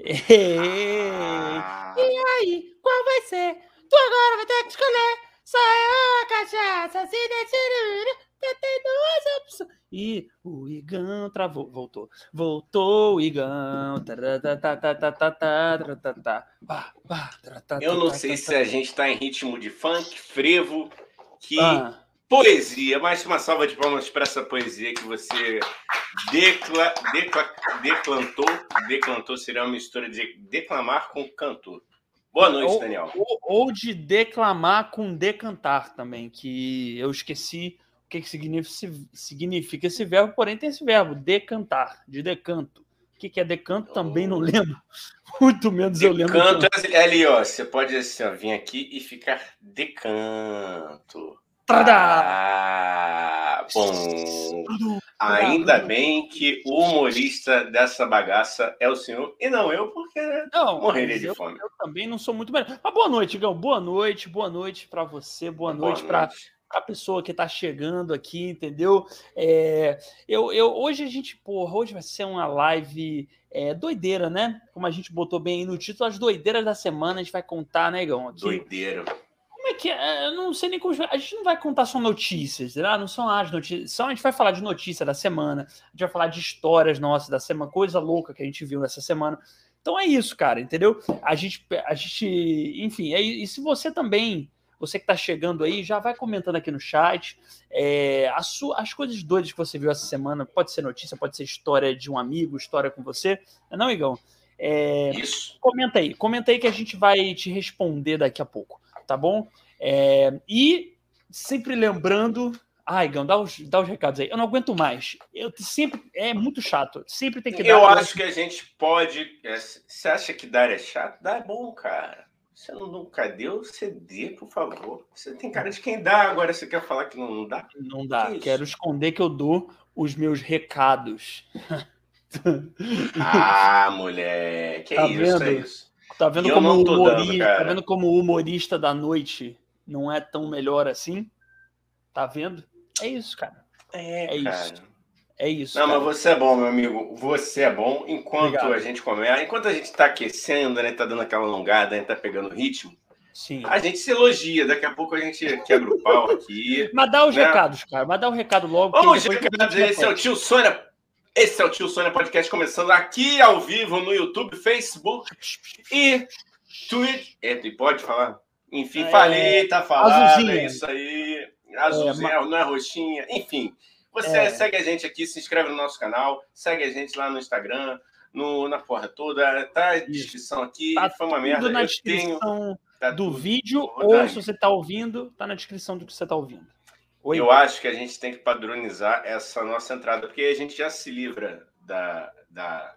Ah. E aí, qual vai ser? Tu agora vai ter que escolher. Só eu a cachaça, se decidir. Tem duas opções. E o Igão travou. Voltou. Voltou o Igão. Eu não sei se a gente tá em ritmo de funk, frevo, que. Ah poesia. Mais uma salva de palmas para essa poesia que você decla, decla, declantou. Declantou seria uma mistura de declamar com cantor. Boa noite, ou, Daniel. Ou, ou, de declamar com decantar também, que eu esqueci o que, que significa, significa esse verbo, porém tem esse verbo, decantar, de decanto. O que, que é decanto também não lembro. Muito menos decanto eu lembro. Decanto é ali, ó. Você pode assim, ó, vir aqui e ficar decanto. Ah, bom. Ainda bem que o humorista dessa bagaça é o senhor e não eu, porque não, morreria de eu, fome. Eu também não sou muito melhor. Mas boa noite, Gão. Boa noite, boa noite para você, boa, boa noite, para a pessoa que está chegando aqui, entendeu? É, eu, eu, hoje a gente, porra, hoje vai ser uma live é, doideira, né? Como a gente botou bem aí no título, as doideiras da semana a gente vai contar, né, Gão? Aqui. Doideira que é? Eu não sei nem como. A gente não vai contar só notícias, né? não são as notícias. Só a gente vai falar de notícia da semana, a gente vai falar de histórias nossas da semana, coisa louca que a gente viu nessa semana. Então é isso, cara, entendeu? A gente, a gente enfim, é, e se você também, você que está chegando aí, já vai comentando aqui no chat é, as, as coisas doidas que você viu essa semana. Pode ser notícia, pode ser história de um amigo, história com você. Não, é Igão? É, isso. Comenta aí, comenta aí que a gente vai te responder daqui a pouco tá bom? É, e sempre lembrando. Ai, Gão, dá os, dá os recados aí. Eu não aguento mais. Eu sempre. É muito chato. Sempre tem que dar. Eu acho que a gente pode. É, você acha que dar é chato? Dá é bom, cara. Você não nunca deu, você dê, por favor. Você tem cara de quem dá, agora você quer falar que não, não dá? Não dá. Que Quero esconder que eu dou os meus recados. ah, mulher. Que tá é isso, é isso. Tá vendo, como humorista, dando, tá vendo como o humorista da noite não é tão melhor assim? Tá vendo? É isso, cara. É, é cara. isso. É isso. Não, cara. mas você é bom, meu amigo. Você é bom. Enquanto Obrigado. a gente começa, enquanto a gente tá aquecendo, né? Tá dando aquela alongada, né, tá pegando ritmo. Sim. A gente se elogia. Daqui a pouco a gente quebra o pau aqui. mas dá os né? recados, cara. Mas dá o um recado logo. Vamos, recados. Esse é o tio Sônia esse é o Tio Sônia Podcast começando aqui ao vivo no YouTube, Facebook e Twitch. É, e pode falar? Enfim, é, falei, tá falando. É isso aí. Azulzinha, é, não é roxinha. Enfim, você é. segue a gente aqui, se inscreve no nosso canal, segue a gente lá no Instagram, no, na porra toda. Tá a descrição aqui. Tá Foi uma merda. Na Eu descrição tenho... tá do vídeo, ou se você tá ouvindo, tá na descrição do que você tá ouvindo. Oi? Eu acho que a gente tem que padronizar essa nossa entrada, porque a gente já se livra da, da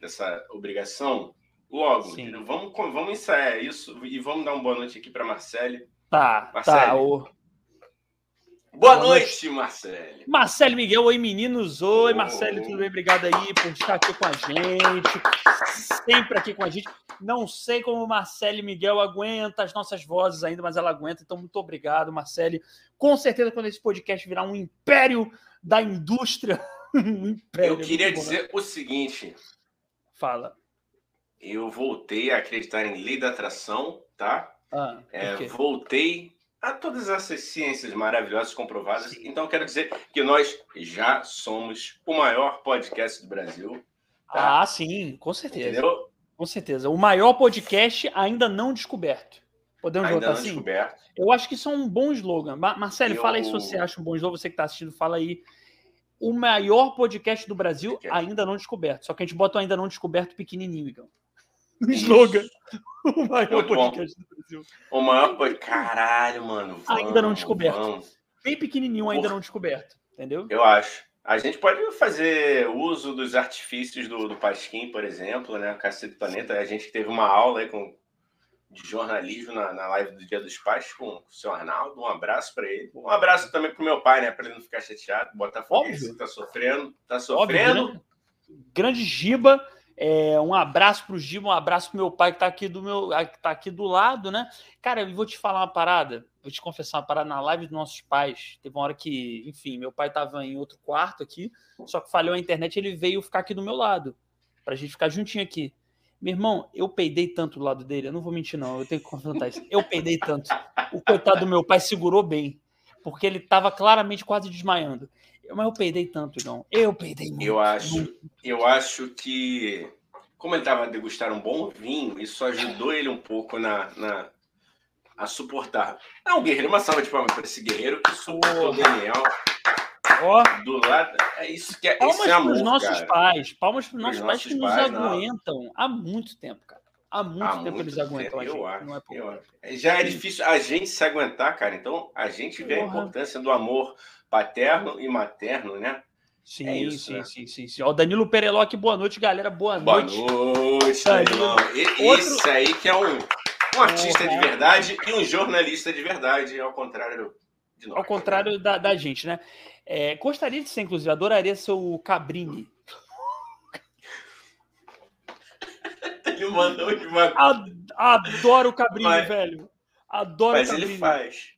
dessa obrigação logo. Vamos, vamos ensaiar isso e vamos dar uma boa noite aqui para Marcele. Tá, Marcele. tá. O... Boa, Boa noite, noite, Marcelo. Marcelo Miguel, oi meninos, oi Marcelo, tudo bem? Obrigado aí por estar aqui com a gente, sempre aqui com a gente. Não sei como o Marcelo Miguel aguenta as nossas vozes ainda, mas ela aguenta, então muito obrigado, Marcelo. Com certeza, quando esse podcast virar um império da indústria, um império. Eu queria dizer o seguinte: fala. Eu voltei a acreditar em lei da atração, tá? Ah, é, voltei a todas essas ciências maravilhosas comprovadas. Sim. Então, quero dizer que nós já somos o maior podcast do Brasil. Tá? Ah, sim, com certeza. Entendeu? Com certeza. O maior podcast ainda não descoberto. Podemos ainda votar assim? Descoberto. Eu acho que isso é um bom slogan. Marcelo, Eu... fala aí se você acha um bom slogan. Você que está assistindo, fala aí. O maior podcast do Brasil ainda não descoberto. Só que a gente bota o ainda não descoberto pequenininho, então. slogan. O maior podcast do Brasil. O maior podcast. Caralho, mano. Vamos, ainda não descoberto. Vamos. Bem pequenininho, ainda Por... não descoberto. Entendeu? Eu acho. A gente pode fazer uso dos artifícios do, do Pasquim, por exemplo, né? Cacete do Planeta. A gente teve uma aula aí com, de jornalismo na, na live do Dia dos Pais com o seu Arnaldo. Um abraço para ele. Um abraço também pro meu pai, né? Para ele não ficar chateado. Botafogo tá sofrendo. Tá sofrendo. Óbvio, né? Grande Giba. É, um abraço para o Giba, um abraço para meu pai que está aqui do meu, que tá aqui do lado, né? Cara, eu vou te falar uma parada, vou te confessar uma parada na live dos nossos pais. Teve uma hora que, enfim, meu pai estava em outro quarto aqui, só que falhou a internet, ele veio ficar aqui do meu lado, para a gente ficar juntinho aqui. Meu irmão, eu peidei tanto do lado dele, eu não vou mentir, não, eu tenho que confrontar isso. Eu peidei tanto. O coitado do meu pai segurou bem, porque ele estava claramente quase desmaiando. Mas eu peidei tanto, não. Eu peidei muito. Eu acho, eu acho que, como ele estava a degustar um bom vinho, isso ajudou ele um pouco na, na a suportar. É um guerreiro, uma salva de palmas para esse guerreiro que suportou o Daniel. Ó, do lado. É isso que é, palmas é amor, pros nossos cara. pais. Palmas para os nossos pais que nos pais, não. aguentam há muito tempo, cara. Há muito Há tempo muito eles aguentam a tempo, gente. eu acho, não é pouco. Já é difícil a gente se aguentar, cara. Então a gente vê a Porra. importância do amor paterno e materno, né? Sim, É isso, sim, né? sim, sim, sim. Ó, Danilo Pereloc, boa noite, galera. Boa, Boa noite. noite, Danilo. Danilão. E- Outro- Esse aí que é um, um artista de Porra. verdade e um jornalista de verdade, ao contrário de nós. Ao contrário da, da gente, né? É, gostaria de ser, inclusive, adoraria ser o Cabrini. Ele mandou de uma... Ad- Adoro o Cabrini, Mas- velho. Adoro Mas o Cabrini. ele faz.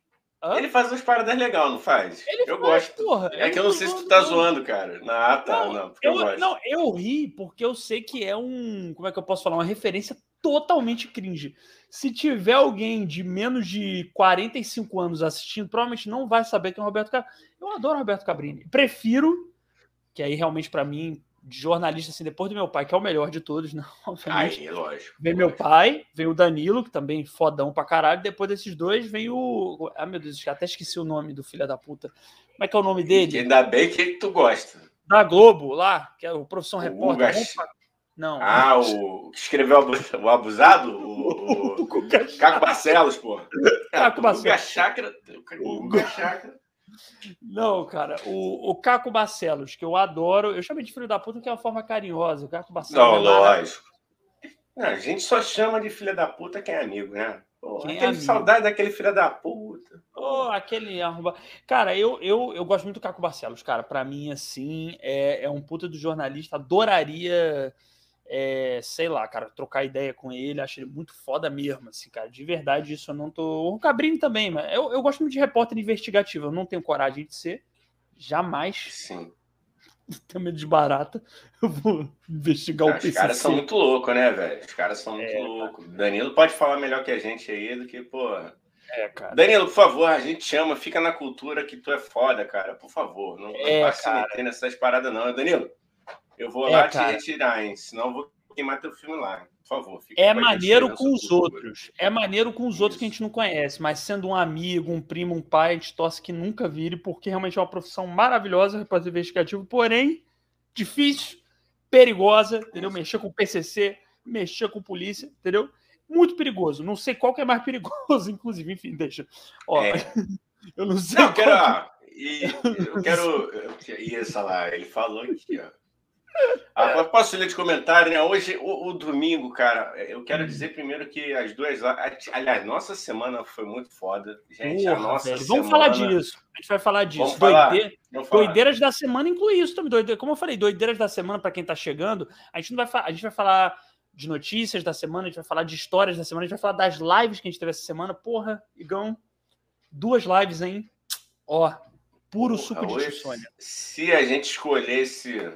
Hã? Ele faz umas paradas legais, não faz? Ele eu faz, gosto. porra. É que eu não sei se tu tá zoando, zoando, cara. Ah, tá. Não, Não, porque eu, Eu, gosto. não, eu ri porque eu sei que é um. Como é que eu posso falar? Uma referência totalmente cringe. Se tiver alguém de menos de 45 anos assistindo, provavelmente não vai saber quem é o Roberto Cabrini. Eu adoro o Roberto Cabrini. Prefiro, que aí realmente pra mim, de jornalista, assim, depois do meu pai, que é o melhor de todos, não, obviamente. Aí, lógico. Vem meu pai, vem o Danilo, que também fodão pra caralho. Depois desses dois, vem o. Ah, meu Deus, até esqueci o nome do filho da puta. Como é que é o nome dele? Ainda bem que tu gosta. Da Globo, lá, que é o Profissão O Repórter. Não. Ah, o que escreveu o abu- o abusado? O, o Caco Barcelos, pô. Caco o Guga Barcelos. Chakra. O Guga Chakra. Não, cara, o, o Caco Barcelos, que eu adoro, eu chamo de filho da puta que é uma forma carinhosa. O Caco Barcelos Não, é lógico. Não, a gente só chama de filha da puta quem é amigo, né? Pô, Quem é amigo. saudade daquele filho da puta. Oh, aquele arroba. Cara, eu, eu, eu gosto muito do Caco Barcelos, cara. Pra mim, assim, é, é um puta do jornalista. Adoraria, é, sei lá, cara, trocar ideia com ele. Acho ele muito foda mesmo, assim, cara. De verdade, isso eu não tô. O Cabrini também, mas eu, eu gosto muito de repórter investigativo. Eu não tenho coragem de ser. Jamais. Sim. Tenho medo de barata. Eu vou investigar o Os PCC. caras são muito loucos, né, velho? Os caras são muito É, loucos. Danilo pode falar melhor que a gente aí do que, pô. É, cara. Danilo, por favor, a gente chama, fica na cultura que tu é foda, cara. Por favor, não, não É, vai se cara. meter nessas paradas, não. Danilo, eu vou É, lá cara. te retirar, hein? Senão eu vou queimar teu filme lá. Por favor, fica É a maneiro com os outros. É maneiro com os outros que a gente não conhece, mas sendo um amigo, um primo, um pai, a gente torce que nunca vire, porque realmente é uma profissão maravilhosa, repórter investigativo, porém difícil, perigosa, entendeu? Mexer com PCC, mexer com polícia, entendeu? Muito perigoso. Não sei qual que é mais perigoso, inclusive, enfim, deixa. Ó, É. eu não sei Não, eu quero. que- e, eu quero. eu- E essa lá, ele falou aqui, ó. Posso ler de comentário, né? Hoje, o, o domingo, cara, eu quero dizer primeiro que as duas. Aliás, nossa semana foi muito foda. Gente, a Porra, nossa velho. semana. Vamos falar disso. A gente vai falar disso. Vamos falar. Doide- Vamos falar. Doideiras da semana inclui isso também. Doide... Como eu falei, doideiras da semana, para quem tá chegando, a gente não vai fa- a gente vai falar de notícias da semana, a gente vai falar de histórias da semana, a gente vai falar das lives que a gente teve essa semana. Porra, Igão, duas lives, hein? Ó, puro Porra, suco de hoje. Se a gente escolhesse,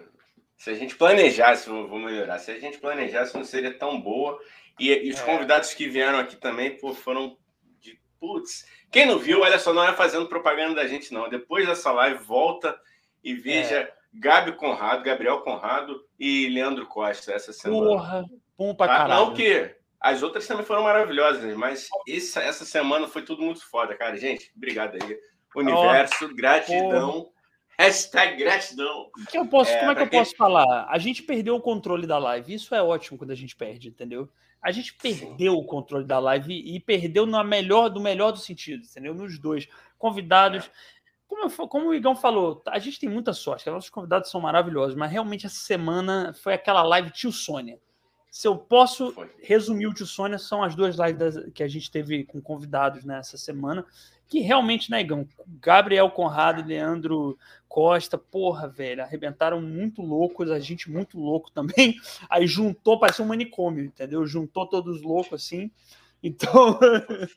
se a gente planejasse, vou vou melhorar, se a gente planejasse, não seria tão boa. E, e os É. convidados que vieram aqui também, pô, foram de putz. Quem não viu, olha só, não é fazendo propaganda da gente, não. Depois dessa live, volta e veja É. Gabi Conrado, Gabriel Conrado e Leandro Costa essa semana. Porra, bom pra Tá? caralho. Não que as outras também foram maravilhosas, mas essa, essa semana foi tudo muito foda, cara. Gente, obrigado aí. Universo, gratidão. Hashtag gratidão. Que eu posso, É, como é que eu quem- posso falar? A gente perdeu o controle da live. Isso é ótimo quando a gente perde, entendeu? A gente perdeu o controle da live e perdeu na melhor do melhor dos sentidos, entendeu? Nos dois convidados. Como, eu fa- como o Igão falou, a gente tem muita sorte, nossos convidados são maravilhosos, mas realmente essa semana foi aquela live Tio Sônia. Se eu posso Foi. resumir o Tio Sônia, são as duas lives que a gente teve com convidados nessa semana, que realmente, né, Igão? Gabriel Conrado e Leandro Costa, porra, velho, arrebentaram muito loucos, a gente muito louco também. Aí juntou, parecia um manicômio, entendeu? Juntou todos loucos assim. Então,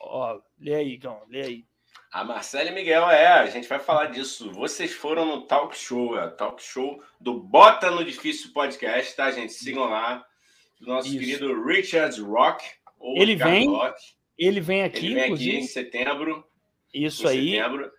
ó, lê aí, Igão, lê aí. A Marcela e Miguel, é, a gente vai falar disso. Vocês foram no talk show, é, talk show do Bota no Difícil Podcast, tá, gente? Sigam lá. do nosso Isso. querido Richard Rock. ele vem, Rock. Ele vem aqui, ele vem aqui em setembro. Isso em aí. Setembro.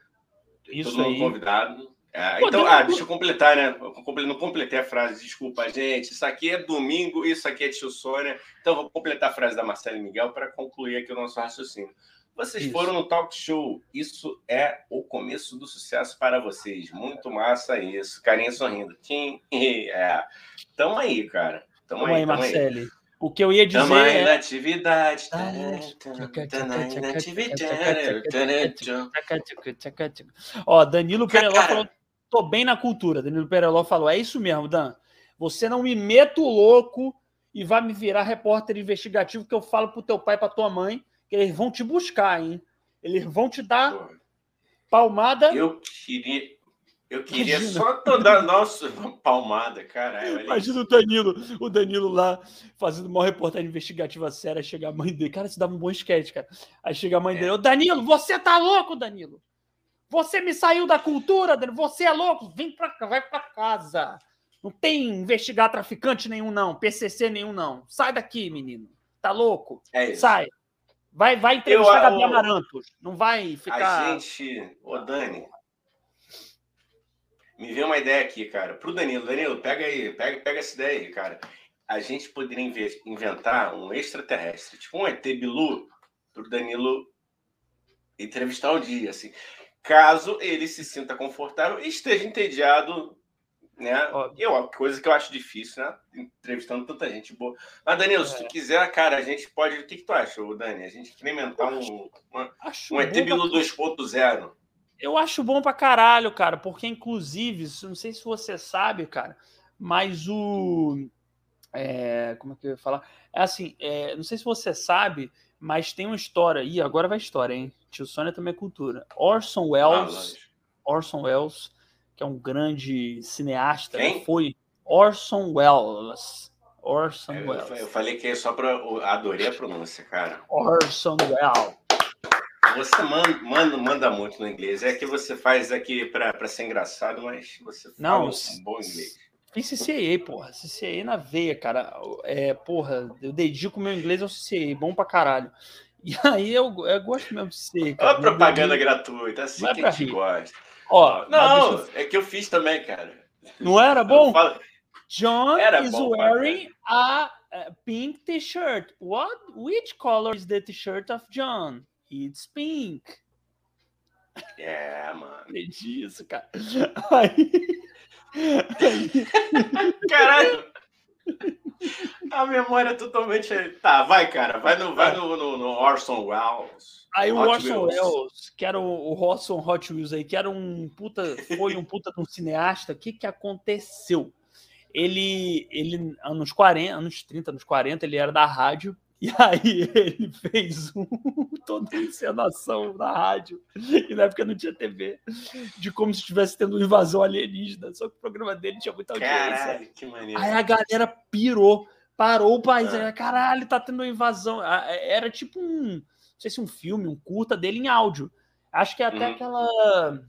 Isso todo mundo convidado. É, então, ah, deixa eu completar, né? Eu não completei a frase, desculpa, gente. Isso aqui é domingo, isso aqui é tio Sônia. Então, vou completar a frase da Marcela Miguel para concluir aqui o nosso raciocínio. Vocês isso. foram no talk show. Isso é o começo do sucesso para vocês. Muito massa isso. Carinha sorrindo. Tim. É. Tamo aí, cara. Tamo, tamo aí, aí Marcele. O que eu ia dizer. Aí é... atividade. Ó, Danilo Pereló falou: tô bem na cultura. Danilo Pereló falou: é isso mesmo, Dan. Você não me meta o louco e vai me virar repórter investigativo que eu falo pro teu pai e pra tua mãe que eles vão te buscar, hein? Eles vão te dar palmada. Eu queria. Eu queria Imagina. só dar nossa palmada, caralho. Imagina o Danilo, o Danilo lá fazendo uma reportagem investigativa séria, chega a mãe dele. Cara, isso dava um bom sketch, cara. Aí chega a mãe é. dele, ô Danilo, você tá louco, Danilo? Você me saiu da cultura, Danilo. Você é louco? Vem pra cá, vai pra casa. Não tem investigar traficante nenhum, não. PCC nenhum, não. Sai daqui, menino. Tá louco? É isso. Sai. Vai, vai entrevistar Gabi Amaranto. Não vai ficar. A gente. Ô, Dani. Me veio uma ideia aqui, cara. Pro Danilo. Danilo, pega aí, pega, pega essa ideia aí, cara. A gente poderia inventar um extraterrestre, tipo um ET Bilu, pro Danilo entrevistar um dia, assim. Caso ele se sinta confortável e esteja entediado né? Eu, coisa que eu acho difícil, né? Entrevistando tanta gente boa. Mas, Danilo, é. se tu é. quiser, cara, a gente pode. O que, que tu acha, Dani? A gente incrementar um, uma, um ET Bilu 2.0. Eu acho bom pra caralho, cara, porque, inclusive, não sei se você sabe, cara, mas o. É, como é que eu ia falar? É assim, é, não sei se você sabe, mas tem uma história. Ih, agora vai história, hein? Tio Sônia também é cultura. Orson Welles. Ah, Orson Welles que é um grande cineasta, Quem? foi Orson Welles. Orson eu, Welles. Eu falei que é só para adorei a pronúncia, cara. Orson Welles. Você manda, manda, manda muito no inglês. É que você faz aqui para ser engraçado, mas você Não, fala um bom inglês. Fiz CCA, porra. CCA na veia, cara. É, porra, eu dedico meu inglês ao CCA, bom pra caralho. E aí eu, eu gosto mesmo de CCA. Cara. Olha a propaganda gratuita, assim Vai que a gente rir. gosta. Ó, não, é que eu fiz também, cara. Não era bom? John era is bom, wearing a, a pink t-shirt. What? Which color is the t-shirt of John? It's pink. É, mano. Entendi isso, cara. Aí... Caralho. A memória é totalmente. Tá, vai, cara. Vai no, vai no, no, no Orson Welles. Aí o Orson Welles, que era o, o Orson Hot Wheels aí, que era um puta. Foi um puta de um cineasta. O que, que aconteceu? Ele, ele, anos 40, anos 30, anos 40, ele era da rádio. E aí ele fez um, toda uma encenação na rádio, e na época não tinha TV, de como se estivesse tendo uma invasão alienígena, só que o programa dele tinha muita audiência. Caralho, que maneiro. Aí a galera pirou, parou o país, ah. caralho, tá tendo uma invasão. Era tipo um, não sei se um filme, um curta dele em áudio. Acho que é até uhum. aquela...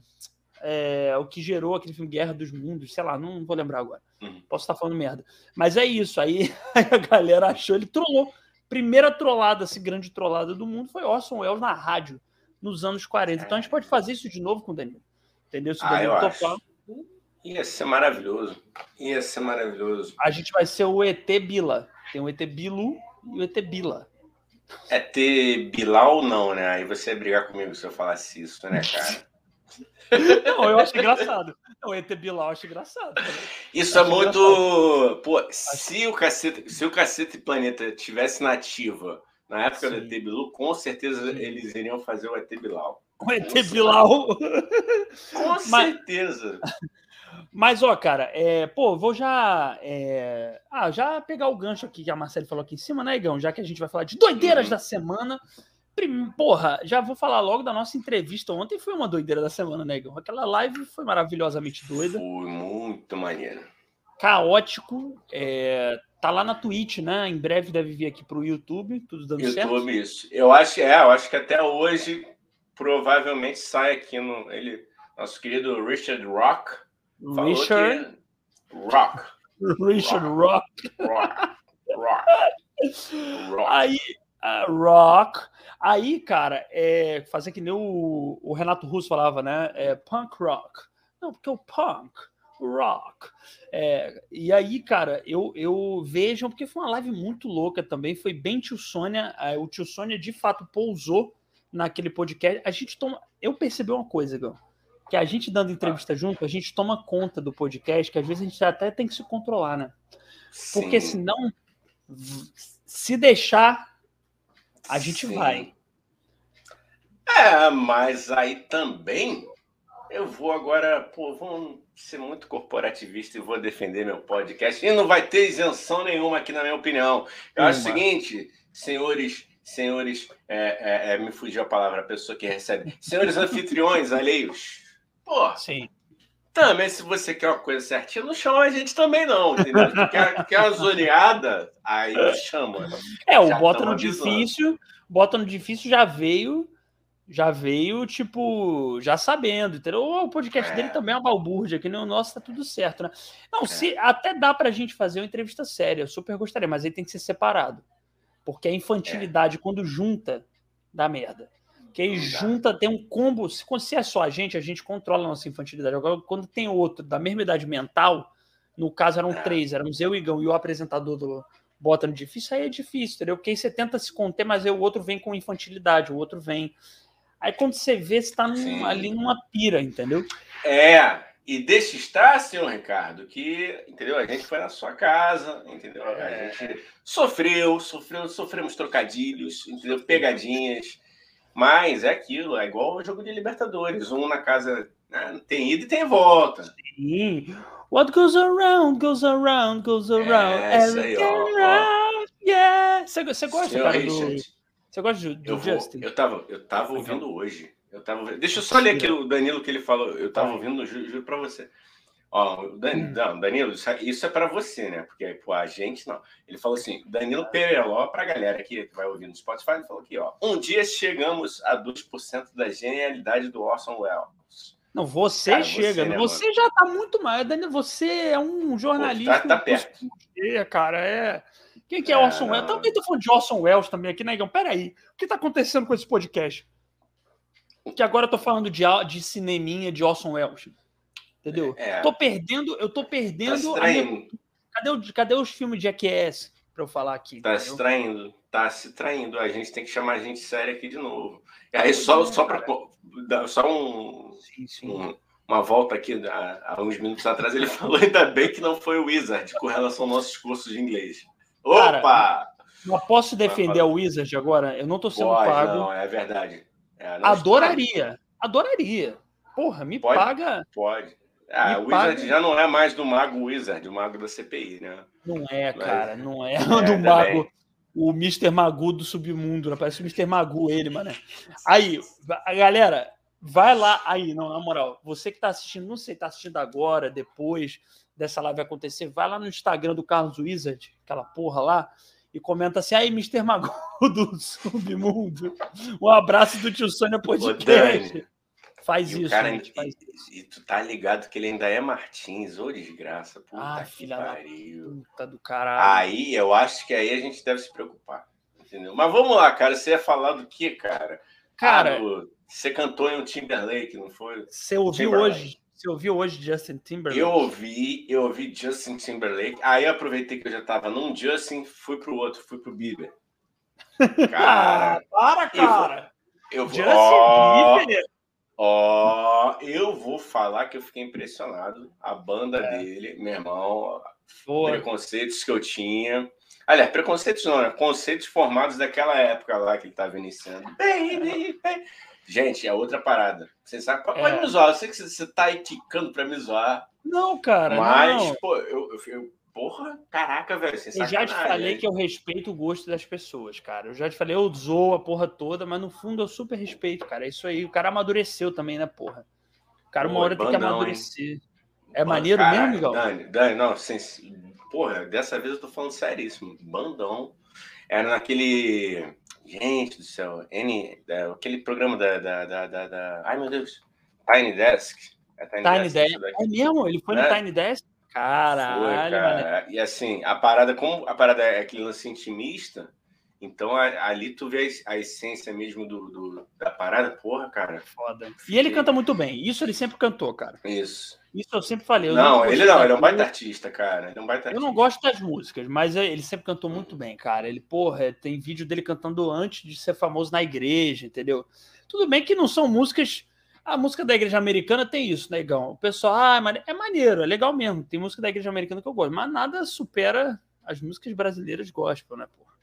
É, o que gerou aquele filme Guerra dos Mundos, sei lá, não vou lembrar agora. Uhum. Posso estar falando merda. Mas é isso, aí, aí a galera achou, ele trollou primeira trollada, assim, grande trollada do mundo foi Orson Welles na rádio, nos anos 40. Então a gente pode fazer isso de novo com o Danilo. Entendeu? Se o ah, Danilo ah, topar. Ia ser maravilhoso. Ia ser maravilhoso. A gente vai ser o ET Bila. Tem o ET Bilu e o ET Bila. ET Bilal não, né? Aí você ia brigar comigo se eu falasse isso, né, cara? Não, eu acho engraçado. O ET Bilal eu acho engraçado. Isso é muito. Engraçado. Pô, se o, cacete, se o Cacete Planeta tivesse nativa na época Sim. do ET Bilu, com certeza Sim. eles iriam fazer o ET Bilal. O ET Bilal. Com certeza. Mas, ó, cara, é, pô, vou já. É, ah, já pegar o gancho aqui que a Marcele falou aqui em cima, né, Igão? Já que a gente vai falar de doideiras uhum. da semana. Porra, já vou falar logo da nossa entrevista. Ontem foi uma doideira da semana, negão. Né, Aquela live foi maravilhosamente doida. Foi muito maneiro. Caótico. É, tá lá na Twitch, né? Em breve deve vir aqui pro YouTube, tudo dando YouTube, certo. YouTube, isso. Eu acho, é, eu acho que até hoje provavelmente sai aqui no. Ele, nosso querido Richard Rock. Richard Rock. Richard Rock. Rock. Rock. Aí, uh, rock. Aí, cara, é, fazer que nem o, o Renato Russo falava, né? É punk rock. Não, porque o punk rock. É, e aí, cara, eu, eu vejam, porque foi uma live muito louca também, foi bem tio Sônia, o tio Sônia de fato pousou naquele podcast. A gente toma. Eu percebi uma coisa, Gão, que a gente dando entrevista junto, a gente toma conta do podcast, que às vezes a gente até tem que se controlar, né? Porque Sim. senão, se deixar, a gente Sim. vai. É, mas aí também eu vou agora, pô, vou ser muito corporativista e vou defender meu podcast. E não vai ter isenção nenhuma aqui, na minha opinião. Eu Uma. acho o seguinte, senhores, senhores, é, é, é, me fugiu a palavra, a pessoa que recebe. Senhores anfitriões alheios. Pô, Sim. Também, se você quer uma coisa certinha, não chama a gente também, não, entendeu? quer, quer uma zoneada, aí chama. É, o Bota no avisando. Difícil, Bota no Difícil já veio já veio, tipo, já sabendo, entendeu? O podcast é. dele também é uma balbúrdia, que nem o nosso tá tudo certo, né? Não, é. se até dá pra gente fazer uma entrevista séria, eu super gostaria, mas aí tem que ser separado. Porque a infantilidade, é. quando junta, dá merda. Que aí junta, tem um combo. Se, se é só a gente, a gente controla a nossa infantilidade. Agora, quando tem outro da mesma idade mental, no caso eram é. três, éramos eu, Igão e o apresentador do Bota no Difícil, aí é difícil, entendeu? Porque aí você tenta se conter, mas aí o outro vem com infantilidade, o outro vem Aí quando você vê, você está ali numa pira, entendeu? É, e deixa estar, senhor Ricardo, que, entendeu? A gente foi na sua casa, entendeu? A é. gente sofreu, sofreu, sofremos trocadilhos, entendeu? Pegadinhas. Mas é aquilo, é igual o jogo de Libertadores. Um na casa né? tem ida e tem volta. Sim. What goes around, goes around, goes around. É, isso aí, ó, ó. Yeah. Você, você gosta, Senhor cara, Richard, do... Você gosta do, eu Justin? eu tava, eu tava ouvindo hoje. Eu tava, deixa eu só ler aqui o Danilo que ele falou. Eu tava ouvindo, juro, juro para você. Ó, o Dan, hum. Danilo, isso é para você, né? Porque pô, a gente não. Ele falou assim: Danilo Pereló, para a galera aqui que vai ouvir no Spotify, ele falou aqui: ó, um dia chegamos a 2% da genialidade do Orson Welles. Não, você cara, chega. Você, né, você já tá muito mais. Danilo, você é um jornalista. Pô, tá, tá perto. Cara, é. Quem que é, é Orson Welles? Também tô falando de Orson Welles também aqui, Negão. Peraí, o que tá acontecendo com esse podcast? Que agora eu tô falando de, de cineminha de Orson Welles. Entendeu? É. Tô perdendo, eu tô perdendo. Tá minha... cadê, o, cadê os filmes de Jackass pra eu falar aqui? Tá se traindo, tá se traindo. A gente tem que chamar a gente séria aqui de novo. E aí, só, só pra. Só um, sim, sim. um uma volta aqui há, há uns minutos atrás, ele falou ainda bem que não foi o Wizard com relação aos nossos cursos de inglês. Opa! Cara, eu posso defender a Wizard agora? Eu não tô sendo Pode, pago. Não, é verdade. É, adoraria. Adoraria. Porra, me pode, paga. Pode. Ah, o Wizard paga. já não é mais do Mago Wizard, o Mago da CPI, né? Não é, cara, Mas, não é. é do Mago. O Mr. Magu do submundo, né? parece o Mr. Magu ele, mano. Aí, a galera, vai lá aí, não, na moral, você que tá assistindo, não sei, tá assistindo agora, depois, dessa live acontecer, vai lá no Instagram do Carlos Wizard, aquela porra lá, e comenta assim: aí, Mr. Mago do Submundo, um abraço do tio Sônia Podcast. Faz isso, cara, gente, faz e. E tu tá ligado que ele ainda é Martins, ô desgraça. Puta ah, que filha pariu. puta do caralho. Aí eu acho que aí a gente deve se preocupar. Entendeu? Mas vamos lá, cara. Você ia falar do que, cara? Cara. Ah, do... Você cantou em um Timberlake, não foi? Você ouviu hoje? Você ouviu hoje Justin Timberlake? Eu ouvi, eu ouvi Justin Timberlake. Aí eu aproveitei que eu já tava num Justin, fui pro outro, fui pro Bieber. Cara, ah, para, cara. Eu vou, eu vou ó, Bieber. Ó, eu vou falar que eu fiquei impressionado. A banda é. dele, meu irmão, Foi. preconceitos que eu tinha. Aliás, preconceitos não, né? Conceitos formados daquela época lá que ele estava iniciando. Gente, é outra parada. Você sabe, pode é. me zoar. Eu sei que você tá aí quicando pra me zoar. Não, cara. Mas, não. pô, eu, eu, eu, Porra, caraca, velho. Eu já te falei que eu respeito o gosto das pessoas, cara. Eu já te falei, eu zoo a porra toda, mas no fundo eu super respeito, cara. É isso aí. O cara amadureceu também, né, porra? O cara, uma hora bandão, tem que amadurecer. Hein? É Mano, maneiro cara, mesmo, Miguel? Dani, Dani, não, sem, porra, dessa vez eu tô falando seríssimo. Bandão. Era naquele. Gente do céu, N, é, aquele programa da, da, da, da, da, Ai, meu Deus. Tiny Desk. É Tiny, Tiny Desk. Desk. É mesmo? Ele foi no é? Tiny Desk? Caralho, Foi, cara. E assim, a parada, como a parada é aquele lance intimista, Então ali tu vê a essência mesmo do, do da parada, porra, cara. Foda. E ele canta muito bem. Isso ele sempre cantou, cara. Isso. Isso eu sempre falei. Eu não, ele não, ele é um baita artista, cara. Ele é um baita artista. Eu não gosto das músicas, mas ele sempre cantou muito bem, cara. Ele, porra, tem vídeo dele cantando antes de ser famoso na igreja, entendeu? Tudo bem que não são músicas. A música da igreja americana tem isso, negão. O pessoal, ah, é maneiro, é legal mesmo. Tem música da igreja americana que eu gosto, mas nada supera as músicas brasileiras gospel, né, porra?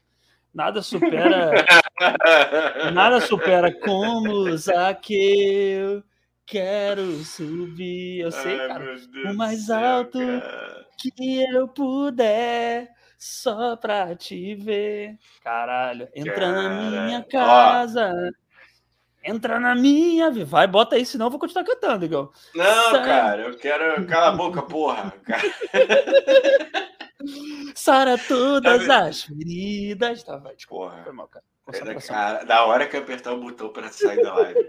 Nada supera. nada supera como Zaqueu Quero subir, eu sei, Ai, cara, o mais céu, alto cara. que eu puder, só pra te ver. Caralho, entra cara. na minha casa. Ó. Entra na minha, vai, bota aí, senão eu vou continuar cantando, igual. Não, cara, eu quero. Cala a boca, porra. Sara todas as feridas. Tá, vai, porra. Foi mal, cara. cara. Da hora que eu apertar o botão pra sair da live.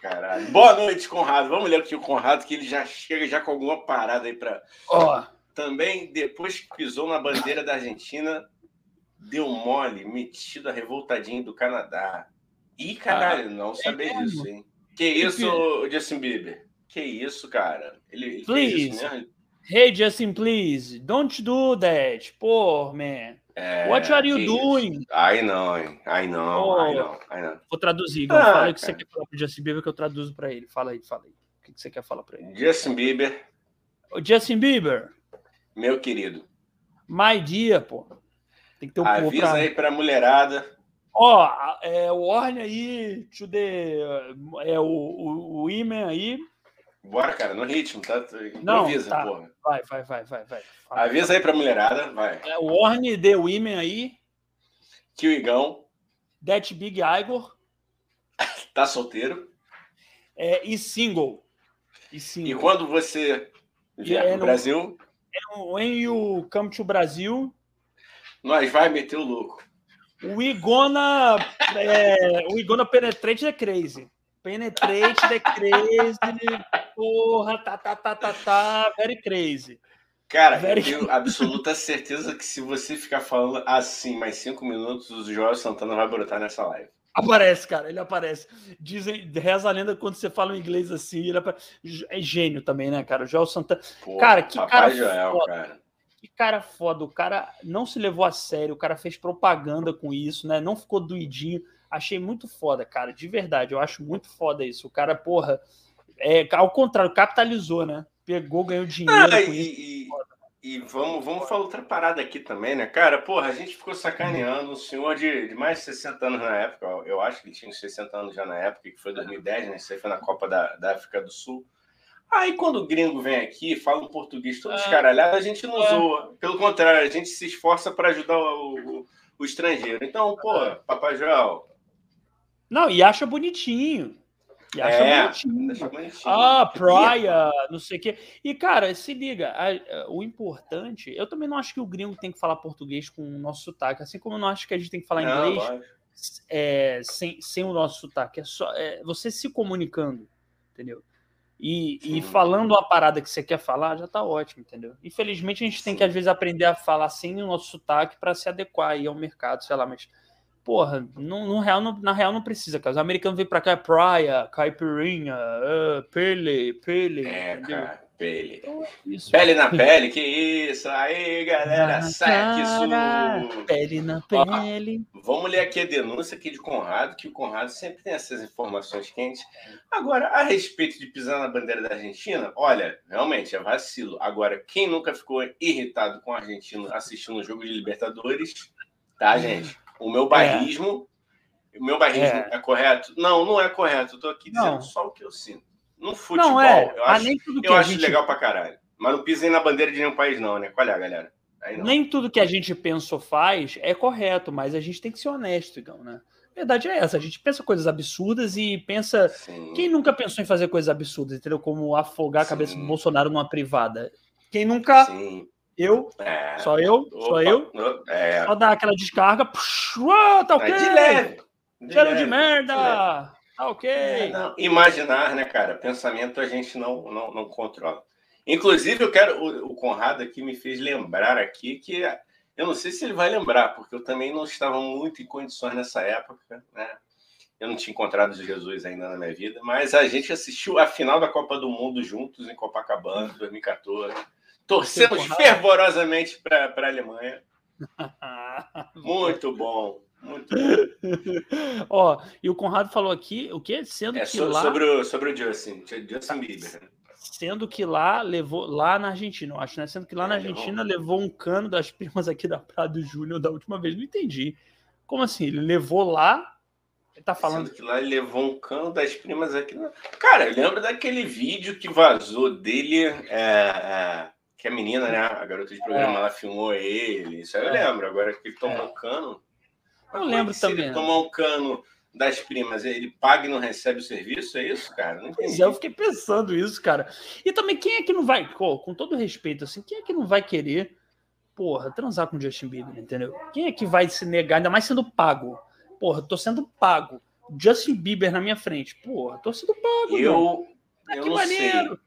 Caralho. Boa noite, Conrado. Vamos ler aqui o Conrado, que ele já chega já com alguma parada aí para. Ó. Oh. Também, depois que pisou na bandeira da Argentina, deu mole, metido a revoltadinho do Canadá. Ih, caralho, não sabia é disso, hein? Que isso, Justin Bieber? Que isso, cara? Ele, ele please. fez? Hey, Justin, please, don't do that. Pô, man. É, What are you doing? Ai não, ai não, ai não, ai não. Vou traduzir. Ah, fala o que você quer falar pro Justin Bieber que eu traduzo para ele. Fala aí, fala aí. O que você quer falar para ele? Justin Bieber. O Justin Bieber. Meu querido. My dear, pô. Tem que ter um Avisa pra... aí pra mulherada. Ó, oh, é, o Warne aí, to the, é, o, o, o Iman aí, Bora, cara, no ritmo, tá? Não, avisa, tá. porra. Vai, vai, vai, vai, vai. Avisa aí pra mulherada, vai. É, Warne The Women aí. Tio Igão. That Big Igor. tá solteiro. É, e single. E, single. e quando você vier é, pro Brasil... É, when you come to Brasil... Nós vai meter o louco. O Igona... é, o Igona Penetrate é crazy. Penetrate the crazy. Porra, tá, tá, tá, tá, tá. Very crazy. Cara, very eu tenho absoluta certeza que se você ficar falando assim mais cinco minutos, o Joel Santana vai brotar nessa live. Aparece, cara, ele aparece. Dizem, reza a lenda quando você fala inglês assim, ele aparece. é gênio também, né, cara? O Joel Santana. Pô, cara, que cara Joel, foda. cara. Que cara foda. O cara não se levou a sério, o cara fez propaganda com isso, né? Não ficou doidinho. Achei muito foda, cara, de verdade. Eu acho muito foda isso. O cara, porra, é, ao contrário, capitalizou, né? Pegou, ganhou dinheiro. Ah, e, e, e, vamos, vamos falar outra parada aqui também, né? Cara, porra, a gente ficou sacaneando um senhor de, de, mais de 60 anos na época. Eu acho que ele tinha uns 60 anos já na época, que foi 2010, né? Isso aí foi na Copa da, da África do Sul. Aí quando o gringo vem aqui, fala um português todo descaralhado, a gente não é. zoa. Pelo contrário, a gente se esforça para ajudar o, o, o, estrangeiro. Então, pô, Papai Joel, não, e acha bonitinho. E acha é, bonitinho. bonitinho. Ah, praia, não sei o quê. E, cara, se liga, a, a, o importante, eu também não acho que o gringo tem que falar português com o nosso sotaque, assim como eu não acho que a gente tem que falar não, inglês é, sem, sem o nosso sotaque. É só é, você se comunicando, entendeu? E, e, falando uma parada que você quer falar, já tá ótimo, entendeu? Infelizmente, a gente tem que, às vezes, aprender a falar sem o nosso sotaque para se adequar aí ao mercado, sei lá, mas porra, no, no real, no, na real não precisa, cara. Os americanos vêm pra cá, é praia, caipirinha, uh, pele, pele. É, entendeu? cara, pele. Então, isso. Pele na pele, que isso. Aí, galera, na saque isso. Pele na pele. Ó, vamos ler aqui a denúncia aqui de Conrado, que o Conrado sempre tem essas informações quentes. Agora, a respeito de pisar na bandeira da Argentina, olha, realmente é vacilo. Agora, quem nunca ficou irritado com o argentino assistindo o jogo de Libertadores, tá, gente? O meu barrismo, é. o meu barrismo é. é. correto? Não, não é correto. Eu tô aqui dizendo não. só o que eu sinto. No futebol, não é. eu acho, eu acho gente... legal pra caralho. Mas não pisem na bandeira de nenhum país, não, né? Qual é, galera? Nem tudo que a gente pensa ou faz é correto, mas a gente tem que ser honesto, então, né? A verdade é essa, a gente pensa coisas absurdas e pensa. Sim. Quem nunca pensou em fazer coisas absurdas, entendeu? Como afogar a cabeça do Bolsonaro numa privada. Quem nunca Sim. Eu, é. só eu, Opa. só eu. É. Só dar aquela descarga. Puxa, tá ok. É de leve. De Cheiro leve. de merda. De tá ok. É, Imaginar, né, cara? Pensamento a gente não, não, não controla. Inclusive, eu quero. O, o Conrado aqui me fez lembrar aqui que Eu não sei se ele vai lembrar, porque eu também não estava muito em condições nessa época, né? Eu não tinha encontrado Jesus ainda na minha vida, mas a gente assistiu a final da Copa do Mundo juntos em Copacabana, 2014. Torcemos fervorosamente para a Alemanha. Muito bom. Muito. Ó, e o Conrado falou aqui o que? Sendo é, que so, lá... sobre, o, sobre o Justin, Justin Bieber. Sendo que lá levou, lá na Argentina, eu acho, né? Sendo que lá é, na Argentina levou. levou um cano das primas aqui da Prado Júnior da última vez. Não entendi. Como assim? Ele levou lá. Ele tá falando. Sendo que lá ele levou um cano das primas aqui. Cara, eu lembro daquele vídeo que vazou dele. É, é, que a menina, né? A garota de programa, é. ela filmou ele. Isso aí eu é. lembro. Agora que ele tomou é. cano. Eu lembro também. Ele tomar um cano das primas, ele paga e não recebe o serviço? É isso, cara? Não pois é, eu fiquei pensando isso, cara. E também, quem é que não vai, pô, com todo respeito, assim, quem é que não vai querer, porra, transar com o Justin Bieber, entendeu? Quem é que vai se negar, ainda mais sendo pago? Porra, tô sendo pago. Justin Bieber na minha frente. Porra, tô sendo pago. Eu, eu que não maneiro. sei.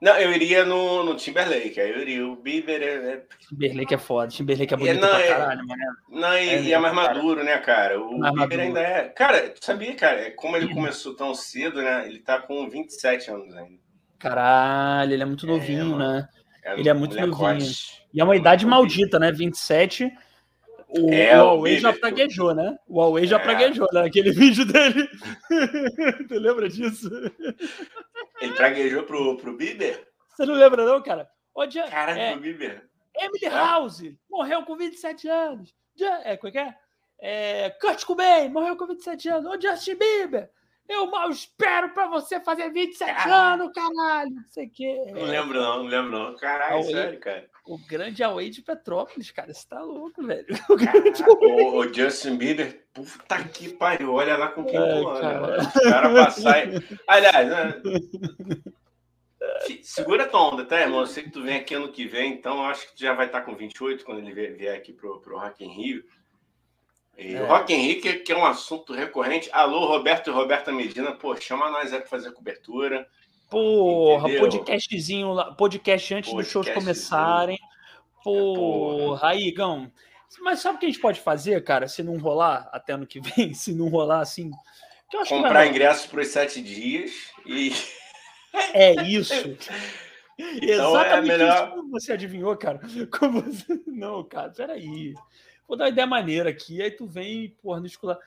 Não, eu iria no, no Timberlake, aí eu iria. O Bieber é. é... Timberlake é foda, Timberlake é bonito é, não, pra é- caralho, mano. Não, e é, e é mais maduro, né, cara? O mais Bieber maduro. ainda é. Cara, tu sabia, cara, como ele começou tão cedo, né? Ele tá com 27 anos ainda. Caralho, ele é muito novinho, né? ele é muito novinho. E é uma idade maldita, né? 27. O, é, o Huawei já praguejou, né? O Huawei já é. praguejou, né? Aquele vídeo dele. tu lembra disso? Ele praguejou pro, pro Bieber? Você não lembra, não, cara? Ô, já, Caraca, é, pro Bieber. Emily House morreu com 27 anos. Já, é, como é que é? é Kurt Cobain morreu com 27 anos. Ô, Justin Bieber eu mal espero pra você fazer 27 ah. anos, caralho. Não sei o quê. Não lembro, não, não lembro, não. Caralho, sério, cara. O grande Away de Petrópolis, cara. Você tá louco, velho. O, o, Justin Bieber, puta que pariu. Olha lá com quem é, tu anda. Os caras passar. Aliás, né? Segura tua onda, tá, irmão? Eu sei que tu vem aqui ano que vem, então acho que tu já vai estar com 28 quando ele vier aqui pro, pro Rock in Rio. E é. o Rock Henrique, que é um assunto recorrente. Alô, Roberto e Roberta Medina, pô, chama nós aí para fazer cobertura. Porra, entendeu? podcastzinho lá, podcast antes dos shows começarem. É, porra, aí, Gão. Mas sabe o que a gente pode fazer, cara, se não rolar até ano que vem? Se não rolar assim. Comprar ingressos para os sete dias e. É isso. Então Exatamente é melhor... isso como você adivinhou, cara. Como você... Não, cara, peraí vou dar uma ideia maneira aqui, aí tu vem, porra, no escolar.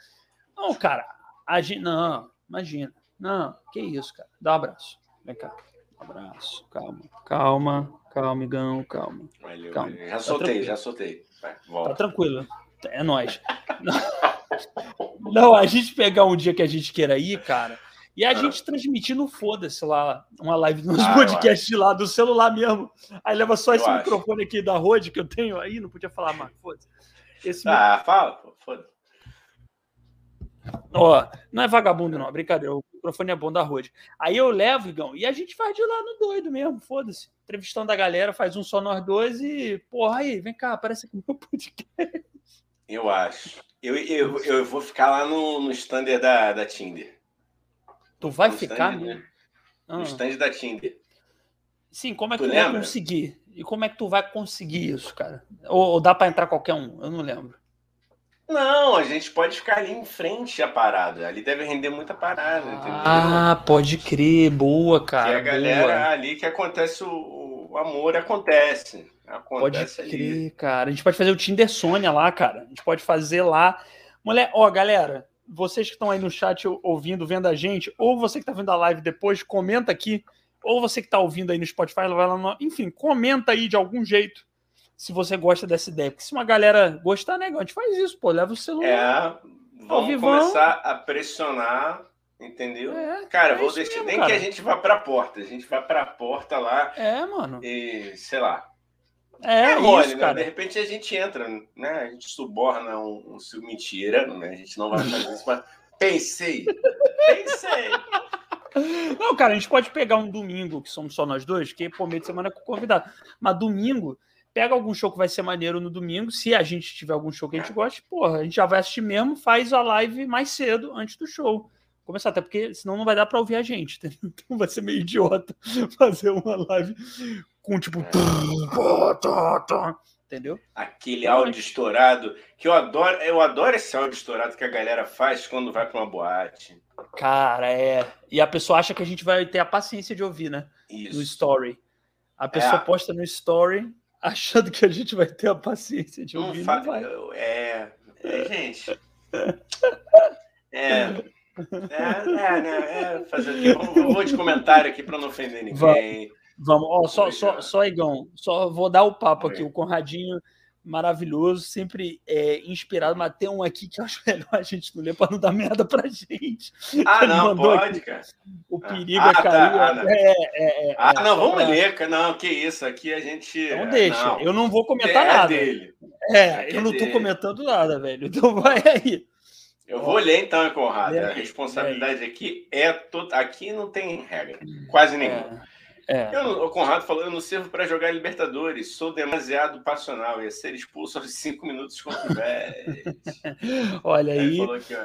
Não, cara, a gente, não, imagina. Não, que isso, cara. Dá um abraço. Vem cá. Um abraço. Calma, calma, calma, Igão, calma. Valeu, calma. Já tá soltei, tá já soltei. Vai, tá tranquilo. É nóis. Não, a gente pegar um dia que a gente queira ir, cara, e a ah. gente transmitir no Foda-se lá, uma live nos ah, podcasts lá, do celular mesmo. Aí leva só eu esse acho. microfone aqui da Rode que eu tenho aí, não podia falar mais, foda-se. Esse ah, meu... fala, foda Ó, não é vagabundo, não, brincadeira. O microfone é bom da Rode. Aí eu levo, Igão, e a gente faz de lá no doido mesmo, foda-se. Entrevistando a galera, faz um só nós dois e, porra, aí, vem cá, aparece aqui no meu podcast. Eu acho. Eu, eu, eu vou ficar lá no, no stand da, da Tinder. Tu vai no ficar, stand, né? No ah. stand da Tinder. Sim, como é que tu, tu vai conseguir? E como é que tu vai conseguir isso, cara? Ou, ou dá para entrar qualquer um? Eu não lembro. Não, a gente pode ficar ali em frente à parada. Ali deve render muita parada, entendeu? Ah, pode crer. Boa, cara. E a galera boa. ali que acontece o, o amor acontece. acontece pode crer, ali. cara. A gente pode fazer o Tinder Sônia lá, cara. A gente pode fazer lá. Mulher, ó, galera, vocês que estão aí no chat ouvindo, vendo a gente, ou você que tá vendo a live depois, comenta aqui ou você que está ouvindo aí no Spotify, vai lá no... enfim, comenta aí de algum jeito se você gosta dessa ideia. Porque se uma galera gostar, né, a gente faz isso, pô, leva o celular. É, vamos começar a pressionar, entendeu? É, cara, é vou deixar mesmo, nem cara. que a gente vá para a porta, a gente vai para a porta lá. É, mano. E, sei lá. É, é mole, isso, né? cara. De repente a gente entra, né? A gente suborna um, um mentira, né? A gente não vai fazer isso, mas pensei. Pensei. Não, cara, a gente pode pegar um domingo, que somos só nós dois, que pô, meio de semana é com convidado. Mas domingo, pega algum show que vai ser maneiro no domingo. Se a gente tiver algum show que a gente goste, porra, a gente já vai assistir mesmo, faz a live mais cedo, antes do show. Começar, até porque senão não vai dar para ouvir a gente, entendeu? Então vai ser meio idiota fazer uma live com tipo. É. entendeu? Aquele áudio estourado, que eu adoro, eu adoro esse áudio estourado que a galera faz quando vai para uma boate. Cara, é. E a pessoa acha que a gente vai ter a paciência de ouvir, né? Isso. No story. A pessoa é. posta no story achando que a gente vai ter a paciência de ouvir. Não, fa... não vai. É, é, gente. É. É, é, né? É, fazer. Vamos, vou de comentário aqui para não ofender ninguém. Vamos, ó, só, só, só, Igão, só vou dar o papo aqui. O Conradinho, maravilhoso, sempre é, inspirado, mas tem um aqui que eu acho melhor a gente não ler para não dar merda pra gente. Ah, não, pode, cara. O ah, perigo ah, é cair. Tá, ah, é, é, é, ah, não, vamos pra... ler, cara. Não, que isso, aqui a gente. Então deixa, não. eu não vou comentar nada. Dele. É, eu não dele. comentando nada, velho. Então vai aí. Eu vou ler então, Conrado. A responsabilidade aqui é. toda. Aqui não tem regra, quase nenhuma. É. Eu, o Conrado falou: eu não sirvo para jogar Libertadores, sou demasiado passional, ia ser expulso aos cinco minutos contra o Olha aí. Ele falou que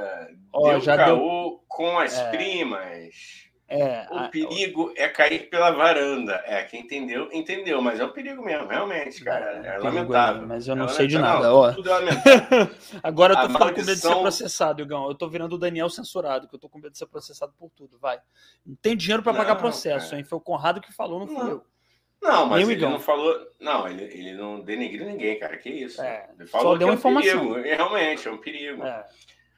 ó, deu já caô deu... com as é. primas. É, o a, perigo é cair pela varanda. É, quem entendeu, entendeu, mas é um perigo mesmo, realmente, cara. É, é lamentável. mas eu não é sei de nada. Não, tudo é lamentável. Agora eu tô ficando com medo de ser processado, Igão. Eu tô virando o Daniel censurado, que eu tô com medo de ser processado por tudo. Vai. Não tem dinheiro para pagar processo, cara. hein? Foi o Conrado que falou, não fui não. eu. Não, mas ele Igão. não falou. Não, ele, ele não denegriu ninguém, cara. Que isso? É, ele falou só deu uma é um informação. Perigo. Realmente, é um perigo. É.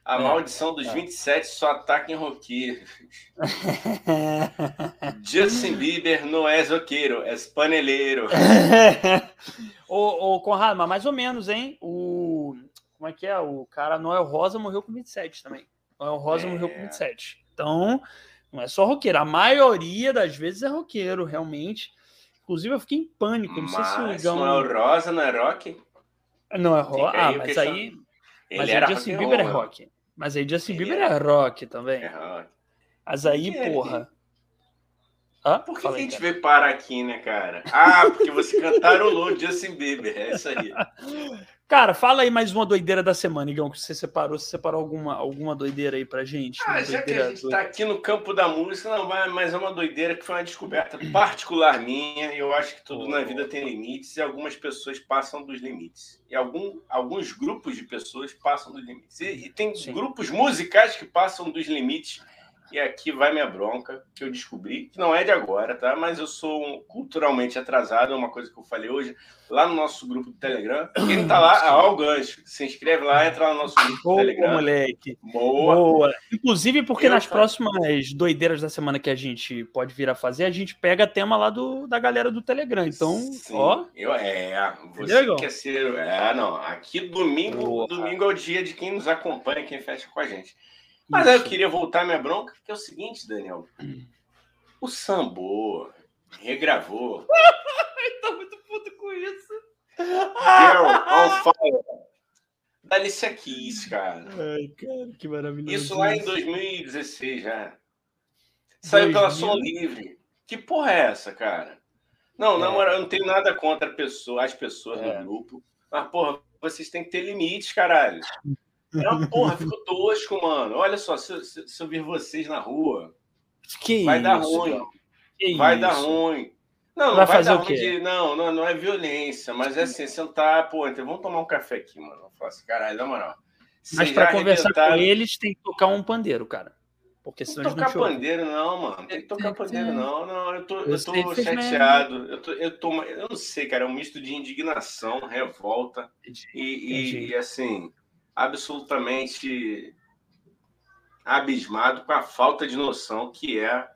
A é, maldição dos é. 27 só ataca em roqueiros. Justin Bieber não é roqueiro, é paneleiro. ô, ô, Conrado, mas mais ou menos, hein? O. Como é que é? O cara Noel Rosa morreu com 27 também. Noel Rosa é. morreu com 27. Então, não é só roqueiro. A maioria das vezes é roqueiro, realmente. Inclusive, eu fiquei em pânico. Não mas sei se o Igão. Noel Rosa não é rock? Não é rock. Ah, mas aí. Ele mas era Justin Bieber é rock. Mas aí Justin Bieber é rock também. É rock. Mas aí, que porra. Hã? Por que, que a gente cara. veio parar aqui, né, cara? Ah, porque você cantarolou Justin Bieber. É isso aí. Cara, fala aí mais uma doideira da semana, Igão, que você separou. Você separou alguma, alguma doideira aí pra gente? Ah, já que a gente tá aqui no campo da música, não, mas é uma doideira que foi uma descoberta particular minha. Eu acho que tudo oh. na vida tem limites e algumas pessoas passam dos limites. E algum, alguns grupos de pessoas passam dos limites. E, e tem Sim. grupos musicais que passam dos limites e aqui vai minha bronca, que eu descobri, que não é de agora, tá? Mas eu sou um, culturalmente atrasado, é uma coisa que eu falei hoje, lá no nosso grupo do Telegram. Quem tá lá, ó, o gancho. Se inscreve lá, entra lá no nosso grupo Boa, do Telegram. moleque. Boa. Boa. Inclusive, porque eu nas falo. próximas doideiras da semana que a gente pode vir a fazer, a gente pega tema lá do, da galera do Telegram. Então, Sim, ó. Eu, é, você Entendeu? quer ser. É, não. Aqui domingo, Boa. domingo é o dia de quem nos acompanha, quem fecha com a gente. Mas aí eu queria voltar minha bronca, que é o seguinte, Daniel. O Sambo regravou. tá muito puto com isso. Girl on Fire. Da Alicia Keys, cara. Ai, cara, que maravilhoso. Isso lá em 2016 já. Saiu 2000? pela Som Livre. Que porra é essa, cara? Não, é. na moral, eu não tenho nada contra pessoa, as pessoas é. do grupo. Mas, porra, vocês têm que ter limites, caralho. Era, porra, ficou tosco, mano. Olha só, se, se, se eu vir vocês na rua, que vai isso, dar ruim. vai isso? dar ruim. Não, não vai, vai dar ruim de, não, não, não é violência, mas é assim, sentar, pô, então vamos tomar um café aqui, mano. Falar assim, caralho, na moral. Mas para conversar com eles tem que tocar um pandeiro, cara. Porque senão não tocar pandeiro, não, mano. Tem que tocar pandeiro, não. Não, eu tô, eu tô chateado. Eu, tô, eu, tô, eu não sei, cara. É um misto de indignação, revolta e, e, e assim absolutamente abismado com a falta de noção que é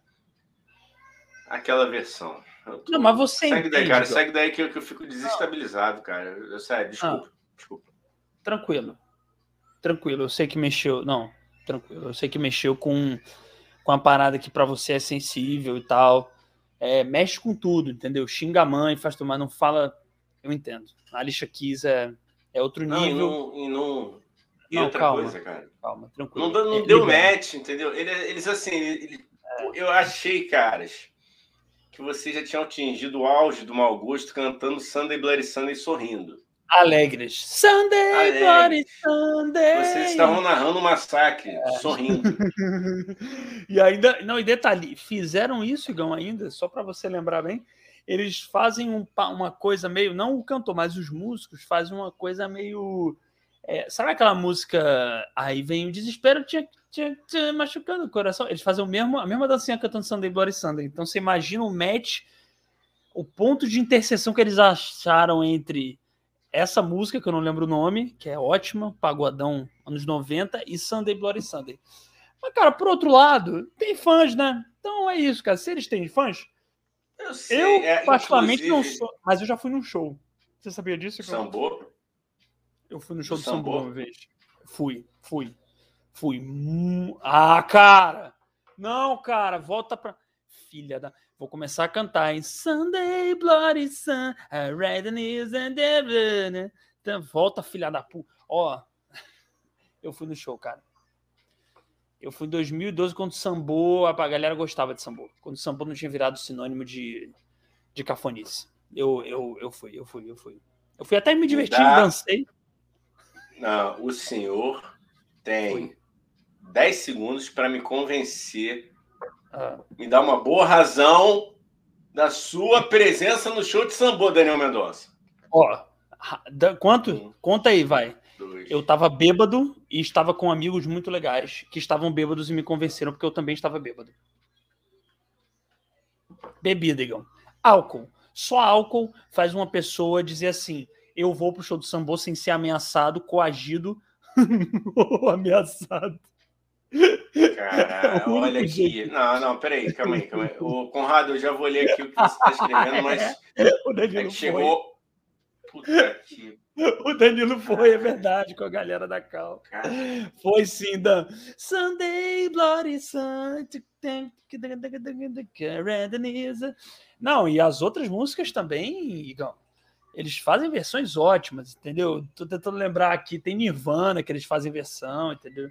aquela versão. Tô... Não, mas você segue entende, daí, cara. Segue daí que eu, que eu fico desestabilizado, cara. Eu, sério, desculpa, ah, desculpa. Tranquilo. Tranquilo. Eu sei que mexeu. Não, tranquilo. Eu sei que mexeu com, com a parada que para você é sensível e tal. É, mexe com tudo, entendeu? Xinga a mãe, faz tomar, não fala. Eu entendo. A Alicia Keys é, é outro nível. Não, e não, e não e não, outra calma, coisa, cara. Calma, tranquilo. Não, não deu match, entendeu? Eles, assim, ele, eu achei, caras, que vocês já tinham atingido o auge do mau gosto cantando Sunday Bloody Sunday sorrindo. Alegres. Sunday Alegres. Bloody Sunday. Vocês estavam narrando um massacre, é. sorrindo. e ainda, não, e detalhe, fizeram isso, Igão, ainda, só para você lembrar bem, eles fazem um, uma coisa meio, não o cantor, mas os músicos fazem uma coisa meio. É, sabe aquela música Aí vem o desespero, tinha, tinha, machucando o coração? Eles fazem o mesmo, a mesma dancinha cantando Sunday Bloody Sunday. Então você imagina o match, o ponto de interseção que eles acharam entre essa música, que eu não lembro o nome, que é ótima, Pagodão, anos 90, e Sunday Bloody Sunday. Mas, cara, por outro lado, tem fãs, né? Então é isso, cara. Se eles têm fãs, eu, sei, eu é, particularmente não sou, mas eu já fui num show. Você sabia disso? Sambô? Eu fui no show do Sambô uma vez. Fui, fui. Fui. Ah, cara! Não, cara, volta pra. Filha da. Vou começar a cantar em Sunday Bloody Sun, a red news and the... Então, volta, filha da puta. Ó, eu fui no show, cara. Eu fui em 2012 quando o sambô, a galera gostava de sambô. Quando o sambô não tinha virado sinônimo de, de cafonice. Eu, eu, eu fui, eu fui, eu fui. Eu fui até me divertir, dancei. Não, o senhor tem 10 segundos para me convencer, ah. me dar uma boa razão da sua presença no show de sambô, Daniel Mendonça. Ó, quanto? Hum. Conta aí, vai. Dois. Eu estava bêbado e estava com amigos muito legais que estavam bêbados e me convenceram porque eu também estava bêbado. Bebida, Igão. Álcool. Só álcool faz uma pessoa dizer assim: eu vou pro show do sambô sem ser ameaçado, coagido ou ameaçado. Cara, olha aqui. Não, não, peraí, calma aí, calma aí. O Conrado, eu já vou ler aqui o que você está escrevendo, mas o Danilo é chegou. Puta que o Danilo foi, é verdade, com a galera da Cal. Foi sim, Dan. Sunday, Bloody Sun. Não, e as outras músicas também, Igão. Eles fazem versões ótimas, entendeu? Tô tentando lembrar aqui, tem Nirvana que eles fazem versão, entendeu?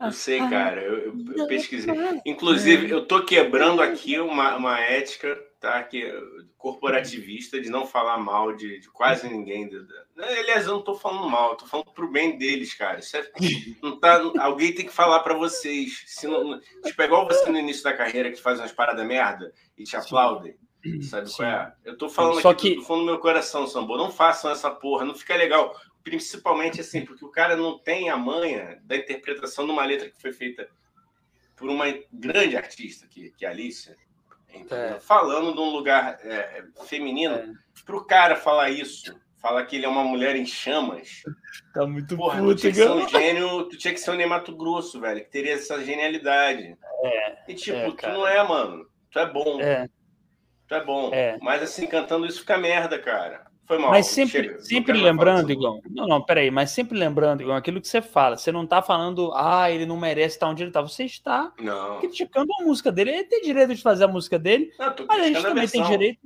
Eu sei, cara, eu, eu, eu pesquisei. Inclusive, eu tô quebrando aqui uma, uma ética tá? Que, corporativista de não falar mal de, de quase ninguém. Aliás, eu não estou falando mal, estou falando pro bem deles, cara. É, não tá, alguém tem que falar para vocês. Se não, tipo, é igual você no início da carreira que faz umas paradas merda e te aplaudem. Sabe Sim. qual é? Eu tô falando Só aqui que... do fundo do meu coração, Sambo. Não façam essa porra, não fica legal. Principalmente assim, porque o cara não tem a manha da interpretação de uma letra que foi feita por uma grande artista, que, que é a Alicia é. Falando de um lugar é, feminino, é. pro cara falar isso, falar que ele é uma mulher em chamas. Tá muito Porra, puto, tu tinha que ser um gênio, tu tinha que ser um Neymato Grosso, velho, que teria essa genialidade. É. E tipo, é, tu não é, mano. Tu é bom. É. É bom. É. Mas assim, cantando isso fica merda, cara. Foi mal. Mas sempre, Chega, sempre lembrando, Igão. Não, não, peraí, mas sempre lembrando, Igão, aquilo que você fala. Você não tá falando, ah, ele não merece estar onde ele tá. Você está não. criticando a música dele. Ele tem direito de fazer a música dele. Não, mas a gente também a tem direito.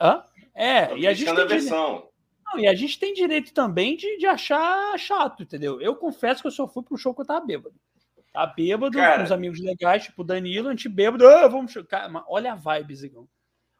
Hã? É, tô e a gente tem a versão. Não, e a gente tem direito também de, de achar chato, entendeu? Eu confesso que eu só fui pro show que eu tava bêbado. Tá bêbado, Cara... com os amigos legais, tipo Danilo, a gente bêbado, ah, vamos. Cara, olha a vibe, Zigão.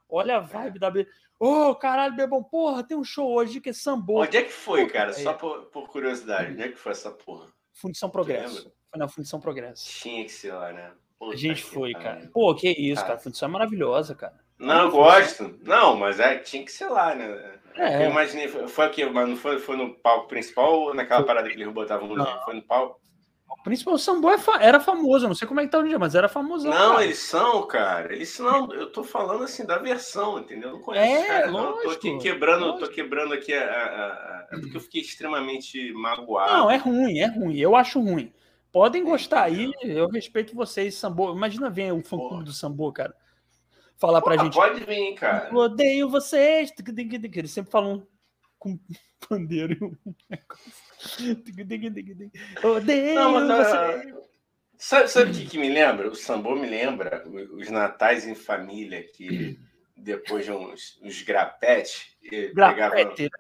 Olha a vibe da. Ô, oh, caralho, Bebão, porra, tem um show hoje que é sambô. Onde é que foi, cara? Só por, por, curiosidade, onde é que foi essa porra? Fundição Progresso. Foi na Fundição Progresso. Tinha que ser lá, né? Puta a gente foi, cara. cara. Pô, que isso, cara. cara. Fundição é maravilhosa, cara. Não, eu gosto. Não, mas é, tinha que ser lá, né? É. Eu imaginei, foi, foi aqui, mas não foi, foi no palco principal ou naquela foi. parada que eles botavam música? Foi no palco? O principal Sambo é era famoso, não sei como é que tá hoje em dia, mas era famoso. Não, cara. eles são, cara. Eles são. Eu tô falando assim da versão, entendeu? Eu não conheço. É, cara, lógico, não. tô aqui quebrando, lógico. tô quebrando aqui a, a, a, É porque eu fiquei extremamente magoado. Não, é ruim, é ruim. Eu acho ruim. Podem gostar aí, eu respeito vocês, Sambo. Imagina ver o fã clube do Sambo, cara. Falar Pô, pra gente. Pode vir, cara. Eu odeio vocês. Eles sempre falam com pandeiro Odeio Não, mas, você. Uh, sabe, sabe o que, que me lembra? O sambô me lembra os natais em família que depois de uns, uns grapetes Grapete,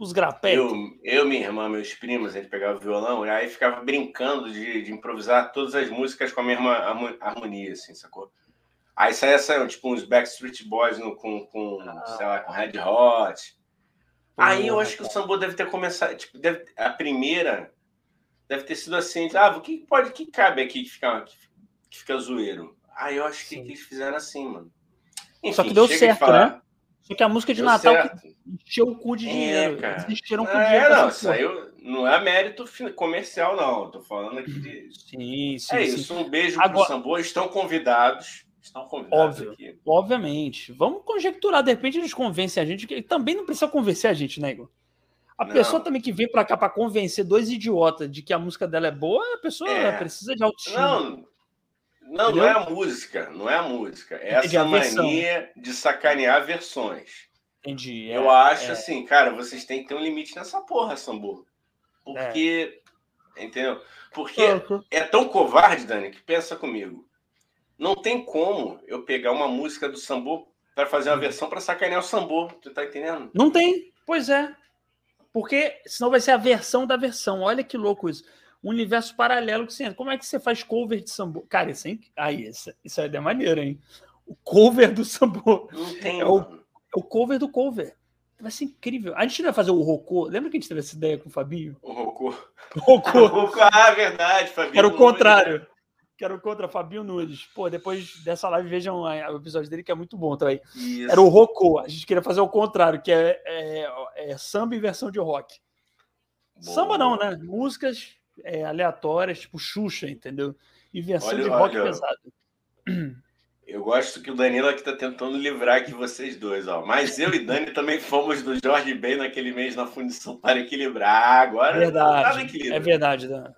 os grapetes. Eu, eu, minha irmã, meus primos, a gente pegava o violão e aí ficava brincando de, de improvisar todas as músicas com a mesma harmonia, assim, sacou? Aí saia, saia tipo uns Backstreet Boys no, com, com ah. sei lá, com Red Hot. Aí eu acho que o Sambo deve ter começado, tipo, deve, a primeira deve ter sido assim, ah, o que pode, que cabe aqui que fica, que fica zoeiro? Aí eu acho que, que eles fizeram assim, mano. Enfim, Só que deu certo, né? Só que a música de Natal encheu o cu de é, dinheiro. É, cara. encheram o cu de dinheiro. É, não, isso aí não é mérito comercial, não. Tô falando aqui de. Sim, sim. É sim. isso. Um beijo Agora... pro Sambo. Estão convidados. Estão convidados Óbvio, aqui. Obviamente. Vamos conjecturar. De repente eles convencem a gente. Que também não precisa convencer a gente, né, Igor? A não. pessoa também que vem para cá para convencer dois idiotas de que a música dela é boa, a pessoa é. precisa de autoestima. Não, não, não é a música, não é a música. É essa mania de sacanear versões. Entendi. É, eu acho é. assim, cara, vocês têm que ter um limite nessa porra, Sambu. Porque, é. entendeu? Porque é tão covarde, Dani, que pensa comigo. Não tem como eu pegar uma música do Sambu para fazer uma versão para sacanear o Sambu. Tu tá entendendo? Não tem. Pois é. Porque senão vai ser a versão da versão. Olha que louco isso. Um universo paralelo que você entra. Como é que você faz cover de sambo? Cara, isso, é Aí, isso, isso é maneiro, hein? O cover do sambo. Não tem. É o, é o cover do cover. Vai ser incrível. A gente vai fazer o Rocô. Lembra que a gente teve essa ideia com o Fabinho? O Rocô. Rocô. Ah, verdade, Fabinho. Era o contrário. Que era o contra Fabinho Nunes. Pô, depois dessa live vejam o episódio dele que é muito bom também. Isso. Era o Rocô. A gente queria fazer o contrário, que é, é, é samba em versão de rock. Boa. Samba não, né? Músicas é, aleatórias, tipo Xuxa, entendeu? E versão olha, de rock olha, pesado. Eu gosto que o Danilo aqui tá tentando livrar aqui vocês dois, ó. Mas eu e Dani também fomos do Jorge Ben naquele mês na fundição para equilibrar. Agora verdade, É verdade, Dan.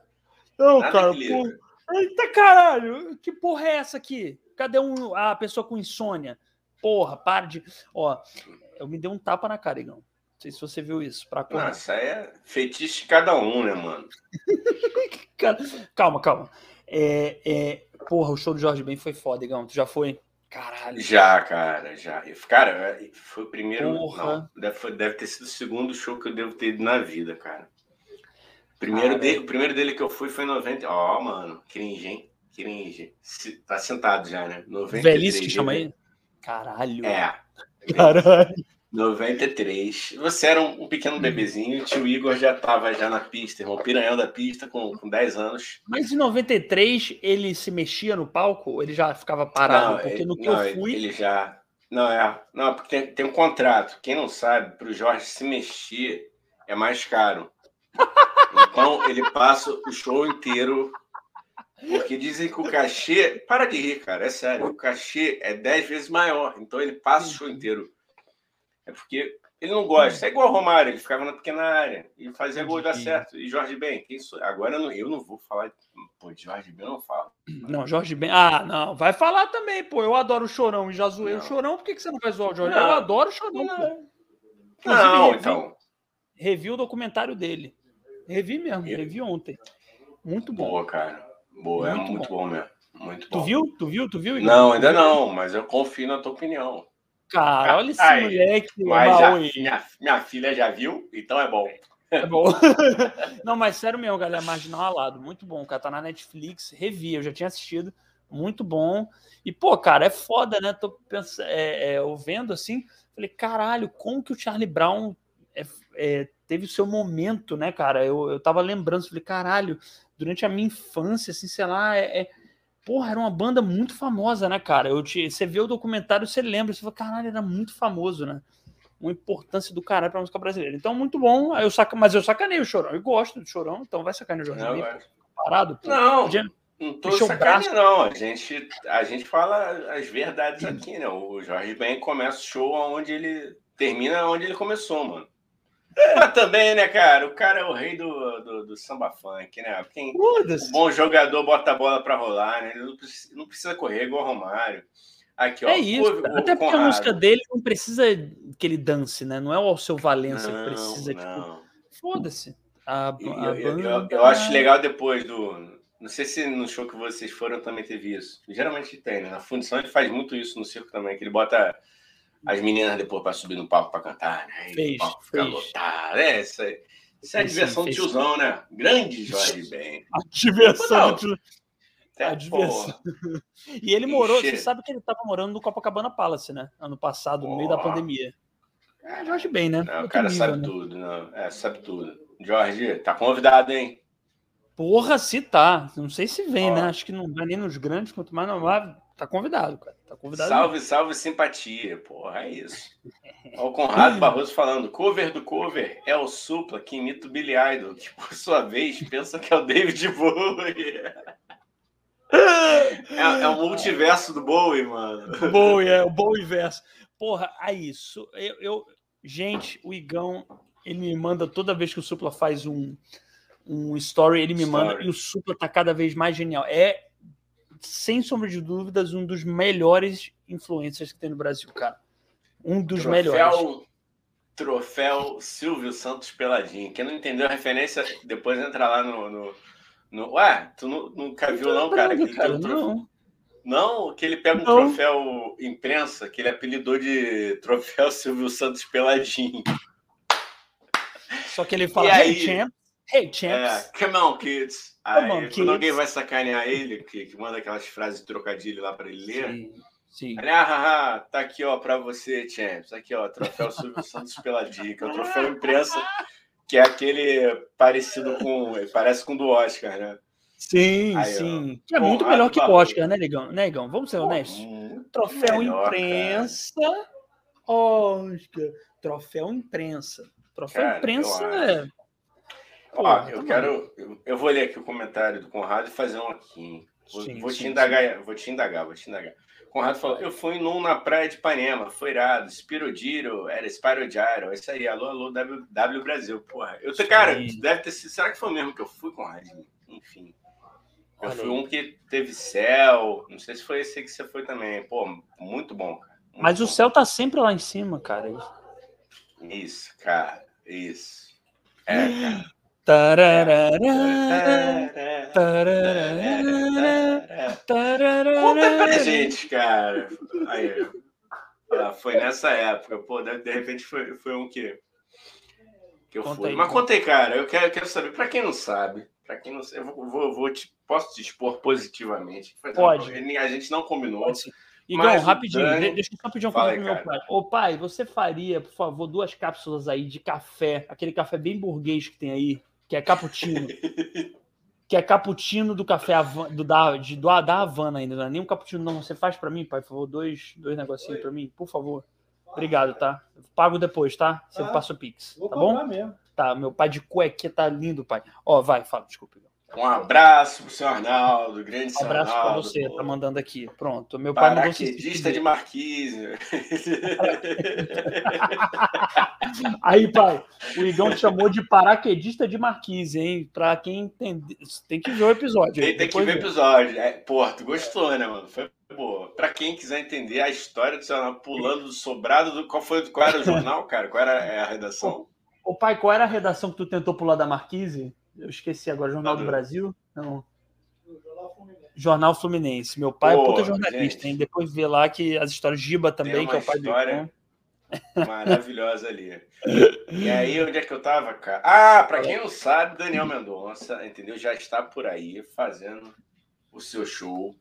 Não, nada cara, pô, Eita caralho, que porra é essa aqui? Cadê um, a pessoa com insônia? Porra, para de. Ó, eu me dei um tapa na cara, Igão. Não sei se você viu isso. Pra Nossa, é feitiço de cada um, né, mano? calma, calma. É, é, porra, o show do Jorge Ben foi foda, Igão. Tu já foi? Caralho. Já, cara, já. Cara, foi o primeiro. Porra. Não, deve, deve ter sido o segundo show que eu devo ter ido na vida, cara. Primeiro dele, o primeiro dele que eu fui foi em 90. Ó, oh, mano, cringe, hein? Cringe. Tá sentado já, né? 93. Velhice que chama aí? Caralho. É. Caralho. 93. Você era um, um pequeno bebezinho, o tio Igor já tava já na pista, irmão, piranhão da pista com, com 10 anos. Mas em 93 ele se mexia no palco ou ele já ficava parado? Não, porque ele, no que não, eu fui. Ele já. Não, é. Não, porque tem, tem um contrato. Quem não sabe, para o Jorge se mexer é mais caro. Então ele passa o show inteiro. Porque dizem que o cachê. Para de rir, cara, é sério. O cachê é 10 vezes maior. Então ele passa o show inteiro. É porque ele não gosta. É igual o Romário, ele ficava na pequena área e fazia gol dar certo. E Jorge Ben, quem sou? agora eu não, eu não vou falar. Pô, de Jorge Ben eu não falo. Não, Jorge Ben. Ah, não. Vai falar também, pô. Eu adoro o chorão e já zoei não. o chorão. Por que, que você não vai zoar o Jorge? Não. Eu adoro o chorão, não. não, então. Revi o documentário dele. Revi mesmo, eu... revi ontem. Muito bom. Boa, cara. Boa, muito é muito bom. bom mesmo. Muito bom. Tu viu? Tu viu? Tu viu? Não, ainda não, mas eu confio na tua opinião. Cara, olha esse Ai, moleque. Mas já, minha, minha filha já viu, então é bom. É bom. não, mas sério mesmo, galera. Marginal Alado, muito bom. Cara, tá na Netflix, revi, eu já tinha assistido. Muito bom. E, pô, cara, é foda, né? Tô pensando, é, é, eu vendo assim, falei, caralho, como que o Charlie Brown é, é, teve o seu momento, né, cara? Eu, eu tava lembrando, falei, caralho, durante a minha infância, assim, sei lá, é, é porra, era uma banda muito famosa, né, cara? Eu te, você vê o documentário, você lembra, você fala, caralho, era muito famoso, né? Uma importância do caralho pra música brasileira. Então, muito bom. Eu saca, mas eu sacanei o Chorão. Eu gosto do Chorão, então vai sacanear o Jorge não, Ben, parado. Pô. Não, Podia... não tô sacaneando, não. A gente, a gente fala as verdades aqui, né? O Jorge Ben começa o show onde ele termina onde ele começou, mano. Mas também, né, cara? O cara é o rei do, do, do samba funk, né? Quem, o bom jogador bota a bola para rolar, né? Ele não precisa, não precisa correr igual o Romário. Aqui, ó, é isso. O, Até porque Conrado. a música dele não precisa que ele dance, né? Não é o seu Valença não, que precisa. Tipo, Foda-se. Eu, eu, eu, eu, acho legal depois do. Não sei se no show que vocês foram também teve isso. Geralmente tem, né? Na fundição ele faz muito isso no circo também, que ele bota as meninas depois para subir no palco para cantar, né? Fez, palco fez. Lotado. É, isso, é, isso é a diversão fez, do tiozão, né? Grande Jorge Ben. A diversão do tiozão. a diversão. E ele morou, você sabe que ele estava morando no Copacabana Palace, né? Ano passado, no meio da pandemia. É, Jorge Ben, né? Não, o cara nível, sabe né? tudo, não. É, sabe tudo. Jorge, tá convidado, hein? Porra, se tá. Não sei se vem, né? Acho que não vai nem nos grandes, quanto mais não vai. Tá convidado, cara. Tá convidado. Salve, mesmo. salve, simpatia. Porra, é isso. Ó, o Conrado Barroso falando: cover do cover é o Supla que imita o Billy Idol, que por sua vez pensa que é o David Bowie. É, é o multiverso do Bowie, mano. Bowie, é o Bowie verso. Porra, é isso. Eu, eu, gente, o Igão, ele me manda toda vez que o Supla faz um, um story, ele me story. manda e o Supla tá cada vez mais genial. É, sem sombra de dúvidas, um dos melhores influencers que tem no Brasil, cara. Um dos troféu, melhores. Troféu Silvio Santos Peladinho. Quem não entendeu a referência, depois entra lá no, no no, ué, tu nunca viu, não, cara? Que cara não. não, que ele pega um não. troféu imprensa, que ele apelidou de troféu Silvio Santos Peladinho. Só que ele fala, e hey, champs. Hey, champs. É, come on, kids. Aí, on, kids. quando alguém vai sacanear ele, que, que manda aquelas frases de trocadilho lá para ele ler, sim, sim. Ele, ah, ah, ah, tá aqui, ó, para você, champs. Aqui, ó, troféu Silvio Santos que é o troféu imprensa que é aquele parecido com. Parece com o do Oscar, né? Sim, Aí, sim. Ó, que é muito melhor que o Oscar, né, Negão? Né, Negão? Vamos ser honestos. Troféu melhor, imprensa. Cara. Oscar. Troféu imprensa. Troféu cara, imprensa é. Ó, eu tá quero. Eu, eu, vou ler aqui o comentário do Conrado e fazer um aqui. Vou, sim, vou sim, te indagar, sim. vou te indagar, vou te indagar. Conrado falou: Eu fui num na praia de Ipanema, foi irado. Spirodiro, era Spirodiro. É isso aí, alô, alô, w, w Brasil. Porra, eu cara, deve ter sido. Será que foi mesmo que eu fui, Conrado? Enfim. Eu Olha fui aí. um que teve céu. Não sei se foi esse que você foi também. Pô, muito bom, cara. Muito Mas bom. o céu tá sempre lá em cima, cara. Isso, cara. Isso. É, cara. Conta pra gente, cara. Aí, ah, foi nessa época. Pô, de, de repente foi, foi um que, que eu Conta fui. Aí, Mas contei, cara. Eu quero, quero saber. Pra quem não sabe, pra quem não sabe, eu vou, vou, vou te, posso te expor positivamente. Pode. a gente não combinou. Pode Igão, rapidinho, Dani... deixa eu só pedir uma coisa pro meu pai. Ô pai, você faria, por favor, duas cápsulas aí de café, aquele café bem burguês que tem aí, que é cappuccino. que é cappuccino do café do, da, de, do, da Havana ainda, não é nem um cappuccino, não. Você faz para mim, pai, por favor, dois, dois negocinhos para mim, por favor. Obrigado, tá? pago depois, tá? Você ah, passa o Pix, tá bom? Mesmo. Tá, meu pai de cueque tá lindo, pai. Ó, vai, fala, desculpa. Um abraço pro seu Arnaldo, grande Um abraço para você, pô. tá mandando aqui. Pronto, meu pai mandou Paraquedista de Marquise. Aí, pai, o Igão te chamou de paraquedista de Marquise, hein? Pra quem entender, tem que ver o episódio. Tem, tem que ver o episódio. É, pô, tu gostou, né, mano? Foi boa. Pra quem quiser entender a história do seu Arnaldo pulando do sobrado, do, qual, foi, qual era o jornal, cara? Qual era a redação? Ô, pai, qual era a redação que tu tentou pular da Marquise? Eu esqueci agora, Jornal do Brasil? Não. Jornal Fluminense. Meu pai Pô, é puta jornalista, gente. hein? Depois vê lá que as histórias Giba também, que é o pai história do maravilhosa ali. E aí, onde é que eu tava, cara? Ah, para quem não sabe, Daniel Mendonça, entendeu? Já está por aí fazendo o seu show.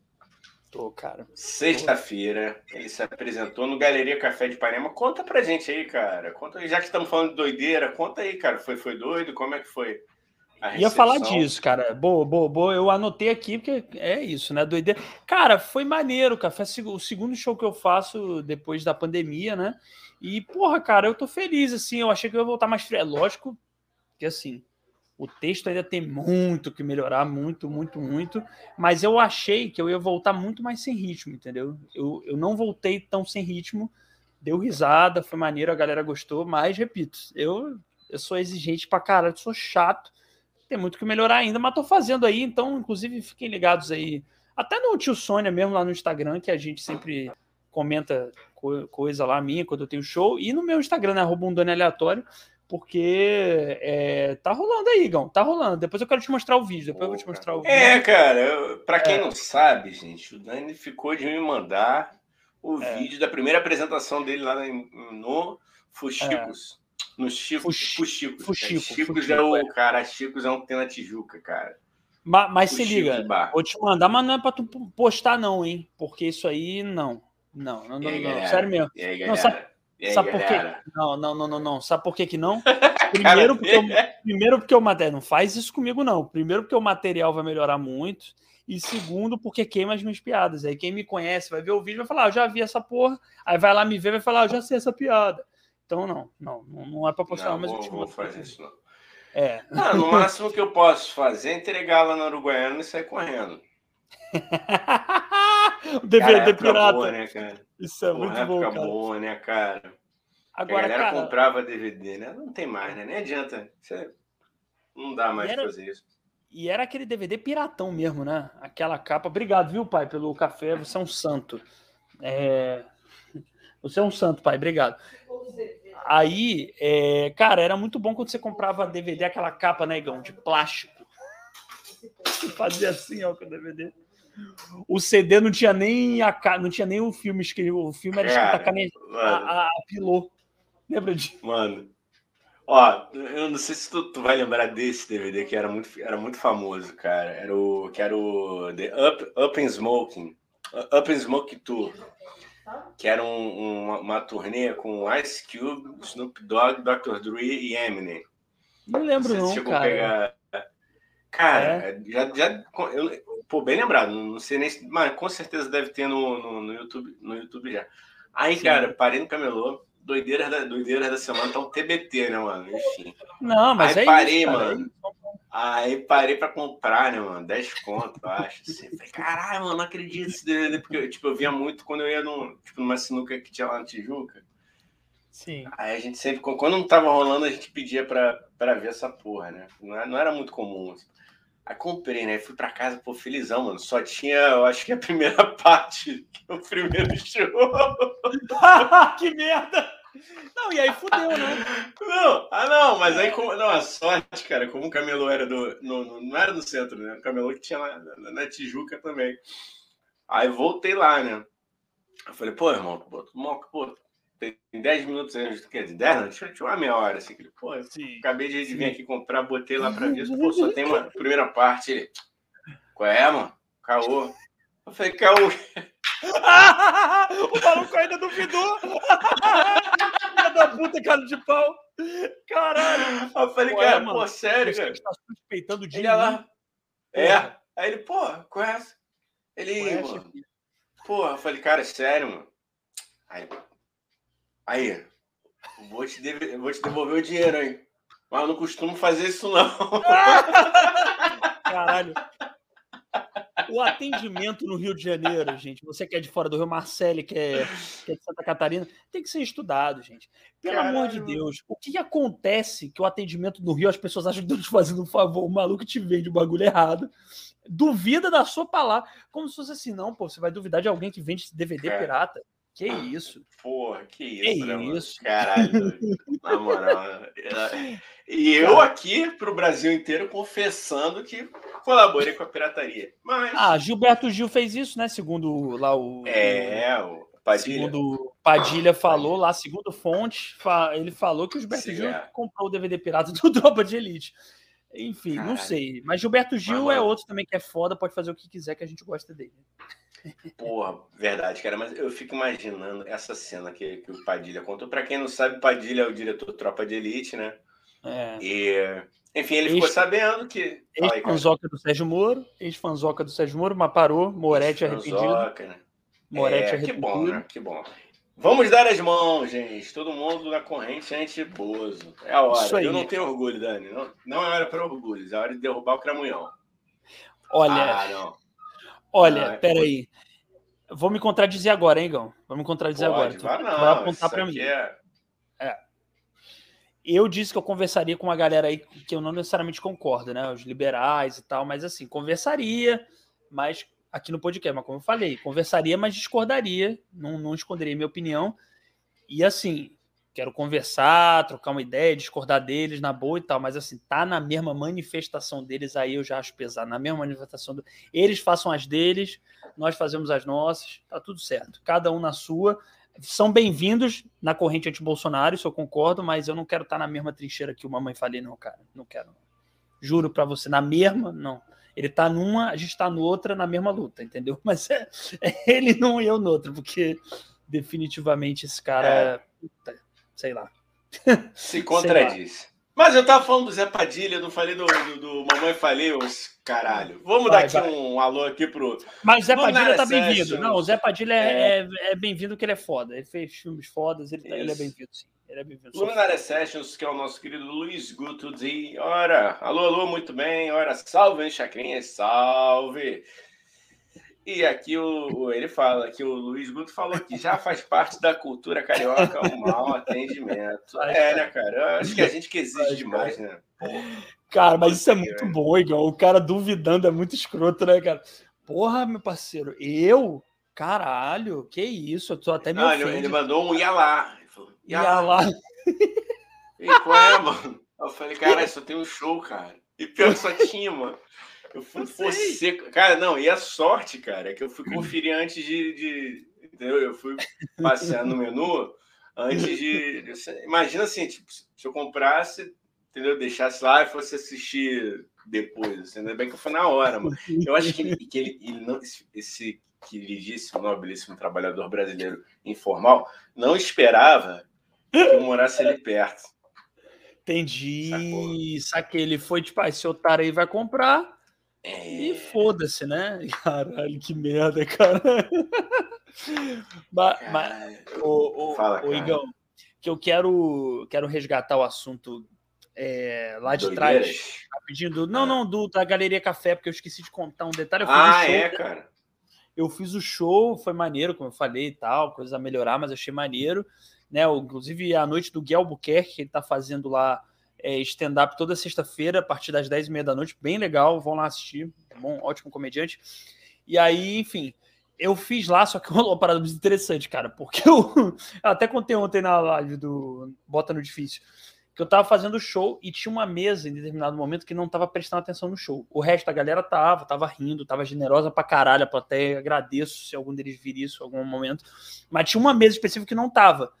Tô, cara. Sexta-feira, ele se apresentou no Galeria Café de Ipanema. Conta pra gente aí, cara. Conta aí, já que estamos falando de doideira, conta aí, cara. Foi, foi doido? Como é que foi? Ia falar disso, cara. Boa, boa, boa. Eu anotei aqui porque é isso, né? Doideira. Cara, foi maneiro, cara. Foi o segundo show que eu faço depois da pandemia, né? E, porra, cara, eu tô feliz, assim. Eu achei que eu ia voltar mais. É lógico que, assim, o texto ainda tem muito que melhorar, muito, muito, muito. Mas eu achei que eu ia voltar muito mais sem ritmo, entendeu? Eu, eu não voltei tão sem ritmo. Deu risada, foi maneiro, a galera gostou. Mas, repito, eu, eu sou exigente pra caralho, sou chato tem muito que melhorar ainda, mas tô fazendo aí, então, inclusive, fiquem ligados aí. Até no tio Sônia mesmo lá no Instagram, que a gente sempre comenta co coisa lá minha quando eu tenho show, e no meu Instagram, né, arroba um aleatório, porque é, tá rolando aí, Igão, tá rolando. Depois eu quero te mostrar o vídeo, depois eu vou te mostrar o vídeo. É, cara, para quem é. não sabe, gente, o Dani ficou de me mandar o é. vídeo da primeira apresentação dele lá no Fuxicos. É. No Chico, Fuxico. Fuxico. Fuxico, Chicos é o cara, Chicos é um tem na Tijuca, cara. Mas, mas se liga, vou te mandar, mas não é pra tu postar, não, hein? Porque isso aí não. Não, não, não, aí, não. Sério mesmo. Aí, não, sabe, aí, sabe por quê? Não, não, não, não, não. Sabe por quê que não? primeiro, porque eu, primeiro porque o material. Não faz isso comigo, não. Primeiro, porque o material vai melhorar muito. E segundo, porque queima as minhas piadas. Aí quem me conhece vai ver o vídeo vai falar, ah, eu já vi essa porra. Aí vai lá me ver e vai falar, ah, eu já sei essa piada. Então, não, não, não é pra postar, não, mas vou, eu te vou fazer isso, não. É. Não, no máximo que eu posso fazer é entregar lá no Uruguaiano e sair correndo. o DVD cara, pirata. Boa, né, cara? Isso é Porra, muito bom, cara. boa, né, cara? Agora, a galera cara... comprava DVD, né? Não tem mais, né? Nem adianta. Você... Não dá mais era... fazer isso. E era aquele DVD piratão mesmo, né? Aquela capa. Obrigado, viu, pai, pelo café. Você é um santo. É... Você é um santo, pai. Obrigado. Aí, é... cara, era muito bom quando você comprava DVD, aquela capa, né, Igão, de plástico. Você fazia assim, ó, com o DVD. O CD não tinha nem a não tinha nem o filme escrito. O filme era escrito a, caneta, a, a, a pilô. Lembra disso? Mano, Ó, eu não sei se tu, tu, vai lembrar desse DVD que era muito, era muito famoso, cara. Era o que era o The Up, Up in Smoking, Up in Smoke Tour, que era um, um, uma, uma turnê com Ice Cube, Snoop Dogg, Dr. Dre e Eminem. Não lembro não, não cara. Pegar... Cara, é? já, já eu, pô, bem lembrado, não sei nem, mas com certeza deve ter no, no, no YouTube, no YouTube já. Aí, Sim. cara, parei no camelô doideiras da, doideiras da semana tá um TBT, né, mano? Enfim. Não, mas aí é parei, isso, mano. Aí parei pra comprar, né, mano? 10 conto, eu acho. Assim. Falei, caralho, mano, não acredito dele. Porque, tipo, eu via muito quando eu ia num, tipo, numa sinuca que tinha lá na Tijuca. Sim. Aí a gente sempre, quando não tava rolando, a gente pedia pra, pra ver essa porra, né? Não era, não era muito comum. Assim. Aí comprei, né? Fui pra casa, pô, felizão, mano. Só tinha, eu acho que a primeira parte, o primeiro show. que merda! Não, e aí fudeu, né? Não, ah, não, mas aí, como, não, a sorte, cara, como o camelô era do. No, no, não era do centro, né? O camelô que tinha lá na, na, Tijuca também. Aí voltei lá, né? Eu falei, pô, irmão, pô, pô tem 10 minutos, quer dizer, 10 não, tinha, uma meia hora, assim, que, pô, Sim. acabei de vir aqui comprar, botei lá pra ver, pô, só tem uma primeira parte, ele, qual é, mano? Caô. Eu falei, caô. o maluco ainda duvidou. Filha da puta, cara de pau. Caralho. Eu falei, cara, mano, pô, sério, cara. Você tá suspeitando de ele lá. É. Aí ele, pô, conhece? Ele, conhece, mano. Pô, eu falei, cara, é sério, mano. Aí, aí vou te, deve, vou te devolver o dinheiro, hein? Mas eu não costumo fazer isso, não. Caralho. O atendimento no Rio de Janeiro, gente, você que é de fora do Rio, Marcele, que é, que é de Santa Catarina, tem que ser estudado, gente. Pelo Caralho. amor de Deus, o que, que, acontece que o atendimento no Rio, as pessoas acham que estão te fazendo um favor, o maluco te vende o bagulho errado, duvida da sua palavra, como se fosse assim, não, pô, você vai duvidar de alguém que vende DVD Cara. pirata. Que isso? Porra, que isso, que né, isso? Caralho, na moral. E eu aqui pro Brasil inteiro confessando que colaborei com a pirataria. Mas... Ah, Gilberto Gil fez isso, né? Segundo lá o. É, o Padilha. Segundo Padilha falou lá, segundo fonte, ele falou que o Gilberto Sim, Gil é. comprou o DVD pirata do Tropa de Elite. Enfim, Caralho. não sei. Mas Gilberto Gil Mas, é outro também que é foda, pode fazer o que quiser que a gente gosta dele. Porra, verdade, cara, mas eu fico imaginando essa cena que, que o Padilha contou. Para quem não sabe, Padilha é o diretor Tropa de Elite, né? É. E, enfim, ele ex, ficou sabendo que. Ex-fanzoca do Sérgio Moro, ex-fanzoca do Sérgio Moro, mas parou, Moretti arrependido. Né? Moretti é, arrependido. Que bom, né? Que bom. Vamos dar as mãos, gente. Todo mundo na corrente bozo. É a hora. Eu não tenho orgulho, Dani. Não, não é hora para orgulho, é hora de derrubar o cramunhão. Olha. Ah, não. Olha, não, é peraí. Vou me contradizer agora, hein, Gão? Vou me contradizer Pode, agora. Vai, não, vai apontar para mim. É... é. Eu disse que eu conversaria com uma galera aí que eu não necessariamente concordo, né? Os liberais e tal, mas assim, conversaria, mas aqui no podcast, mas como eu falei, conversaria, mas discordaria, não, não esconderia minha opinião. E assim, quero conversar, trocar uma ideia, discordar deles na boa e tal, mas assim, tá na mesma manifestação deles, aí eu já acho pesado. Na mesma manifestação, do... eles façam as deles, nós fazemos as nossas, tá tudo certo. Cada um na sua são bem-vindos na corrente anti-Bolsonaro, isso eu concordo, mas eu não quero estar na mesma trincheira que o Mamãe Falei, não, cara. Não quero. Juro para você, na mesma, não. Ele tá numa, a gente tá noutra na mesma luta, entendeu? Mas é, é ele num e eu no outro, porque definitivamente esse cara, é. Sei lá. Se contradiz. Mas eu tava falando do Zé Padilha, não falei do, do, do Mamãe Falei, os caralho. Vamos vai, dar aqui vai. um alô aqui pro. Mas o Zé Padilha tá bem-vindo. Não, o Zé Padilha é, é, é bem-vindo que ele é foda. Ele fez filmes fodas, ele, tá, ele é bem-vindo, sim. Ele é bem-vindo. Luminária Sessions, que é o nosso querido Luiz Guto de. Ora, alô, alô, muito bem. Ora, salve, hein, Chacrinha, salve. E aqui o, ele fala que o Luiz Guto falou que já faz parte da cultura carioca o mau atendimento. É, né, cara? Eu acho que a gente que exige demais, né? Cara, mas isso é muito bom, igual. O cara duvidando é muito escroto, né, cara? Porra, meu parceiro, eu? Caralho, que isso? Eu tô até me Não, ele mandou um ia lá. Ele falou, ia, ia lá. E qual é, mano? Eu falei, cara, só tem um show, cara. E pior que só tinha, mano. Eu fui você. Cara, não, e a sorte, cara, é que eu fui conferir antes de. de entendeu? Eu fui passear no menu antes de. Imagina assim, tipo, se eu comprasse, entendeu? Deixasse lá e fosse assistir depois. Assim, ainda bem que foi na hora, mano. Eu acho que ele, que ele, ele não, esse queridíssimo, nobilíssimo trabalhador brasileiro informal não esperava que eu morasse ali perto. Entendi. Sacou? Saquei. Ele foi tipo, ah, esse otário aí vai comprar. É... E foda-se, né? Caralho, que merda, cara. mas, mas o, o, Fala, o Igão, que eu quero, quero resgatar o assunto é, lá de Doideiras. trás, rapidinho. Do, não, ah. não, do, da Galeria Café, porque eu esqueci de contar um detalhe. ah, show, é, cara. Eu fiz o show, foi maneiro, como eu falei e tal, coisa a melhorar, mas achei maneiro. Né? Inclusive, a noite do Guel Albuquerque, que ele tá fazendo lá é, stand-up toda sexta-feira, a partir das 10 e meia da noite, bem legal, vão lá assistir, bom, ótimo comediante. E aí, enfim, eu fiz lá, só que rolou uma parada muito interessante, cara, porque eu, eu até contei ontem na live do Bota no Difícil, que eu tava fazendo show e tinha uma mesa em determinado momento que não tava prestando atenção no show. O resto da galera tava, tava rindo, tava generosa pra caralho, a plateia, agradeço se algum deles vir isso em algum momento, mas tinha uma mesa específica que não tava.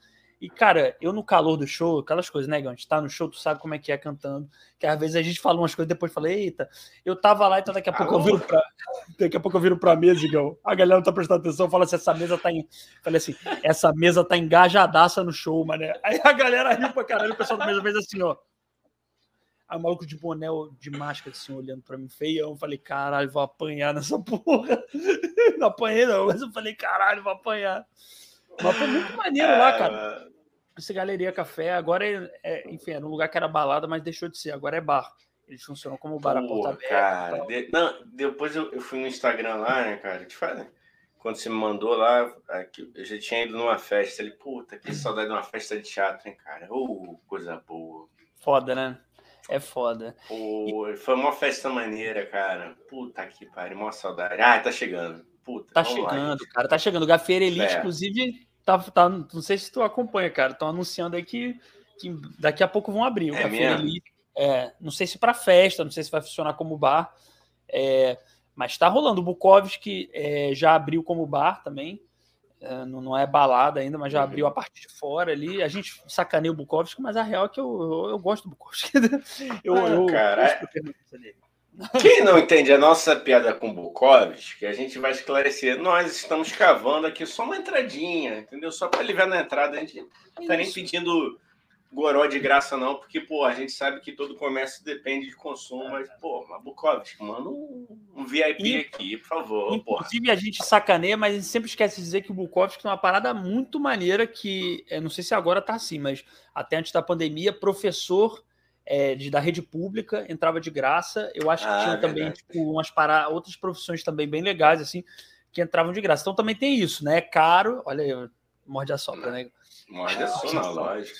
E, cara, eu no calor do show, aquelas coisas, né, Gant? Tá no show, tu sabe como é que é cantando. Que às vezes a gente fala umas coisas depois fala, eita, eu tava lá, então daqui a pouco eu viro pra. Daqui a pouco eu viro pra mesa, Igão. A galera não tá prestando atenção, fala assim, essa mesa tá em. Falei assim, essa mesa tá engajadaça no show, mané. Aí a galera riu pra caralho, o pessoal da mesa fez assim, ó. Aí o maluco de boné, de máscara, assim, olhando pra mim, feião. Eu falei, caralho, vou apanhar nessa porra. Não apanhei, não, mas eu falei, caralho, vou apanhar. Mas foi muito maneiro é, lá, cara. Essa galeria café, agora é, é, enfim, era um lugar que era balada, mas deixou de ser, agora é bar. Eles funcionam como bar a porta aberta. Cara, de, não, depois eu, eu, fui no Instagram lá, né, cara? Te falei. Quando você me mandou lá, eu já tinha ido numa festa. Ele, puta, que saudade de uma festa de teatro, hein, cara? Oh, coisa boa. Foda, né? É foda. Pô, e... Foi uma festa maneira, cara. Puta que pariu, uma saudade. Ah, tá chegando. Puta, tá chegando, lá, cara. Tá chegando. O Gafeira Elite, é. inclusive, tá, tá, não sei se tu acompanha, cara. Estão anunciando aí que, que, daqui a pouco vão abrir. O é Café Elite. É, não sei se para festa, não sei se vai funcionar como bar. É, mas tá rolando. O Bukowski é, já abriu como bar também. É, não, não, é balada ainda, mas já uhum. abriu a parte de fora ali. A gente sacaneia o Bukowski, mas a real é que eu, eu, eu gosto do Bukowski. eu, ah, eu, cara, eu dele. Quem não entende a nossa piada com Bukovs, que a gente vai esclarecer, nós estamos cavando aqui só uma entradinha, entendeu? Só para aliviar na entrada. A gente não está nem pedindo goró de graça, não, porque, pô, a gente sabe que todo comércio depende de consumo, mas, pô, mas Bukovs, manda um, um VIP e, aqui, por favor. Inclusive, porra. a gente sacaneia, mas a gente sempre esquece de dizer que o Bukovski é uma parada muito maneira que, não sei se agora tá assim, mas até antes da pandemia, professor é, de, da rede pública, entrava de graça. Eu acho que ah, tinha também tipo, umas para outras profissões também bem legais, assim, que entravam de graça. Então também tem isso, né? É caro, olha aí, morde a sopra, né? Morde a sopra, lógico.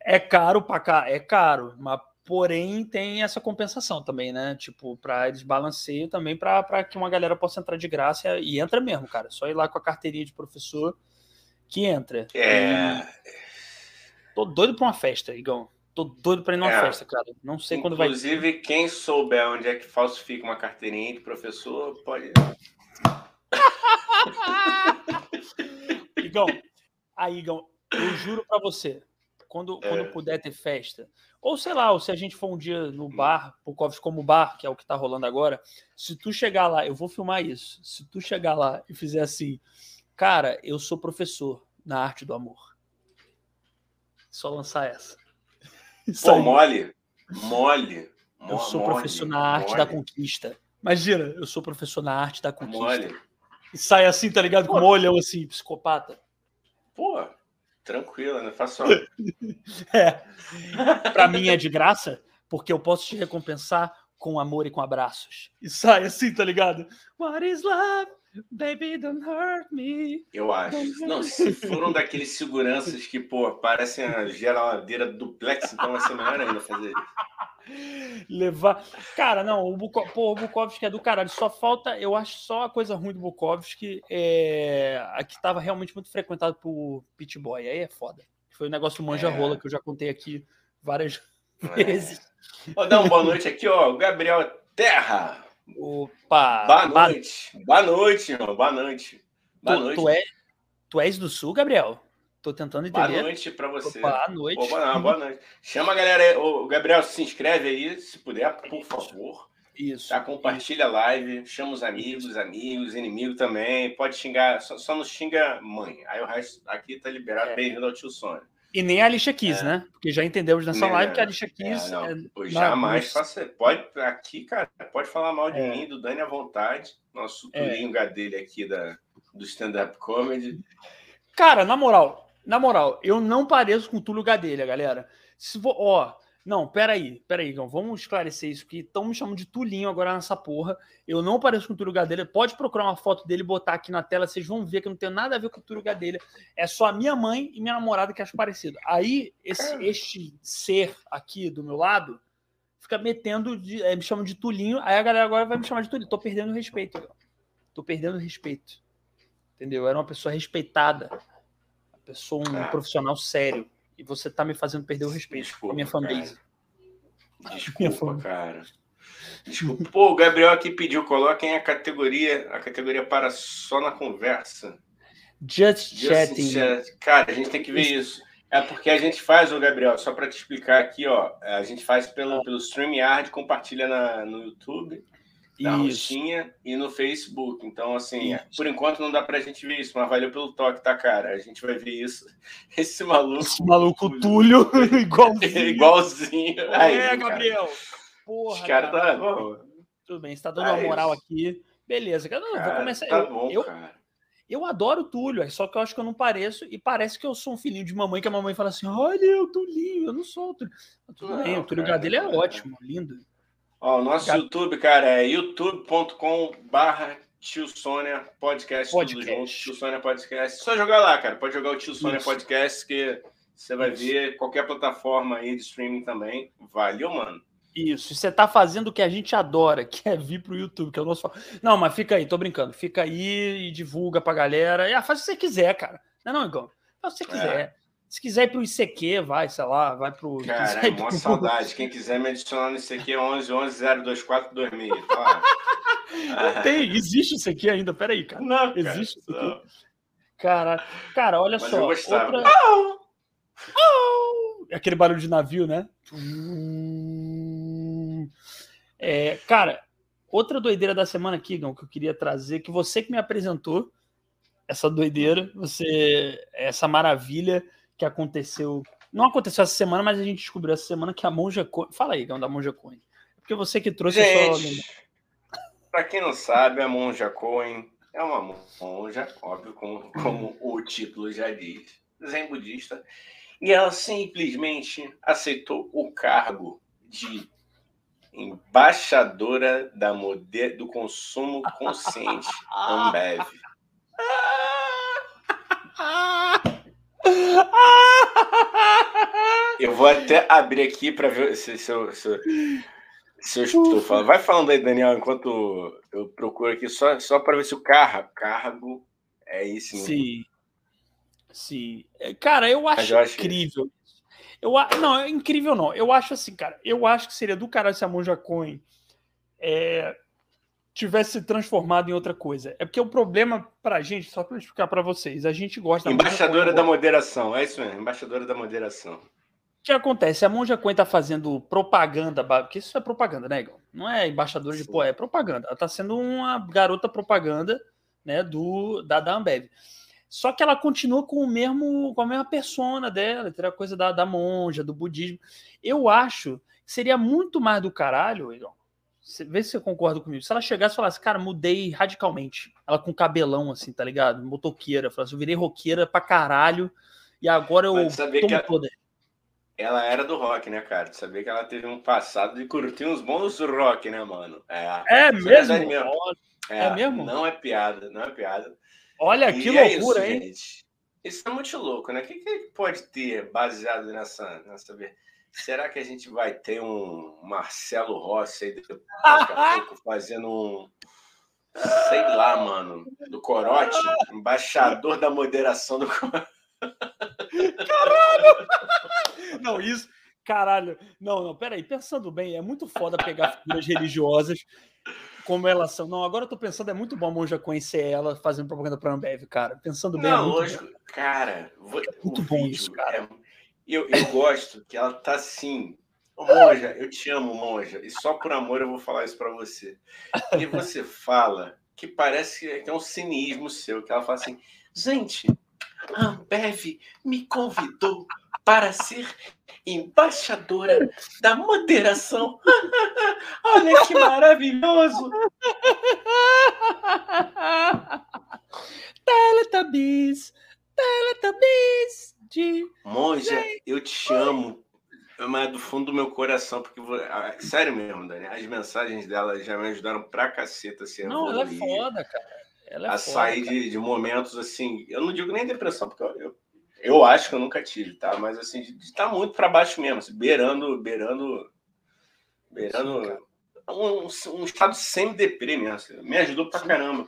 É caro para cá, é caro, mas porém tem essa compensação também, né? Tipo, para desbalanceio também para que uma galera possa entrar de graça e entra mesmo, cara. Só ir lá com a carteirinha de professor que entra. É. E... Tô doido para uma festa, Igão. Tô doido para ir numa é. festa, cara. Não sei quando vai. Inclusive, quem souber onde é que falsifica uma carteirinha de professor, pode. Igão, aí, Igão, eu juro para você, quando, é. quando puder ter festa, ou sei lá, ou se a gente for um dia no bar, Pukovs como bar, que é o que tá rolando agora, se tu chegar lá, eu vou filmar isso. Se tu chegar lá e fizer assim, cara, eu sou professor na arte do amor. Só lançar essa. Isso Pô, aí. mole. Mole. Eu sou mole, professor na arte mole. da conquista. Imagina, eu sou professor na arte da conquista. Mole. E sai assim, tá ligado? Com um olhão assim, psicopata. Pô, tranquilo, né? Faço. é. Pra mim é de graça, porque eu posso te recompensar com amor e com abraços. E sai assim, tá ligado? What is love? Baby, don't hurt me. Eu acho. Não, se for um daqueles seguranças que, pô, parecem a geladeira duplex, então vai ser melhor ainda fazer isso. Levar. Cara, não, o, Buko... Pô, o Bukowski é do caralho. Só falta, eu acho só a coisa ruim do Bukowski é a que tava realmente muito frequentado por Pit Boy. Aí é foda. Foi o um negócio do manja é. que eu já contei aqui várias é. vezes. Vou dar uma boa noite aqui, ó. Gabriel Terra. Opa! Boa noite. Boa noite, irmão. Boa noite. Boa tu, noite. Tu, é, tu és do Sul, Gabriel? Tô tentando entender. Boa noite para você. Boa noite. Opa, não, boa noite. Chama a galera aí. O Gabriel, se inscreve aí, se puder, por favor. Isso. Tá? Compartilha a live, chama os amigos, amigos, inimigos também. Pode xingar, só, só não xinga mãe. Aí o resto aqui tá liberado. É. Bem-vindo ao tio Sônia. E nem a Alicia Keys, é. né? Porque já entendemos nessa live que a Alicia Keys. É, não, é, jamais faça. Pode, aqui, cara, pode falar mal de é. mim, do Dani à vontade. Nosso é. Turinho Gadelha aqui da, do stand-up comedy. Cara, na moral, na moral, eu não pareço com o Túlio Gadelha, galera. Se vou, ó, não, peraí, peraí, então, vamos esclarecer isso aqui. Estão me chamando de Tulinho agora nessa porra. Eu não pareço com o Túlio Gadelha. Pode procurar uma foto dele e botar aqui na tela, vocês vão ver que não tem nada a ver com o Túlio Gadelha. É só a minha mãe e minha namorada que acham parecido. Aí, esse, este ser aqui do meu lado fica metendo, de, é, me chamam de Tulinho. Aí a galera agora vai me chamar de Tulinho. Tô perdendo respeito. Tô perdendo respeito. Entendeu? Eu era uma pessoa respeitada. Uma pessoa, um ah. profissional sério. E você tá me fazendo perder o respeito Desculpa, com a minha fanbase. Cara. Desculpa, cara. Desculpa. Pô, o Gabriel aqui pediu, coloquem a categoria, a categoria para só na conversa. Just, Just chatting. Chat. Cara, a gente tem que ver isso. É porque a gente faz, o Gabriel, só para te explicar aqui, ó, a gente faz pelo, pelo StreamYard, compartilha na, no YouTube na roxinha e no Facebook. Então, assim, isso. por enquanto não dá pra gente ver isso, mas valeu pelo toque, tá, cara? A gente vai ver isso. Esse maluco. Esse maluco Túlio, igualzinho. igualzinho. Aí, é, Gabriel. Porra, Os caras cara, tá. Tudo bem, você tá dando uma moral isso. aqui. Beleza, cara. Não, cara, vou começar. Tá eu, bom, eu, cara. Eu adoro o Túlio, só que eu acho que eu não pareço, e parece que eu sou um filhinho de mamãe, que a mamãe fala assim: olha, eu Túlio, eu não sou o Túlio. Tudo não, bem, o Túlio Gadelha é ótimo, lindo. Ó, o nosso YouTube, cara, é youtube.com barra Tio Sônia Podcast, podcast, tudo junto. Tio Sônia Podcast. Só jogar lá, cara. Pode jogar o Tio Sônia Isso. Podcast, que você vai ver qualquer plataforma aí de streaming também. Valeu, mano. Isso, você tá fazendo o que a gente adora, que é vir pro YouTube, que é o nosso. Não, mas fica aí, tô brincando. Fica aí e divulga pra galera. E, ah, faz o que você quiser, cara. Não é não, Igor? Faz o que você quiser. É. Se quiser ir pro ICQ, vai, sei lá, vai pro. Cara, é uma pro... saudade. Quem quiser me adicionar no ICQ é 11 11 024 2000. Tem, existe isso aqui ainda, peraí, cara. Não, cara, existe isso aqui. Cara, cara, olha Mas só. Eu gostava. Outra... Oh! Oh! Aquele barulho de navio, né? É, cara, outra doideira da semana aqui, Gão, que eu queria trazer, que você que me apresentou essa doideira, você, essa maravilha que aconteceu. Não aconteceu essa semana, mas a gente descobriu essa semana que a Monja Coin. Fala aí, Gão, da Monja Coin. É porque você que trouxe gente, Para quem não sabe, a Monja Coin é uma monja, óbvio, como, como o título já diz, zen budista, e ela simplesmente aceitou o cargo de embaixadora da do consumo consciente Ambev. Eu vou até abrir aqui para ver se, se, eu, se, se eu estou falando. Vai falando aí, Daniel, enquanto eu procuro aqui, só, só para ver se o carro, cargo é isso. Sim. Sim. É, cara, eu acho, eu acho incrível. Eu, não, é incrível não. Eu acho assim, cara. Eu acho que seria do caralho se a Monja Coin é, tivesse se transformado em outra coisa. É porque o problema pra gente, só para explicar para vocês, a gente gosta Embaixadora da moderação, é isso mesmo, embaixadora da moderação. O que acontece? A Monja Coin tá fazendo propaganda, porque isso é propaganda, né, Igor? Não é embaixadora de pô, é propaganda. Ela tá sendo uma garota propaganda, né, do da, da Ambev. Só que ela continua com o mesmo, com a mesma persona dela, a coisa da, da monja, do budismo. Eu acho que seria muito mais do caralho, Igor. Vê se você concorda comigo. Se ela chegasse e falasse, cara, mudei radicalmente. Ela com cabelão, assim, tá ligado? Motoqueira. Falasse, eu virei roqueira pra caralho. E agora eu tomo que toda. Ela era do rock, né, cara? Tu sabia que ela teve um passado de curtir uns bons rock, né, mano? É, é mesmo? É mesmo? É, é, mesmo? Não é piada, não é piada. Olha e que é loucura, isso, hein? Gente. Isso é muito louco, né? O que, que pode ter baseado nessa, nessa. Será que a gente vai ter um Marcelo Rossi aí daqui a pouco fazendo um. Sei lá, mano. Do Corote, embaixador da moderação do Corote. Caralho! Não, isso. Caralho. Não, não, peraí. Pensando bem, é muito foda pegar figuras religiosas como elas são. Não, agora eu tô pensando, é muito bom a Monja conhecer ela fazendo propaganda pra Ambev, cara. Pensando bem. É não, é lógico, bom. cara. É muito bom isso, cara. É, eu, eu gosto que ela tá assim. Monja, eu te amo, Monja. E só por amor eu vou falar isso para você. E você fala que parece que é um cinismo seu, que ela fala assim, gente, a Ambev me convidou para ser embaixadora da moderação. Olha que maravilhoso! Teletubbies, Teletubbies de... Monja, eu te amo, mas do fundo do meu coração, porque, sério mesmo, Dani, as mensagens dela já me ajudaram pra caceta. Assim, Não, ela é foda, cara. Ela é a foda, sair de, de, momentos assim, eu não digo nem depressão, porque eu, eu, eu acho que eu nunca tive, tá? Mas assim, de estar tá muito para baixo mesmo, assim, beirando, beirando, beirando um, um, estado semi-deprê mesmo. Assim, me ajudou pra caramba.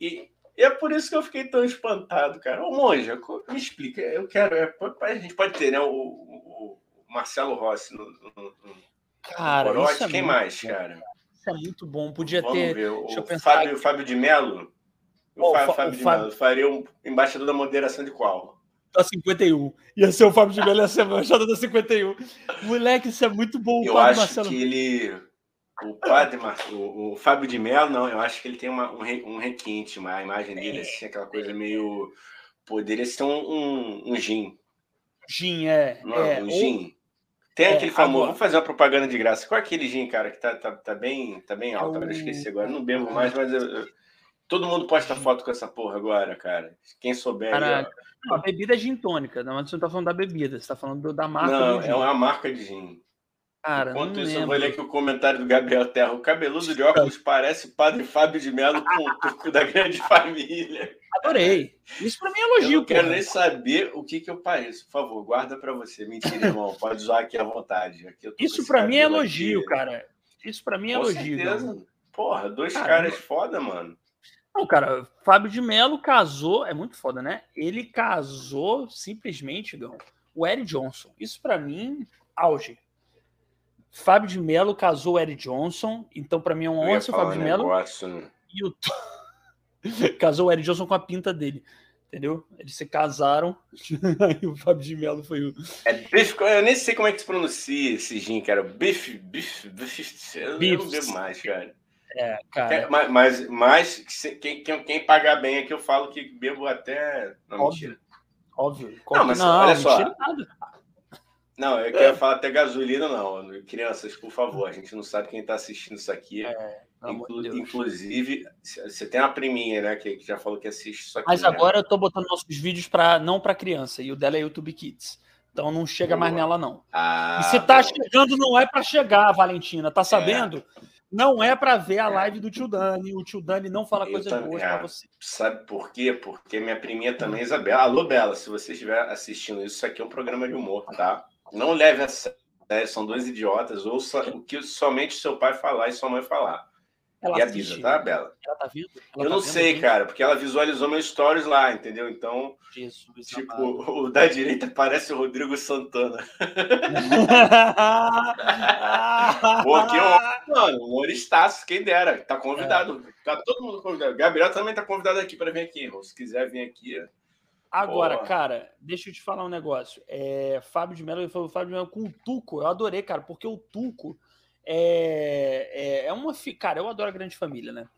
E, e, é por isso que eu fiquei tão espantado, cara. Ô, Monja, me explica. Eu quero. É, a gente pode ter, né? O, o, Marcelo Rossi no, no, no cara, no é Quem mais, bom, cara? Isso é muito bom. Podia Vamos ter. Ver. O, o Fábio, Fábio de Melo. O, Fábio, Fábio de Melo faria um embaixador da moderação de qual? Da 51. Ia ser o Fábio de Melo, ia ser embaixador da 51. Moleque, isso é muito bom. Eu acho Marcelo. que ele. O padre, o, o Fábio de Melo, não, eu acho que ele tem uma, um, um requinte, uma imagem dele, é. assim, aquela coisa meio. Poderia ser um, um, um gin. Gin, é. Não, é. Um gin. Tem é, aquele famoso. Agora... Vamos fazer uma propaganda de graça. Qual é aquele gin, cara, que tá, tá, tá, bem, tá bem alto? É o... Eu esqueci agora. Eu não bebo mais, mas eu, eu... todo mundo posta foto com essa porra agora, cara. Quem souber. Aí, a bebida é gin tônica, não, você não tá falando da bebida, você tá falando da marca. Não, é uma marca de gin. Cara, Enquanto isso, lembro. eu vou ler aqui o comentário do Gabriel Terra. O cabeludo de óculos parece Padre Fábio de Melo com o turco da grande família. Adorei. Isso para mim é elogio. Eu não quero nem saber o que, que eu pareço. Por favor, guarda para você. Mentira, irmão. Pode usar aqui à vontade. Aqui isso para mim é elogio, aqui. cara. Isso para mim é com elogio. Certeza. Porra, dois caras foda, mano. Não, cara, Fábio de Mello casou, é muito foda, né? Ele casou simplesmente, Gão, o Eric Johnson. Isso para mim, auge. Fábio de Mello casou o Eric Johnson, então para mim é um honra o Fábio de Mello. Né? E o... casou o Eric Johnson com a pinta dele. Entendeu? Eles se casaram, aí o Fábio de Mello foi o. É bife, eu nem sei como é que se pronuncia esse gin, cara. Bife, bife, bife. Eu, não bebo mais, cara. É, cara. Mas, mas, mas quem, quem, quem, pagar bem que eu falo que bebo até. Não, Óbvio. mentira. Óbvio. Não, mas não, olha só. Não, eu quero falar até gasolina, não. Crianças, por favor, a gente não sabe quem está assistindo isso aqui. É, Inclu inclusive, você tem uma priminha, né, que, já falou que assiste isso aqui. Mas né? agora eu tô botando nossos vídeos para não para criança, e o dela é YouTube Kids. Então não chega Boa. mais nela, não. Ah, e se tá bom. chegando, não é para chegar, Valentina. Tá sabendo? É. Não é para ver a live do tio Dani. O tio Dani não fala coisas boas para é, você. Sabe por quê? Porque minha priminha também, Isabela. Alô, Bela, se você estiver assistindo isso, isso aqui é um programa de humor, tá? Não leve a sério, são dois idiotas. Ouça o que somente seu pai falar e sua mãe falar. Ela e avisa, tá, Bela? Ela tá vendo? Ela eu tá não sei, cara, porque ela visualizou meus stories lá, entendeu? Então, Jesus, tipo, amado. o da direita parece o Rodrigo Santana. Pô, que honra, mano, humoristaço, quem dera. Tá convidado. É. Tá todo mundo convidado. Gabriel também tá convidado aqui para vir aqui, irmão. Se quiser vir aqui. Agora, cara, deixa eu te falar um negócio. É, Fábio de Mello, ele falou Fábio de Mello com o Tuco. Eu adorei, cara, porque o Tuco é, é, é uma. Cara, eu adoro a grande família, né?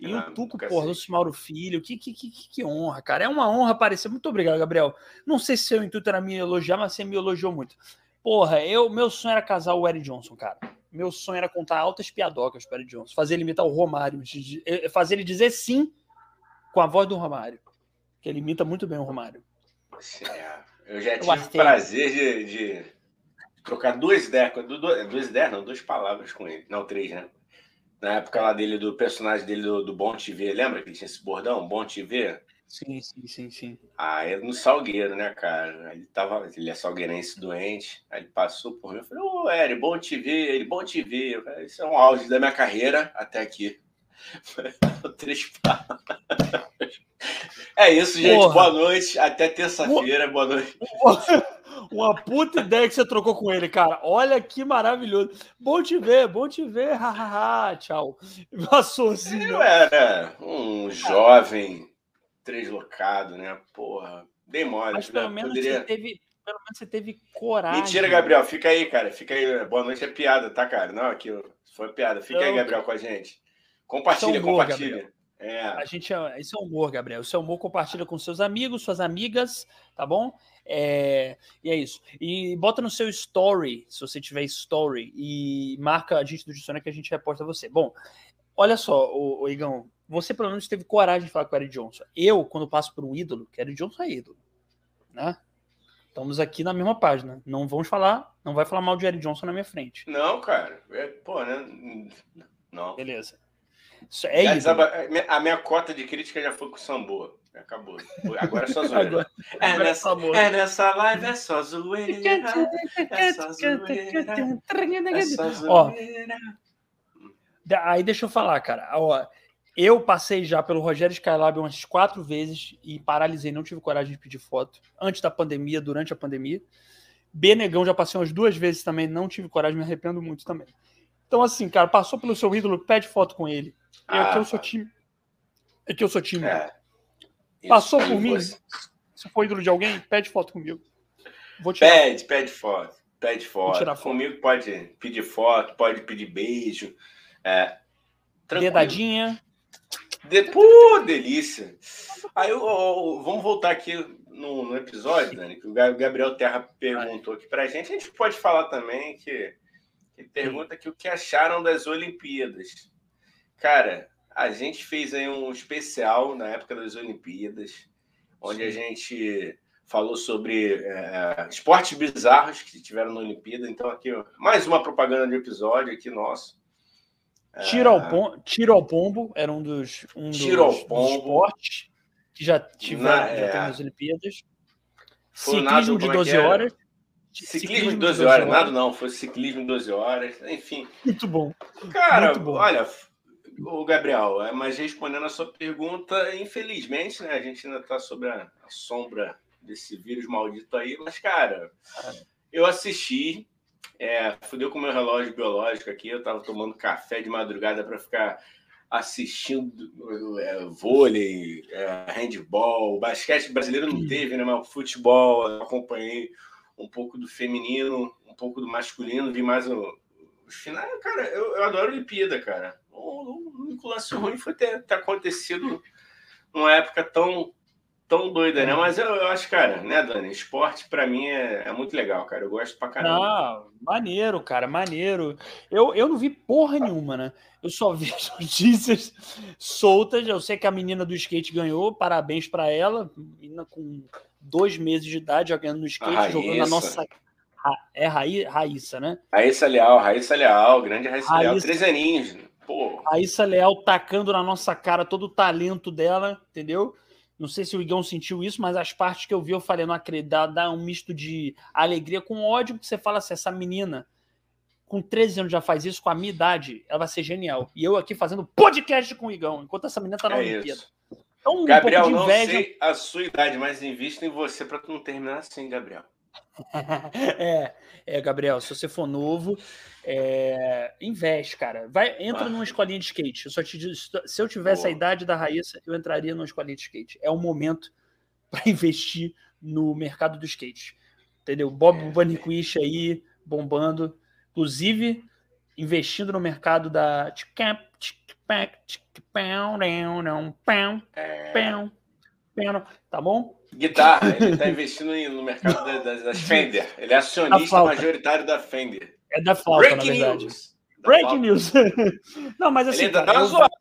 E o Tuco, porra, Lúcio Mauro Filho, que, que, que, que honra, cara. É uma honra aparecer. Muito obrigado, Gabriel. Não sei se seu intuito era me elogiar, mas você me elogiou muito. Porra, eu, meu sonho era casar o Eric Johnson, cara. Meu sonho era contar altas piadocas para Eric Johnson, fazer ele imitar o Romário, eh, fazer ele dizer sim com a voz do Romário. Que ele imita muito bem o Romário. É, eu já tive o prazer de, de, trocar duas ideias, duas ideias, não, duas palavras com ele. Não, três, né? Na época lá dele, do personagem dele do, do Bom TV, lembra que ele tinha esse bordão? Bom TV? Sim, sim, sim, sim. Ah, é no Salgueiro, né, cara? Ele tava, ele é salgueirense doente, aí ele passou por mim, eu falei, ô, oh, Eri, bom te ver, ele, bom te ver. Isso é um auge da minha carreira até aqui. Três palavras. É isso, gente. Porra. Boa noite. Até terça-feira. Boa noite. Uma puta ideia que você trocou com ele, cara. Olha que maravilhoso. Bom te ver, bom te ver. Hahaha, tchau. Passou assim. Eu era um jovem deslocado, né? Porra, dei mole. Mas pelo né? menos Poderia... você teve. Pelo menos você teve coragem. Mentira, Gabriel. Fica aí, cara. Fica aí. Boa noite é piada, tá, cara? Não, aqui foi piada. Fica aí, Gabriel, com a gente. Compartilha, é humor, compartilha. Gabriel. É. A gente, isso é humor, Gabriel. Isso é humor, compartilha com seus amigos, suas amigas, tá bom? É, e é isso. E bota no seu story, se você tiver story, e marca a gente do Dicionário que a gente reporta você. Bom, olha só, o, o Igão, você pelo menos teve coragem de falar com o Eric Johnson. Eu, quando passo por um ídolo, que Eric Johnson é ídolo, né? Estamos aqui na mesma página. Não vamos falar, não vai falar mal de Eric Johnson na minha frente. Não, cara. É, pô, né? Não. Beleza. Isso é isso. A minha cota de crítica já foi com o Samboa. Acabou. Agora é só zoeira. Agora, é, agora nessa, é nessa live é só zoeira. É só zoeira. É só zoeira. Ó, aí deixa eu falar, cara. Ó, eu passei já pelo Rogério Skylab umas quatro vezes e paralisei, não tive coragem de pedir foto. Antes da pandemia, durante a pandemia. Benegão já passei umas duas vezes também, não tive coragem, me arrependo muito também. Então, assim, cara, passou pelo seu ídolo, pede foto com ele. É ah, que eu sou time. É que eu sou time. É. Passou por mim. Você... Se for ídolo de alguém, pede foto comigo. Vou tirar. Pede, pede foto. Pede foto. foto. Comigo pode pedir foto, pode pedir beijo. É, Dedadinha. De... Pô, delícia. Aí eu, eu, vamos voltar aqui no, no, episódio, Dani, que o Gabriel Terra perguntou aqui pra gente. A gente pode falar também que ele pergunta aqui o que acharam das Olimpíadas. Cara, a gente fez aí um especial na época das Olimpíadas, onde Sim. a gente falou sobre é, esportes bizarros que tiveram na Olimpíada. Então, aqui, mais uma propaganda de episódio aqui nosso. Tiro ao, pom tiro ao pombo era um dos, um dos, dos esportes que já tiveram na, é... nas Olimpíadas. Ciclismo de 12 é horas. Ciclismo, ciclismo de 12 horas, horas, nada não, foi ciclismo de 12 horas, enfim. Muito bom. Cara, Muito bom. olha, o Gabriel, é, mas respondendo a sua pergunta, infelizmente, né, a gente ainda está sob a, a, sombra desse vírus maldito aí, mas, cara, eu assisti, é, fudeu com o meu relógio biológico aqui, eu estava tomando café de madrugada para ficar assistindo é, vôlei, é, handball, basquete brasileiro não teve, né, mas futebol, eu acompanhei um pouco do feminino, um pouco do masculino, vi mais o, os finais, cara, eu, eu adoro Olimpíada, cara o, único lance ruim foi ter, ter acontecido numa época tão tão doida, né? Mas eu, eu, acho, cara, né, Dani? Esporte para mim é, é, muito legal, cara. Eu gosto pra caramba. Ah, maneiro, cara, maneiro. Eu, eu não vi porra nenhuma, né? Eu só vi as notícias soltas. Eu sei que a menina do skate ganhou, parabéns para ela. Menina com dois meses de idade jogando no skate, jogando na nossa. É Raí, Raíssa, né? Raíssa Leal, Raíssa Leal, grande Raíssa, Raíssa... Leal. Três aninhos. Pô. A Issa Leal tacando na nossa cara todo o talento dela, entendeu? Não sei se o Igão sentiu isso, mas as partes que eu vi, eu falei, não acredito, dá, um misto de alegria com ódio, que você fala assim, essa menina com 13 anos já faz isso, com a minha idade, ela vai ser genial. E eu aqui fazendo podcast com o Igão, enquanto essa menina tá na é Olimpíada. Então, um Gabriel, não sei a sua idade, mas invisto em você para tu não terminar assim, Gabriel. é, é, Gabriel, se você for novo, é, investe, cara. Vai, entra ah. numa escolinha de skate. Eu te se eu tivesse Boa. a idade da Raíssa, eu entraria numa escolinha de skate. É o momento para investir no mercado do skate. Entendeu? Bob é. Bunnyquish aí bombando. Inclusive, investindo no mercado da. Tá bom? Guitarra, ele está investindo no mercado das, das Fender. Ele é acionista majoritário da Fender. É da flauta, Breaking na verdade. News. Breaking news. Não, mas assim. Ele ainda cara, tá eu... zoado.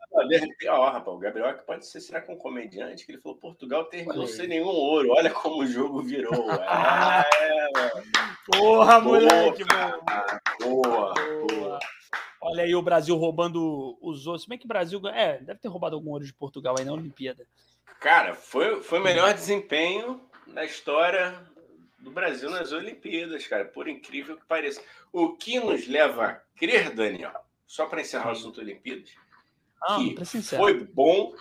Ó, rapaz, o Gabriel que pode ser, será que um comediante? Que ele falou: Portugal terminou sem nenhum ouro. Olha como o jogo virou. é, Porra, moleque, mano. Boa, boa. Olha aí o Brasil roubando os outros. Se bem que o Brasil. É, deve ter roubado algum ouro de Portugal aí na Olimpíada. Cara, foi, foi o melhor desempenho na história do Brasil nas Olimpíadas, cara, por incrível que pareça. O que nos leva a crer, Daniel, só para encerrar o assunto Olimpíadas, ah, que foi bom,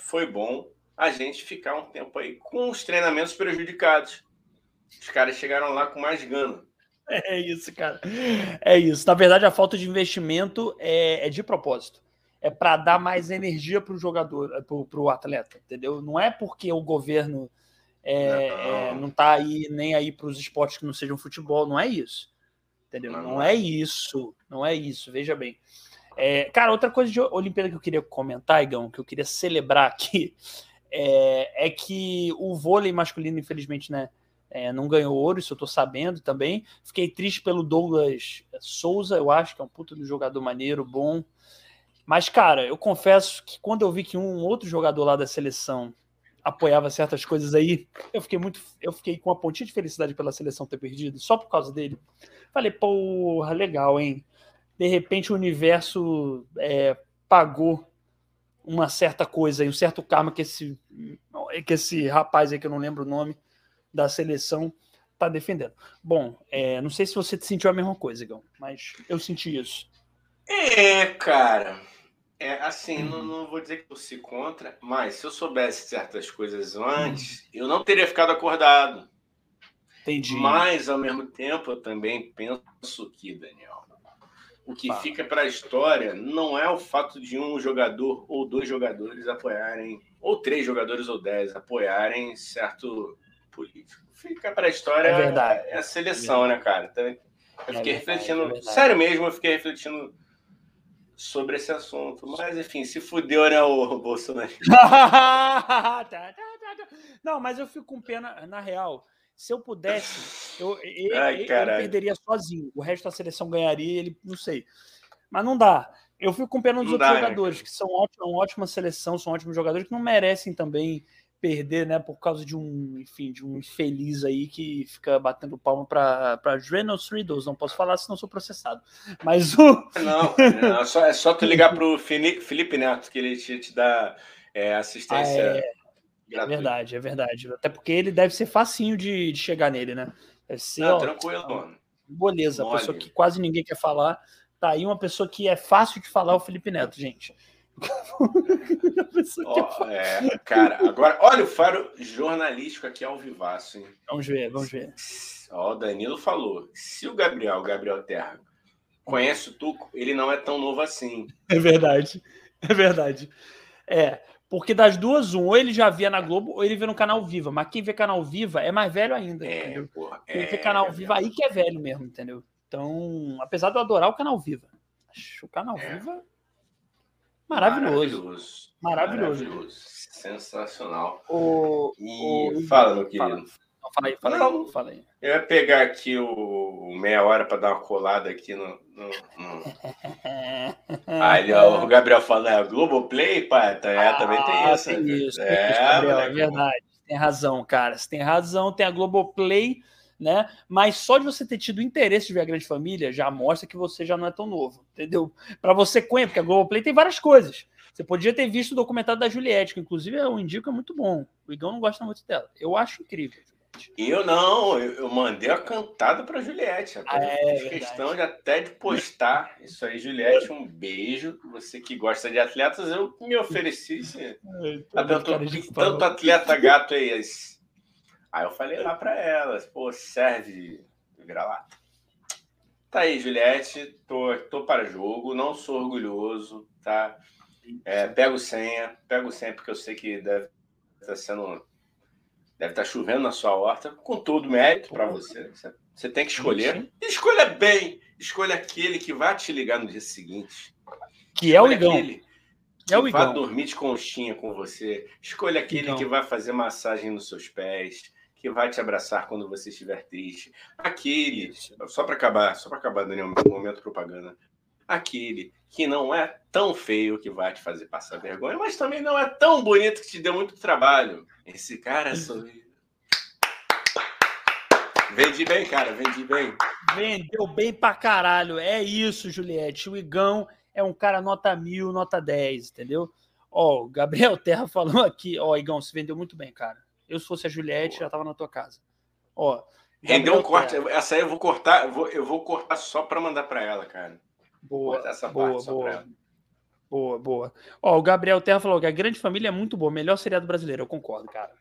foi bom a gente ficar um tempo aí com os treinamentos prejudicados. Os caras chegaram lá com mais gana. É isso, cara. É isso. Na verdade, a falta de investimento é, é de propósito. É para dar mais energia para o jogador, para o atleta, entendeu? Não é porque o governo é, é, não está aí nem aí para os esportes que não sejam futebol, não é isso. Entendeu? Não, não é isso. Não é isso, veja bem. É, cara, outra coisa de Olimpíada que eu queria comentar, Igão, que eu queria celebrar aqui, é, é que o vôlei masculino, infelizmente, né, é, não ganhou ouro, isso eu tô sabendo também. Fiquei triste pelo Douglas Souza, eu acho que é um puto do jogador maneiro, bom. Mas, cara, eu confesso que quando eu vi que um outro jogador lá da seleção apoiava certas coisas aí, eu fiquei muito. Eu fiquei com uma pontinha de felicidade pela seleção ter perdido, só por causa dele. Falei, porra, legal, hein? De repente o universo é, pagou uma certa coisa um certo karma que esse, que esse rapaz aí, que eu não lembro o nome, da seleção, tá defendendo. Bom, é, não sei se você sentiu a mesma coisa, Gão, mas eu senti isso. É, cara. É, assim, não, não, vou dizer que eu se contra, mas se eu soubesse certas coisas antes, eu não teria ficado acordado. Entendi. Mas, ao mesmo tempo, eu também penso que, Daniel, o que Fala. fica para a história não é o fato de um jogador ou dois jogadores apoiarem, ou três jogadores ou dez apoiarem certo político. Fica para a história é, verdade. é a seleção, é né, cara? Então, eu é fiquei é refletindo, é sério mesmo, eu fiquei refletindo sobre esse assunto. Mas, enfim, se fudeu, né, o Bolsonaro? Não, mas eu fico com pena, na real. Se eu pudesse, eu, eu, Ai, eu perderia sozinho. O resto da seleção ganharia, ele não sei. Mas não dá. Eu fico com pena dos não outros dá, né, jogadores, né? que são ótima, ótima seleção, são ótimos jogadores que não merecem também perder, né, por causa de um, enfim, de um infeliz aí que fica batendo palma para Reynolds Riddles, não posso falar senão sou processado. Mas o Não, não é, só, é só tu ligar pro Felipe Neto que ele te, te dá é, assistência. Ah, é, é, verdade, é verdade. Até porque ele deve ser facinho de, de chegar nele, né? Deve ser, não, ó, tranquilo, mano. Beleza, Mole. pessoa que quase ninguém quer falar. Tá aí uma pessoa que é fácil de falar, o Felipe Neto, gente. oh, é, cara, agora, olha o faro jornalístico aqui ao vivaço, hein? Vamos ver, vamos ver. Ó, o Danilo falou: se o Gabriel, o Gabriel Terra, conhece o Tuco, ele não é tão novo assim. É verdade, é verdade. É, porque das duas, um, ou ele já via na Globo, ou ele vê no canal Viva. Mas quem vê canal Viva é mais velho ainda, é, entendeu? Porra, quem é, vê canal é, Viva aí que é velho mesmo, entendeu? Então, apesar de eu adorar o canal Viva, acho o canal é. Viva Maravilhoso. Maravilhoso. Maravilhoso. Sensacional. O, e o... fala, meu querido. Fala. Fala aí, fala Não, aí, fala aí. Eu ia pegar aqui o meia hora para dar uma colada aqui no. no, no... aí ó, o Gabriel fala, é Globoplay, pai, tá, é, também tem ah, isso. Tem né? isso, é, isso, Gabriel, é verdade. Tem razão, cara. Você tem razão, tem a Globoplay, né? Mas só de você ter tido interesse de ver a grande família já mostra que você já não é tão novo, entendeu? Para você conhecer, porque a Globoplay tem várias coisas. Você podia ter visto o documentário da Juliette, que inclusive eu indico é muito bom. O Igão não gosta muito dela. Eu acho incrível. Eu não, eu, mandei a cantada para Juliette. Até ah, é, fiz questão de até de postar isso aí, Juliette. Um beijo. Você que gosta de atletas, eu me ofereci. tanto, tanto atleta gato aí. Aí eu falei lá para elas, pô, serve virar lá. Tá aí, Juliette, tô, tô para jogo, não sou orgulhoso, tá? É, pego senha, pego senha porque eu sei que deve estar tá sendo, deve estar tá chovendo na sua horta, com todo mérito para você. Você tem que escolher. Escolha bem, Escolha aquele que vai te ligar no dia seguinte. Que é o Igão. Aquele que é o vai dormir de conchinha com você. Escolha aquele que vai fazer massagem nos seus pés, que vai te abraçar quando você estiver triste. Aquele, só para acabar, só para acabar, Daniel, um momento propaganda. Aquele que não é tão feio que vai te fazer passar vergonha, mas também não é tão bonito que te deu muito trabalho. Esse cara sou Vendi bem, cara, vendi bem. Vendeu bem pra caralho. É isso, Juliette. O Igão é um cara nota mil, nota 10, entendeu? Ó, o Gabriel Terra falou aqui, ó, Igão, você vendeu muito bem, cara. Eu, se fosse a Juliette, Boa. já tava na tua casa. Ó. Rendeu um corte. Essa aí eu vou cortar, eu vou, eu vou cortar só para mandar para ela, cara. Boa. Essa boa, boa. Boa, boa. Ó, o Gabriel Terra falou que a grande família é muito boa, melhor seriado brasileiro. Eu concordo, cara.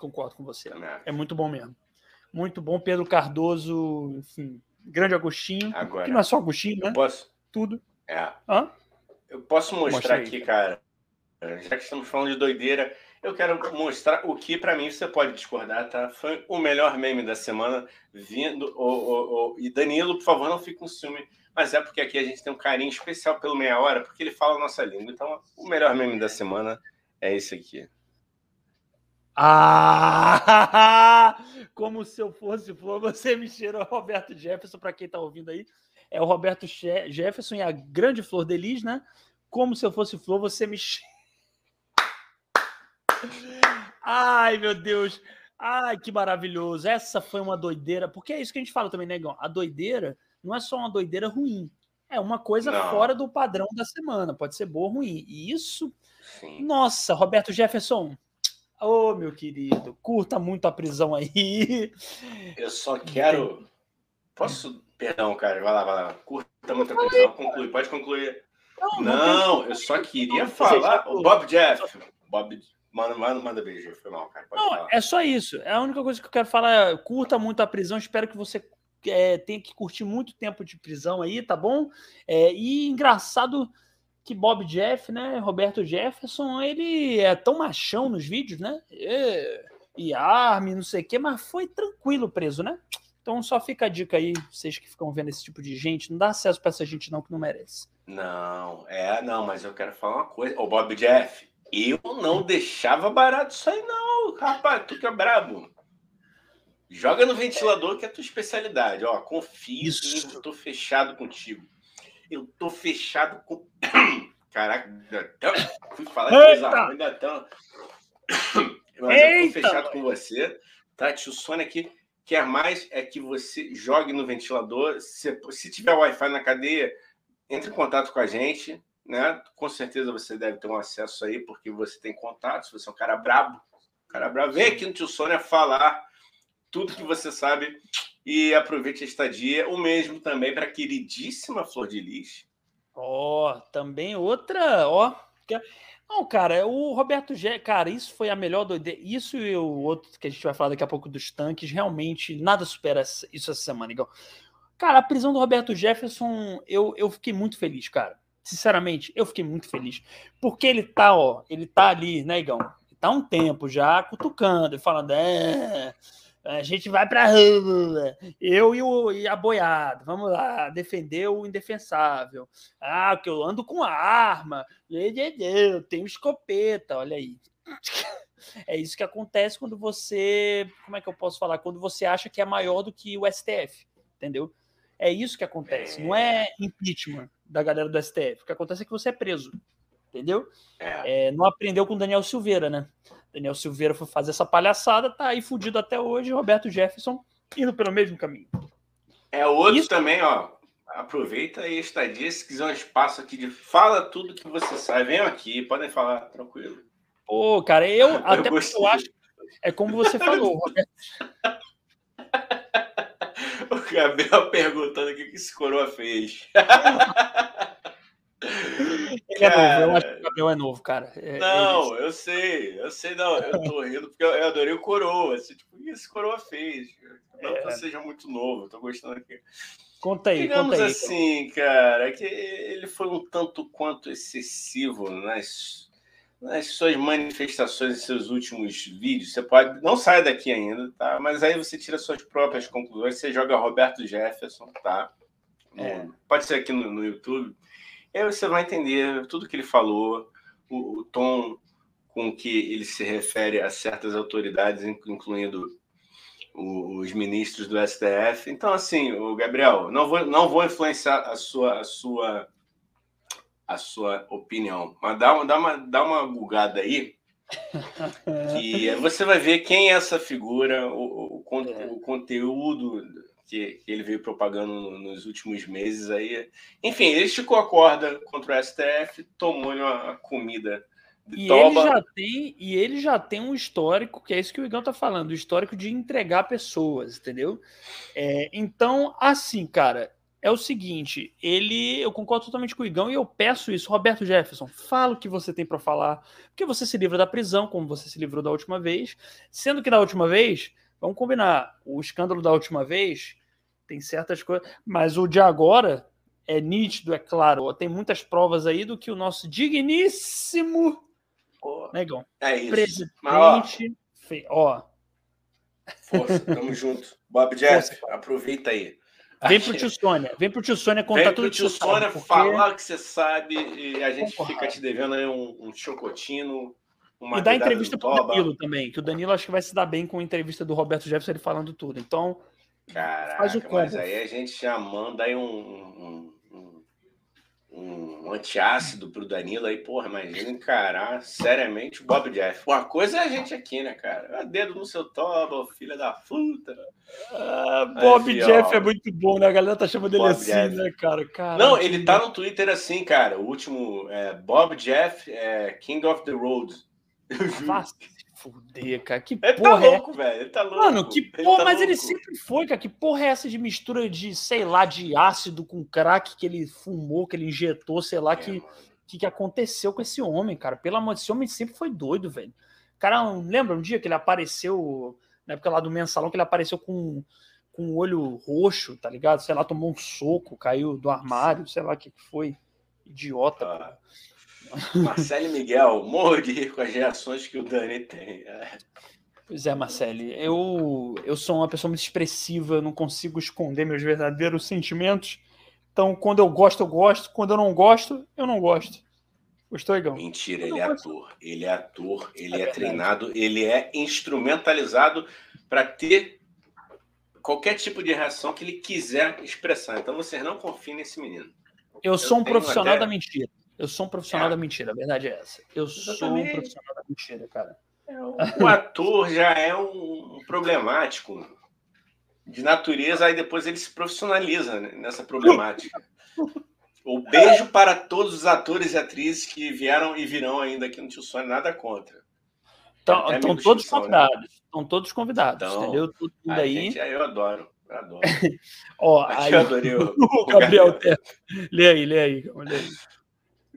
Concordo com você. É, é muito bom mesmo. Muito bom, Pedro Cardoso, enfim, grande Agostinho. Agora, que não é só Agostinho, né? Posso? Tudo. É. Hã? Eu posso mostrar aqui, cara, já que estamos falando de doideira, eu quero mostrar o que, para mim, você pode discordar, tá? Foi o melhor meme da semana vindo. O, o, o, e Danilo, por favor, não fique com ciúme, mas é porque aqui a gente tem um carinho especial pelo Meia Hora, porque ele fala a nossa língua. Então, o melhor meme da semana é esse aqui. Ah! Como se eu fosse flor, você me cheirou Roberto Jefferson, para quem está ouvindo aí. É o Roberto Jefferson e a grande flor de Lis, né? Como se eu fosse flor, você me cheira. Ai, meu Deus. Ai, que maravilhoso. Essa foi uma doideira. Porque é isso que a gente fala também, negão. A doideira não é só uma doideira ruim. É uma coisa não. fora do padrão da semana. Pode ser boa ou ruim. E isso. Sim. Nossa, Roberto Jefferson, Ô, oh, meu querido, curta muito a prisão aí. Eu só quero. Posso. Perdão, cara, vai lá, vai lá. Curta muito a prisão, conclui, pode concluir. Não, não eu só queria falar. O Bob Jeff. Bob. Manda, manda, manda beijo, foi mal, cara. Pode não, falar. é só isso. É a única coisa que eu quero falar curta muito a prisão. Espero que você é, tenha que curtir muito tempo de prisão aí, tá bom? É, e engraçado que Bob Jeff, né, Roberto Jefferson, ele é tão machão nos vídeos, né? E, e arme, não sei o quê, mas foi tranquilo preso, né? Então só fica a dica aí, vocês que ficam vendo esse tipo de gente, não dá acesso para essa gente não que não merece. Não, é, não, mas eu quero falar uma coisa. O Bob Jeff, eu não deixava barato isso aí não, rapaz, tu que é brabo. Joga no ventilador que é a tua especialidade, ó, confia, isso. tô fechado contigo. Eu tô fechado com. Caraca, fui falar de coisa ruim, ainda tão. Mas Eita, eu tô fechado com você. Tá, tio Sônia aqui. Quer mais é que você jogue no ventilador. Se, se tiver Wi-Fi na cadeia, entre em contato com a gente. Né? Com certeza você deve ter um acesso aí, porque você tem contatos, você é um cara brabo. Cara brabo. Vem aqui no tio Sônia falar tudo que você sabe e aproveite a estadia. O mesmo também para a queridíssima Flor de Lis. Ó, oh, também outra, ó. Oh, não, cara, o Roberto G, cara, isso foi a melhor doideira. Isso e o outro que a gente vai falar daqui a pouco dos tanques, realmente nada supera isso essa semana, igual. Cara, a prisão do Roberto Jefferson, eu, eu fiquei muito feliz, cara. Sinceramente, eu fiquei muito feliz. Porque ele tá, ó, ele tá ali, né, Igão? Tá um tempo já cutucando e falando, é, a gente vai para rua, eu e, o, e a boiada, vamos lá, defender o indefensável. Ah, que eu ando com arma, eu tenho escopeta, olha aí. É isso que acontece quando você, como é que eu posso falar? Quando você acha que é maior do que o STF, entendeu? É isso que acontece, não é impeachment da galera do STF. O que acontece é que você é preso, entendeu? É. É, não aprendeu com Daniel Silveira, né? Daniel Silveira foi fazer essa palhaçada, tá aí fudido até hoje. Roberto Jefferson indo pelo mesmo caminho. É outro Isso... também, ó. Aproveita aí a estadia, se quiser um espaço aqui de fala tudo que você sabe. Venham aqui, podem falar, tranquilo. Pô, cara, eu, eu até eu acho. É como você falou, Roberto. Gabriel perguntando o que esse coroa fez. Ele é novo, eu acho que o Gabriel é novo, cara. É, não, é eu sei, eu sei, não. Eu tô rindo porque eu adorei o Coroa. Assim, tipo, o que esse Coroa fez? Não é. que seja muito novo, eu tô gostando aqui. Conta aí, Digamos conta aí. assim, cara, que ele foi um tanto quanto excessivo nas, nas suas manifestações, em seus últimos vídeos. Você pode. Não sai daqui ainda, tá? Mas aí você tira suas próprias conclusões, você joga Roberto Jefferson, tá? É. Pode ser aqui no, no YouTube. E aí você vai entender tudo que ele falou, o, o tom com que ele se refere a certas autoridades, incluindo os ministros do STF. Então, assim, o Gabriel, não vou, não vou influenciar a sua, a sua, a sua opinião, mas dá uma, dá uma, dá uma bugada aí, que você vai ver quem é essa figura, o, o, é. o conteúdo que, que, ele veio propagando nos últimos meses aí. Enfim, ele esticou a corda contra o STF, tomou-lhe uma comida e ele, já tem, e ele já tem um histórico, que é isso que o Igão tá falando, o histórico de entregar pessoas, entendeu? É, então, assim, cara, é o seguinte, ele, eu concordo totalmente com o Igão e eu peço isso, Roberto Jefferson, fala o que você tem para falar, porque você se livra da prisão, como você se livrou da última vez, sendo que da última vez, vamos combinar, o escândalo da última vez tem certas coisas, mas o de agora é nítido, é claro, tem muitas provas aí do que o nosso digníssimo Negão. É isso. Presidente. Mas, ó, Força, tamo junto. Bob Jeff, Força. aproveita aí. Vem pro tio Sônia. Vem pro tio Sônia contar Vem tudo que tio Sônia porque... falar o que você sabe e a gente fica te devendo aí um, um chocotino. e dá entrevista pro Danilo também, que o Danilo acho que vai se dar bem com a entrevista do Roberto Jefferson ele falando tudo. Então, Caraca, faz o mas aí a gente já manda aí um, um um antiácido pro Danilo aí, porra, imagina encarar seriamente o Bob Jeff. Uma coisa é a gente aqui, né, cara? Dedo no seu toba, filha da puta. Ah, Bob é, Jeff é muito bom, né? A galera tá chamando ele assim, Jeff. né, cara? Caramba. Não, ele tá no Twitter assim, cara. O último é Bob Jeff, é King of the Road. Fácil fuder, cara. Que ele tá porra tá louco, é... velho. Ele tá louco. Mano, que porra, ele tá mas louco. ele sempre foi, cara. Que porra é essa de mistura de, sei lá, de ácido com crack que ele fumou, que ele injetou, sei lá, é, que, que, que aconteceu com esse homem, cara. Pelo amor de Deus, esse homem sempre foi doido, velho. Cara, lembra um dia que ele apareceu, na época lá do mensalão, que ele apareceu com, com o olho roxo, tá ligado? Sei lá, tomou um soco, caiu do armário, sei lá o que foi. Idiota, ah. Marcelo Miguel, morro de rir com as reações que o Dani tem. É. Pois é, Marcelo, eu, eu sou uma pessoa muito expressiva, não consigo esconder meus verdadeiros sentimentos. Então, quando eu gosto, eu gosto. Quando eu não gosto, eu não gosto. Gostou, Igão? Mentira, ele é ator. Ele é ator, ele é, é treinado, ele é instrumentalizado para ter qualquer tipo de reação que ele quiser expressar. Então, vocês não confiem nesse menino. Eu, eu sou um profissional até... da mentira. Eu sou um profissional é. da mentira, a verdade é essa. Eu sou um profissional da mentira, cara. É, o, ator já é um problemático de natureza, aí depois ele se profissionaliza nessa problemática. O beijo para todos os atores e atrizes que vieram e virão ainda aqui no Tio Sônia, nada contra. Então, é, estão todos né? convidados. Né? Estão todos convidados, então, entendeu? Tudo aí. Gente, eu adoro. Eu adoro. Ó, aí, eu adorei o, o Gabriel Terra. Lê aí, lê aí, lê aí.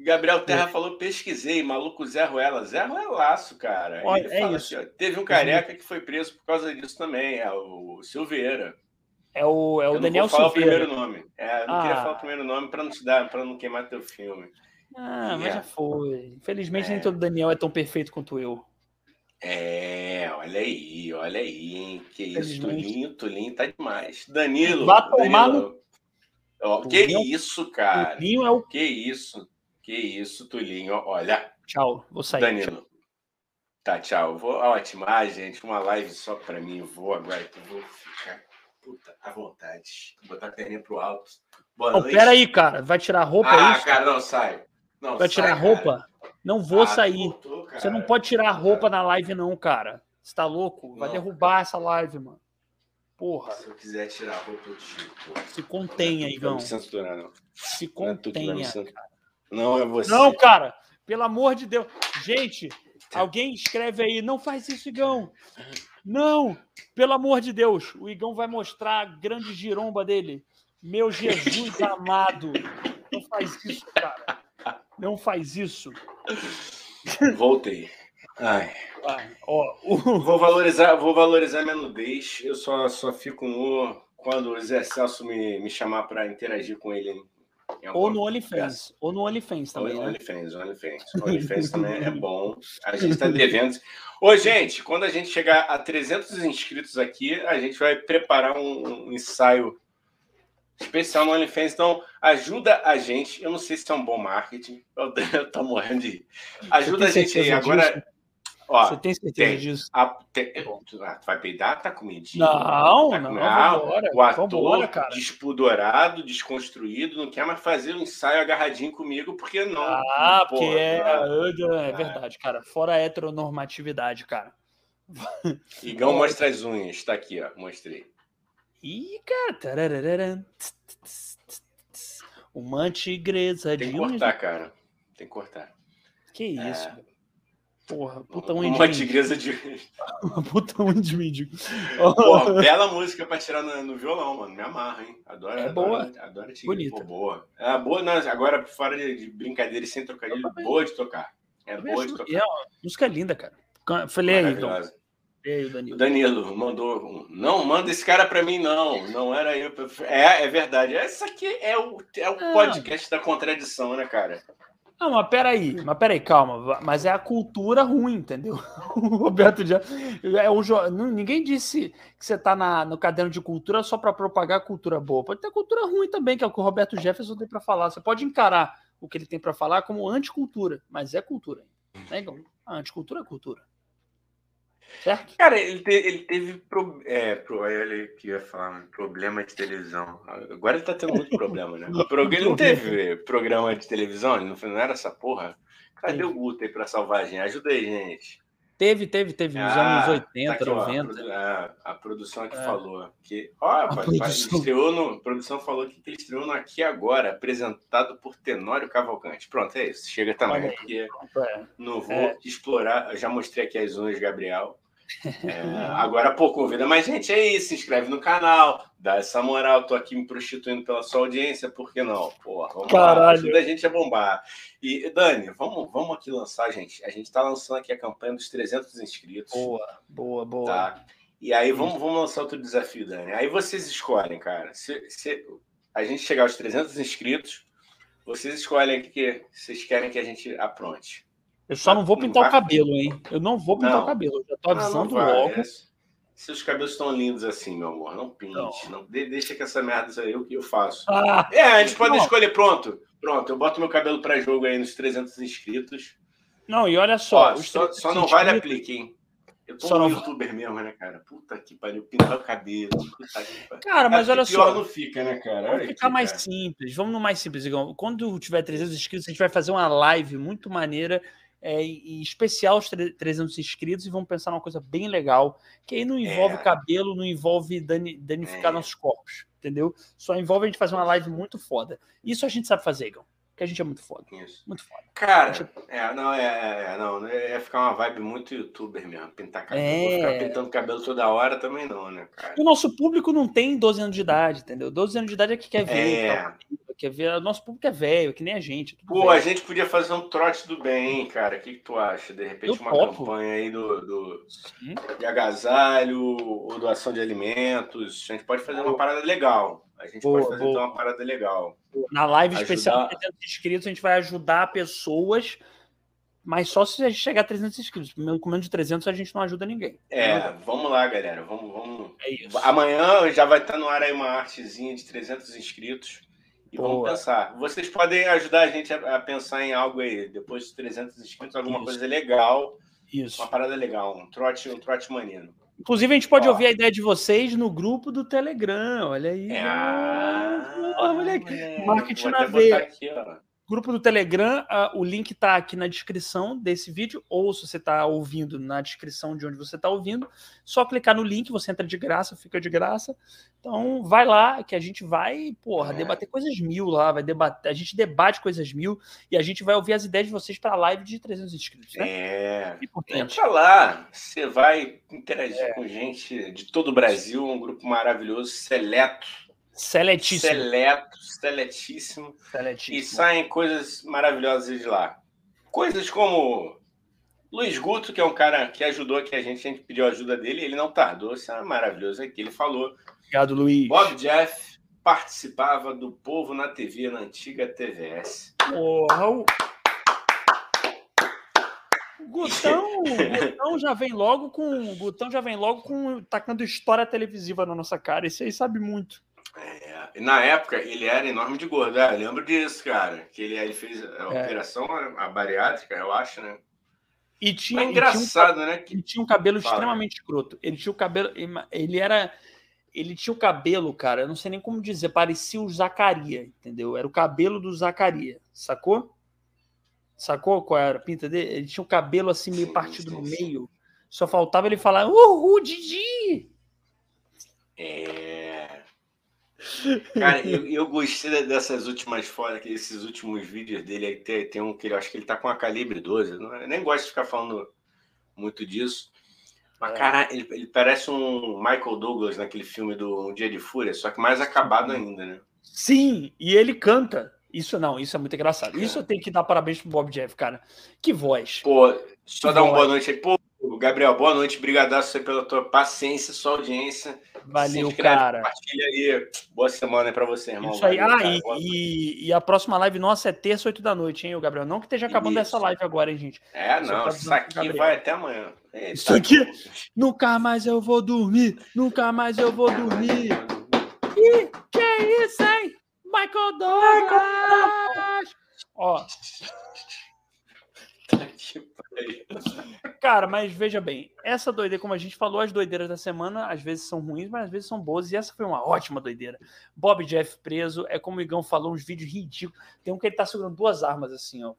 Gabriel Terra é. falou: pesquisei, maluco Zé Ruela. Zé Ruelaço, cara. Olha, é isso. Assim, ó, teve um careca que foi preso por causa disso também, é o Silveira. É o, é o eu Daniel não vou falar Silveira. o primeiro nome. É, não ah. queria falar o primeiro nome para não te dar, para não queimar teu filme. Ah, mas já foi. Infelizmente, é. nem todo Daniel é tão perfeito quanto eu. É, olha aí, olha aí, hein? Que isso, Tulinho, Tulinho tá demais. Danilo. Vá tomar Danilo. no... que isso, cara? Tulinho é o. Que isso? Que isso, Tulinho. Olha. Tchau, vou sair. Danilo. Tchau. Tá, tchau. Vou, ótimo. Ah, gente, uma live só para mim. Vou agora, vou ficar puta, à vontade. Vou botar a perninha pro alto. Boa oh, noite. Pera aí, cara. Vai tirar a roupa ah, é isso? cara, não sai. Não, Vai tirar a roupa? Não vou ah, sair. Voltou, Você não pode tirar a roupa na live, não, cara. Você tá louco? Vai não, derrubar cara. essa live, mano. Porra. Se eu quiser tirar a roupa, eu tiro. Se contenha, Igão. Não me censurar, não. Não é não é você. Não, cara. Pelo amor de Deus. Gente, alguém escreve aí. Não faz isso, Igão. Não. Pelo amor de Deus. O Igão vai mostrar a grande giromba dele. Meu Jesus amado. Não faz isso, cara. Não faz isso. Voltei. Ai. ó, o... Vou valorizar, vou valorizar minha nudez. Eu só, só fico nu quando o Zé Celso me, me chamar para interagir com ele ou no OnlyFans. Ou no OnlyFans também. Ou no né? OnlyFans, OnlyFans. OnlyFans também é bom. A gente está devendo. Ô, gente, quando a gente chegar a 300 inscritos aqui, a gente vai preparar um, um ensaio Especial no OnlyFans. Então, ajuda a gente. Eu não sei se é um bom marketing. Eu tô morrendo de. Ajuda a gente aí. Agora. Ó, Você tem certeza tem, disso? A, tem, ah, vai peidar? Tá comidinho? Não, tá não. Ah, o ator vambora, cara. despudorado, desconstruído, não quer mais fazer um ensaio agarradinho comigo, porque não. Ah, porque é, é, é verdade, cara. Fora a heteronormatividade, cara. Igão mostra as unhas. Tá aqui, ó. Mostrei. Ih, cara. Uma tigresa de Tem que cortar, cara. Tem que cortar. Que isso, é... Porra, puta unha Uma tigresa de. puta unha de mídia. Porra, bela música pra tirar no, no, violão, mano. Me amarra, hein? Adoro. É adoro, boa. Adoro tigresa. Bonita. Pô, boa. É boa, não, agora fora de, de brincadeira e sem trocadilho, boa de tocar. É boa de tocar. É uma música linda, cara. Falei aí, então. Danilo. Danilo mandou. Não, manda esse cara para mim, não. Não era eu. É, é verdade. Essa aqui é o, é o podcast da contradição, né, cara? Não, mas peraí, mas peraí, calma. Mas é a cultura ruim, entendeu? O Roberto já. É um, ninguém disse que você está no caderno de cultura só para propagar cultura boa. Pode ter cultura ruim também, que é o que o Roberto Jefferson tem para falar. Você pode encarar o que ele tem para falar como anticultura, mas é cultura. Né? A anticultura é cultura. Certo? Cara, ele, te, ele teve. Pro, é, pro, ele que ia falar, né, problema de televisão. Agora ele tá tendo muito problema, né? Ele não teve programa de televisão, ele não, não era essa porra. Cadê o Guto aí pra salvar a gente? Ajuda aí, gente. Teve, teve, teve nos ah, anos 80, tá aqui, 90. Ó, a, a, produção aqui é. falou que. Ó, a produção. Estreou no, a produção falou que ele estreou no Aqui Agora, apresentado por Tenório Cavalcante. Pronto, é isso. Chega também, porque é. não vou é. explorar. já mostrei aqui as unhas, Gabriel. É, agora, pô, convida mais gente aí, se inscreve no canal, dá essa moral. Tô aqui me prostituindo pela sua audiência, por que não? Porra, vamos Caralho. lá, ajuda a gente a bombar. E, Dani, vamos, vamos aqui lançar, gente. A gente tá lançando aqui a campanha dos 300 inscritos. Boa, boa, boa. Tá? E aí, vamos, vamos lançar outro desafio, Dani. Aí vocês escolhem, cara. Se, se a gente chegar aos 300 inscritos, vocês escolhem o que vocês querem que a gente apronte. Eu só não vou pintar não o cabelo, hein? Eu não vou pintar não. o cabelo. Eu já tô avisando não, logo. É. Seus cabelos estão lindos assim, meu amor. Não pinte. Não. deixa que essa merda seja eu que eu faço. Ah, é, a gente pode escolher. Pronto. Pronto, eu boto meu cabelo para jogo aí nos 300 inscritos. Não, e olha só. Ó, só, só não vale aplique, hein? Eu tô Só um youtuber mesmo, né, cara? Puta que pariu, pintar o cabelo. Cara, mas olha pior só. não fica, né, cara? Vamos ficar aqui, mais cara. simples. Vamos no mais simples, Igor. Quando tiver 300 inscritos, a gente vai fazer uma live muito maneira é, em especial os 300 inscritos e vamos pensar numa coisa bem legal, que aí não envolve é. cabelo, não envolve dani, danificar é. nossos corpos, entendeu? Só envolve a gente fazer uma live muito foda. Isso a gente sabe fazer, Igor que a gente é muito foda. Isso. Muito foda. Cara, gente... é, não, é, é, é não, é ficar uma vibe muito youtuber mesmo, pintar cabelo. É... Ficar pintando cabelo toda hora também não, né, cara? O nosso público não tem 12 anos de idade, entendeu? 12 anos de idade é que quer ver. É. quer ver. O nosso público é velho, que nem a gente. Pô, velho. a gente podia fazer um trote do bem, cara. O que, que tu acha? De repente, Eu uma topo. campanha aí do, do de agasalho ou doação de alimentos. A gente pode fazer uma parada legal. A gente boa, pode fazer então, uma parada legal. Na live ajudar... especial de 300 inscritos, a gente vai ajudar pessoas, mas só se a gente chegar a 300 inscritos. Com menos de 300, a gente não ajuda ninguém. É, vamos lá, galera. Vamos, vamos. É Amanhã já vai estar no ar aí uma artezinha de 300 inscritos. E vamos pensar. Vocês podem ajudar a gente a, a, pensar em algo aí. Depois de 300 inscritos, alguma Isso. coisa legal. Isso. Uma parada legal. Um trote, um trote maneiro. Inclusive, a gente pode Ó. ouvir a ideia de vocês no grupo do Telegram. Olha aí. É, ah, olha aqui. Marketing na veia. Aqui, Grupo do Telegram, uh, o link está aqui na descrição desse vídeo, ou se você está ouvindo na descrição de onde você está ouvindo, só clicar no link, você entra de graça, fica de graça. Então, vai lá, que a gente vai, porra, é. debater coisas mil lá, vai debater, a gente debate coisas mil e a gente vai ouvir as ideias de vocês para a live de 300 inscritos. Né? É, importante. Entra lá, você vai interagir é. com gente de todo o Brasil, um grupo maravilhoso, seleto Seletíssimo. Seleto, seletíssimo. Seletíssimo. E saem coisas maravilhosas de lá. Coisas como Luiz Guto, que é um cara que ajudou aqui a gente, a gente pediu ajuda dele, ele não tardou, isso é maravilhoso aqui. Ele falou. Obrigado, Luiz. Bob Jeff participava do Povo na TV, na antiga TVS. Porra, o Gutão, Gutão já vem logo com. Gutão já vem logo com tacando história televisiva na nossa cara. Esse aí sabe muito. É, na época, ele era enorme de gordo. É, lembro disso, cara. Que ele, ele fez a é. operação, a bariátrica, eu acho, né? E tinha, engraçado, e tinha um, né? Ele tinha um cabelo Fala. extremamente escroto. Ele tinha o cabelo. Ele era. Ele tinha o cabelo, cara, eu não sei nem como dizer, parecia o Zacaria, entendeu? Era o cabelo do Zacaria, sacou? Sacou qual era a pinta dele? Ele tinha o cabelo assim meio partido sim, sim, no meio. Só faltava ele falar, uhul, Didi! É. Cara, eu, eu gostei dessas últimas fotos, esses últimos vídeos dele. Aí tem, tem um que eu acho que ele tá com a calibre 12. Não, eu nem gosto de ficar falando muito disso. Mas, é. cara, ele, ele, parece um Michael Douglas naquele filme do Um Dia de Fúria, só que mais acabado ainda, né? Sim, e ele canta. Isso não, isso é muito engraçado. Isso eu tenho que dar parabéns pro Bob Jeff, cara. Que voz. Pô, só que dar uma boa noite aí. Pô, Gabriel, boa noite. Brigadaço pela tua paciência, sua audiência. Valeu, inscreve, cara. Compartilha aí. Boa semana aí pra você, irmão. Isso aí. Valeu, ah, e, e, a próxima live nossa é terça, oito da noite, hein, Gabriel? Não que esteja acabando isso. essa live agora, hein, gente. É, não. Isso aqui vai até amanhã. Eita, isso aqui. Nunca mais eu vou dormir. Nunca mais eu vou dormir. Ih, que é isso, hein? Michael Douglas! Ó. Cara, mas veja bem, essa doideira, como a gente falou, as doideiras da semana às vezes são ruins, mas às vezes são boas, e essa foi uma ótima doideira. Bob Jeff preso, é como o Igão falou, uns vídeos ridículos. Tem um que ele tá segurando duas armas assim, ó.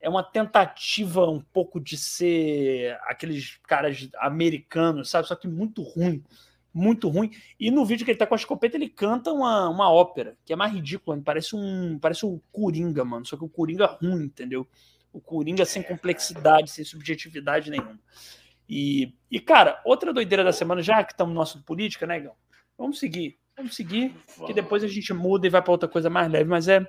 É uma tentativa um pouco de ser aqueles caras americanos, sabe? Só que muito ruim muito ruim. E no vídeo que ele tá com a escopeta, ele canta uma, uma ópera, que é mais ridícula, parece um parece um Coringa, mano. Só que o Coringa ruim, entendeu? O Coringa sem complexidade, sem subjetividade nenhuma. E, e cara, outra doideira da semana, já que estamos no nosso política, né, Igão? Vamos seguir. Vamos seguir, que depois a gente muda e vai para outra coisa mais leve, mas é,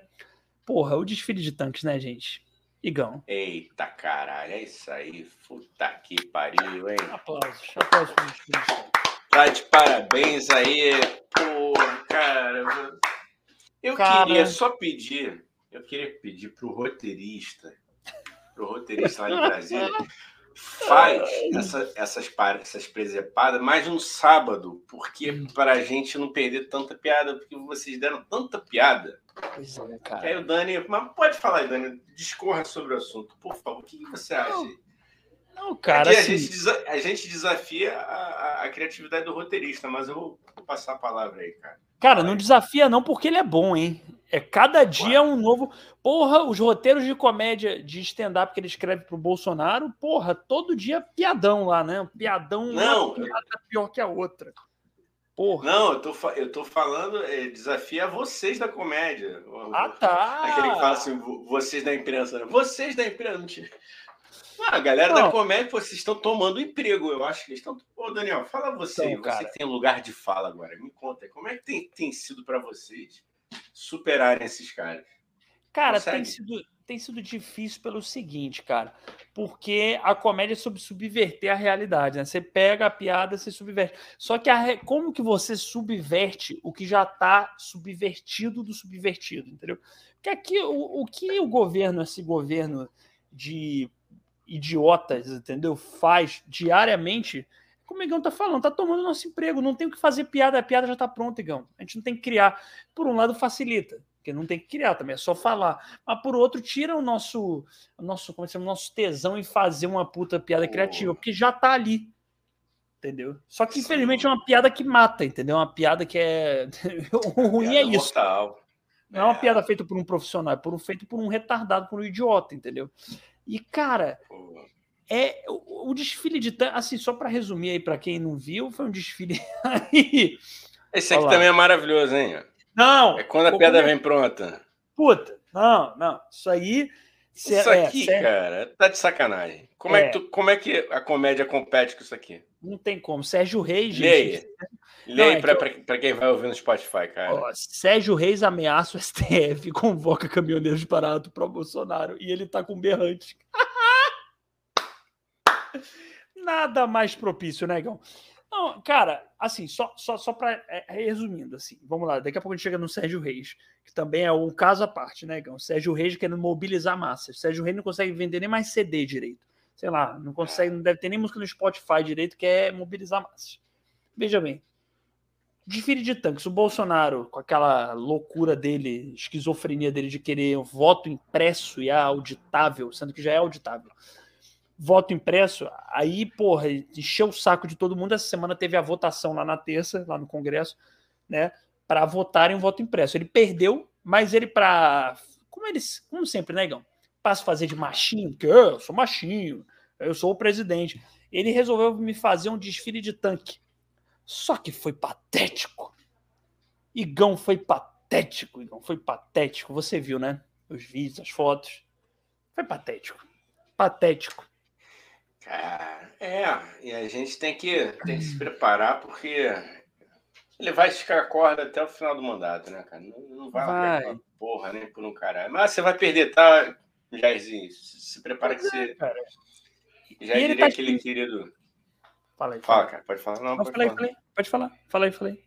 porra, o desfile de tanques, né, gente? Igão. Eita caralho, é isso aí. Puta que pariu, hein? Aplausos, aplausos pro desfile. Tá de parabéns aí. Pô, cara. Eu cara... queria só pedir, eu queria pedir pro roteirista, pro roteirista lá em Brasília, faz essa, essas, essas presepadas mais no sábado, porque hum. para a gente não perder tanta piada, porque vocês deram tanta piada. Pois é, cara. Que aí o Dani, mas pode falar, Dani, discorra sobre o assunto, por favor. O que você acha? Não, cara. Aqui assim... a, gente a, gente desafia a, a, criatividade do roteirista, mas eu vou, passar a palavra aí, cara. Cara, não desafia não, porque ele é bom, hein? É cada dia é um novo. Porra, os roteiros de comédia de stand-up que ele escreve pro Bolsonaro, porra, todo dia piadão lá, né? Piadão não, piada pior que a outra. Porra. Não, eu tô, eu tô falando, é, desafia vocês da comédia. Ah, tá. Aquele que fala assim, vocês da imprensa. Né? Vocês da imprensa. Ah, a galera não. da comédia, vocês estão tomando emprego. Eu acho que eles estão. Ô, Daniel, fala você. Então, você que tem lugar de fala agora. Me conta, como é que tem, tem sido para vocês superarem esses caras? Cara, tem sido, tem sido difícil pelo seguinte, cara. Porque a comédia é sobre subverter a realidade, né? Você pega a piada, você subverte. Só que a, como que você subverte o que já está subvertido do subvertido, entendeu? Porque aqui o, o que o governo, esse governo de idiotas, entendeu? Faz diariamente, como o Igão tá falando, tá tomando nosso emprego, não tem o que fazer piada, a piada já tá pronta, Igão. A gente não tem que criar. Por um lado, facilita, porque não tem que criar também, é só falar. Mas por outro, tira o nosso, o nosso, como é chama, nosso tesão em fazer uma puta piada oh. criativa, porque já tá ali. Entendeu? Só que, Sim. infelizmente, é uma piada que mata, entendeu? Uma piada que é. o ruim é isso. Mortal. Não é uma é. piada feita por um profissional, é por um, feito por um retardado, por um idiota, entendeu? E, cara, é o, o desfile de assim, só para resumir aí para quem não viu, foi um desfile aí. Esse aqui também é maravilhoso, hein? Não. É quando a pedra vem pronta. Puta, não, não. Isso aí. Isso é, aqui, é, cara, tá de sacanagem. Como é. é. que tu, como é que a comédia compete com isso aqui? Não tem como. Sérgio Reis, gente. Leia. Leia é para que quem vai ouvir no Spotify, cara. Ó, Sérgio Reis ameaça o STF, convoca caminhoneiros de Parato para Bolsonaro e ele tá com berrante. Nada mais propício, né, Igão? Não, cara, assim, só, só, só para é, resumindo, assim, vamos lá, daqui a pouco a gente chega no Sérgio Reis, que também é um caso à parte, né, Igão? Sérgio Reis querendo mobilizar massas. Sérgio Reis não consegue vender nem mais CD direito. Sei lá, não consegue, não deve ter nem música no Spotify direito, que é mobilizar massas. Veja bem, Desfile de tanques. O Bolsonaro, com aquela loucura dele, esquizofrenia dele de querer um voto impresso e auditável, sendo que já é auditável. Voto impresso, aí, porra, encheu o saco de todo mundo. Essa semana teve a votação lá na terça, lá no Congresso, né, para votar em um voto impresso. Ele perdeu, mas ele, para. Como eles, como sempre, né, Igão? Se fazer de machinho, porque eu sou machinho, eu sou o presidente. Ele resolveu me fazer um desfile de tanque só que foi patético. Igão foi patético, Igão foi patético. Você viu, né? Os vídeos, as fotos. Foi patético. Patético. Cara, é, e a gente tem que, tem que se preparar porque ele vai esticar a corda até o final do mandato, né, cara? Não, não vai, vai. porra nem por um caralho. Mas você vai perder, tá, Jairzinho? Se prepara que é, você. Cara. Já diria tá aquele querido. Fala aí. Fala, cara, pode falar. Não, pode, falar. Falei, pode falar. Fala aí, falei.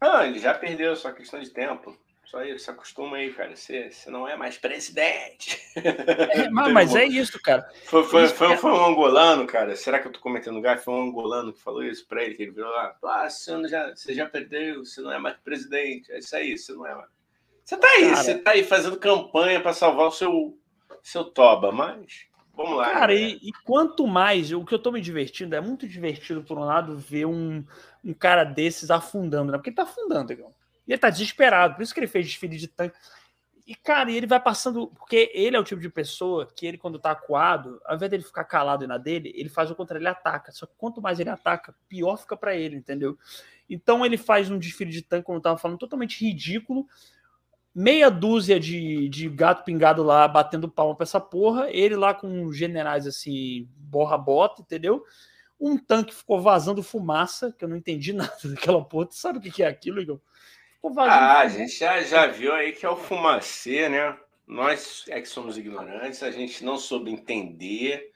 Ah, ele já perdeu, só questão de tempo. Só isso, se acostuma aí, cara. Você, você não é mais presidente. É, mas, mas é isso, cara. Foi, foi, isso foi, é... foi, um angolano, cara. Será que eu tô cometendo gafe? Foi um angolano que falou isso pra ele, que ele virou lá. Ah, você, já, você já perdeu, você não é mais presidente. É isso aí, você não é mais. Você tá aí, cara... você tá aí fazendo campanha para salvar o seu, seu Toba, mas Vamos lá. Cara, e, e, quanto mais, o que eu tô me divertindo, é muito divertido, por um lado, ver um, um cara desses afundando, né? Porque ele tá afundando, Igão. E ele tá desesperado, por isso que ele fez desfile de tanque. E, cara, ele vai passando. Porque ele é o tipo de pessoa que ele, quando tá acuado, ao invés dele ficar calado e na dele, ele faz o contrário, ele ataca. Só que quanto mais ele ataca, pior fica para ele, entendeu? Então ele faz um desfile de tanque, como eu tava falando, totalmente ridículo meia dúzia de, de gato pingado lá batendo palma pra essa porra, ele lá com generais assim, borra-bota, entendeu? Um tanque ficou vazando fumaça, que eu não entendi nada daquela porra. Tu sabe o que é aquilo, Igor? Ficou vazando. Ah, a gente já, já viu aí que é o fumacê, né? Nós é que somos ignorantes, a gente não soube entender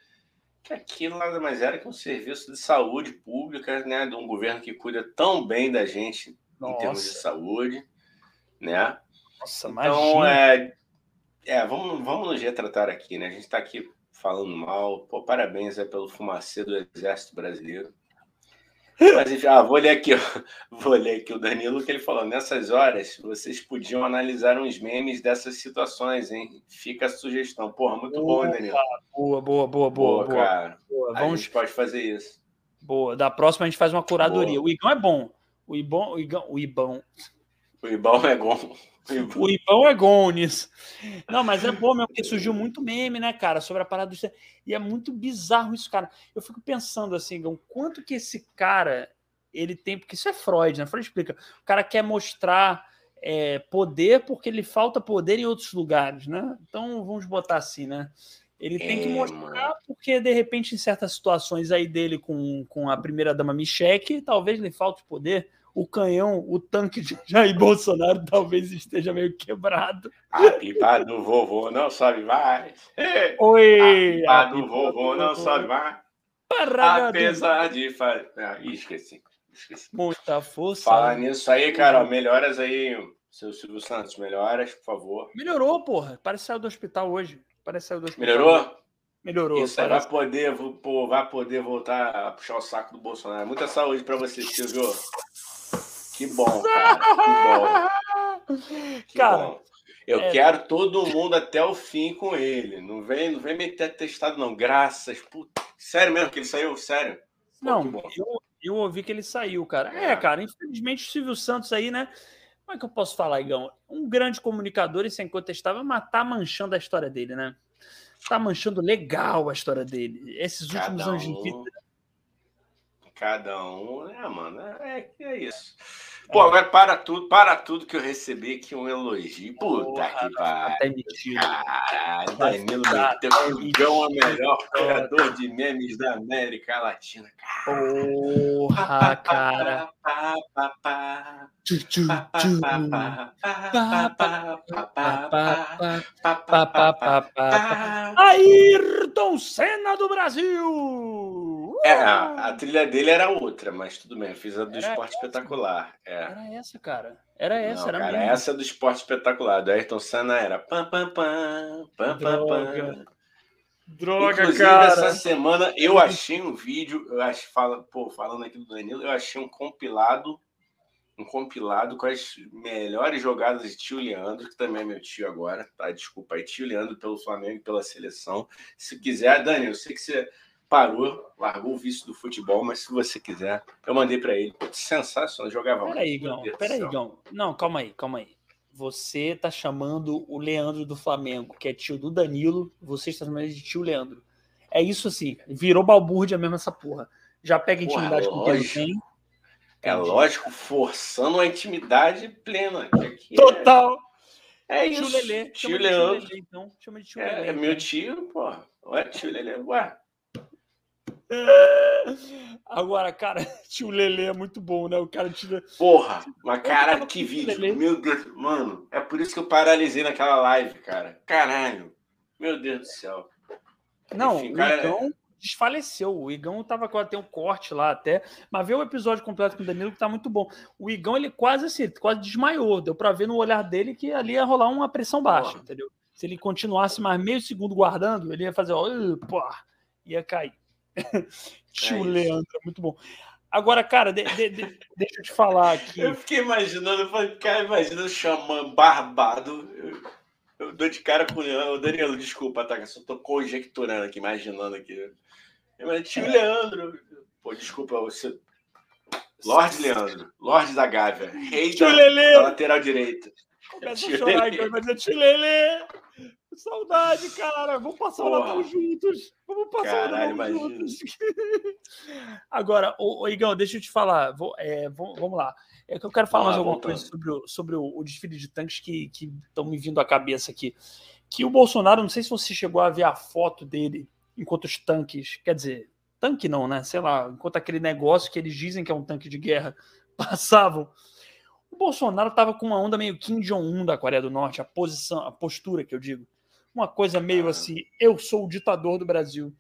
que aquilo nada mais era que um serviço de saúde pública, né? De um governo que cuida tão bem da gente Nossa. em termos de saúde, né? Nossa, então, é, é, vamos, vamos nos retratar aqui, né? A gente está aqui falando mal. Pô, parabéns é, pelo fumacê do Exército Brasileiro. Mas, enfim, ah, vou ler aqui, vou ler aqui o Danilo que ele falou. Nessas horas, vocês podiam analisar uns memes dessas situações, hein? Fica a sugestão. Porra, muito boa, bom, Danilo? Boa, boa, boa, boa, boa. cara. Boa, vamos... A gente pode fazer isso. Boa. Da próxima a gente faz uma curadoria. Boa. O Igão é bom. O Ibão, o Igão, o Ibão. O Ibão é bom. O Ibão é Gones. Não, mas é bom mesmo, porque surgiu muito meme, né, cara, sobre a parada do. E é muito bizarro isso, cara. Eu fico pensando assim, o quanto que esse cara ele tem, porque isso é Freud, né? Freud explica. O cara quer mostrar é, poder porque ele falta poder em outros lugares, né? Então vamos botar assim, né? Ele tem que é, mostrar porque, de repente, em certas situações aí dele com, com a primeira dama Micheque, talvez lhe falte poder o canhão, o tanque de Jair Bolsonaro talvez esteja meio quebrado. A pipa do vovô não sobe mais. Oi! A pipa do vovô não sobe mais. Apesar de fazer. Ah, esqueci. esqueci. Muita força. Falar nisso aí, cara, melhoras aí, seu Silvio Santos, melhoras, por favor. Melhorou, porra. Parece que saiu do hospital hoje. Parece que saiu do hospital. Melhorou? Melhorou. Isso aí vai poder, pô, vai poder voltar a puxar o saco do Bolsonaro. Muita saúde para você, Silvio. Que bom, cara. Que bom. Que cara, bom. Eu é... quero todo mundo até o fim com ele. Não vem, não vem meter testado, não. Graças. Puta. Sério mesmo que ele saiu? Sério? Pô, não, eu, eu ouvi que ele saiu, cara. É, é, cara, infelizmente o Silvio Santos aí, né? Como é que eu posso falar, Igão? Um grande comunicador e sem contestável, mas tá manchando a história dele, né? Tá manchando legal a história dele. Esses Cada últimos um... anos de vida. Cada um, é, mano, é, é isso. Pô, agora para tudo, para tudo que eu recebi aqui um elogio. Puta Porra, que pariu. Caralho, Danilo que é o melhor criador de memes da América Latina. Porra, cara. Ayrton Senna do Brasil! É, a trilha dele era outra, mas tudo bem, eu fiz a do era esporte essa, espetacular. É. Era essa, cara. Era essa, Não, era cara, mesmo. essa do esporte espetacular. Do Ayrton Senna era pam, pam, pam, pam, pam, pam. Droga, Inclusive, cara. essa semana eu achei um vídeo, eu acho, fala, pô, falando aqui do Danilo, eu achei um compilado um compilado com as melhores jogadas de tio Leandro, que também é meu tio agora, tá? Desculpa aí, tio Leandro pelo Flamengo e pela seleção. Se quiser, Dani, eu sei que você parou, largou o vício do futebol, mas se você quiser, eu mandei para ele. Sensacional, jogava Peraí, Gão, peraí, Gão. Não, calma aí, calma aí. Você tá chamando o Leandro do Flamengo, que é tio do Danilo, você está chamando ele de tio Leandro. É isso assim, virou balbúrdia mesmo essa porra. Já pega intimidade porra, com quem tem. É lógico, forçando a intimidade plena. Total. É, é isso. Tio Lelê. Tio Leandro. Lelê, então. Chama de tio é, Lelê. É meu tio, porra. Ué, tio Lelê. Ué. Agora, cara, tio Lelê é muito bom, né? O cara tira. Porra, mas cara, que vídeo. Meu Deus, mano, é por isso que eu paralisei naquela live, cara. Caralho. Meu Deus do céu. Não, Enfim, cara, o Igão desfaleceu. O Igão tava com tem um corte lá até, mas vê o episódio completo com o Danilo que tá muito bom. O Igão, ele quase assim, quase desmaiou. Deu para ver no olhar dele que ali ia rolar uma pressão baixa, Porra. entendeu? Se ele continuasse mais meio segundo guardando, ele ia fazer, ó, pô, ia cair. Tio é Leandro, muito bom. Agora, cara, de, de, de, deixa eu te falar aqui. Eu fiquei imaginando, eu falei, cara, imagina o xamã barbado. Eu, eu dou de cara com o Leandro. Danilo, desculpa, tá? Eu só tô conjecturando aqui, imaginando aqui. Tio é. Leandro. Pô, desculpa, você. Lorde Leandro, Lorde da Gávea, rei da, da, lateral direita. Começa a chorar, Igor, vai dizer tio Lelê. Saudade, cara. Vamos passar Porra. o Natal juntos. Vamos passar Caralho, o Natal juntos. Agora, ô, ô, Igão, deixa eu te falar. Vou, é, vamos lá. É que eu quero falar mais alguma voltando. coisa sobre, o, sobre o, o, desfile de tanques que estão me vindo à cabeça aqui. Que o Bolsonaro, não sei se você chegou a ver a foto dele enquanto os tanques, quer dizer, tanque não, né? Sei lá, enquanto aquele negócio que eles dizem que é um tanque de guerra passavam. O Bolsonaro estava com uma onda meio Kim Jong-un da Coreia do Norte, a posição, a postura que eu digo uma coisa meio assim, eu sou o ditador do Brasil.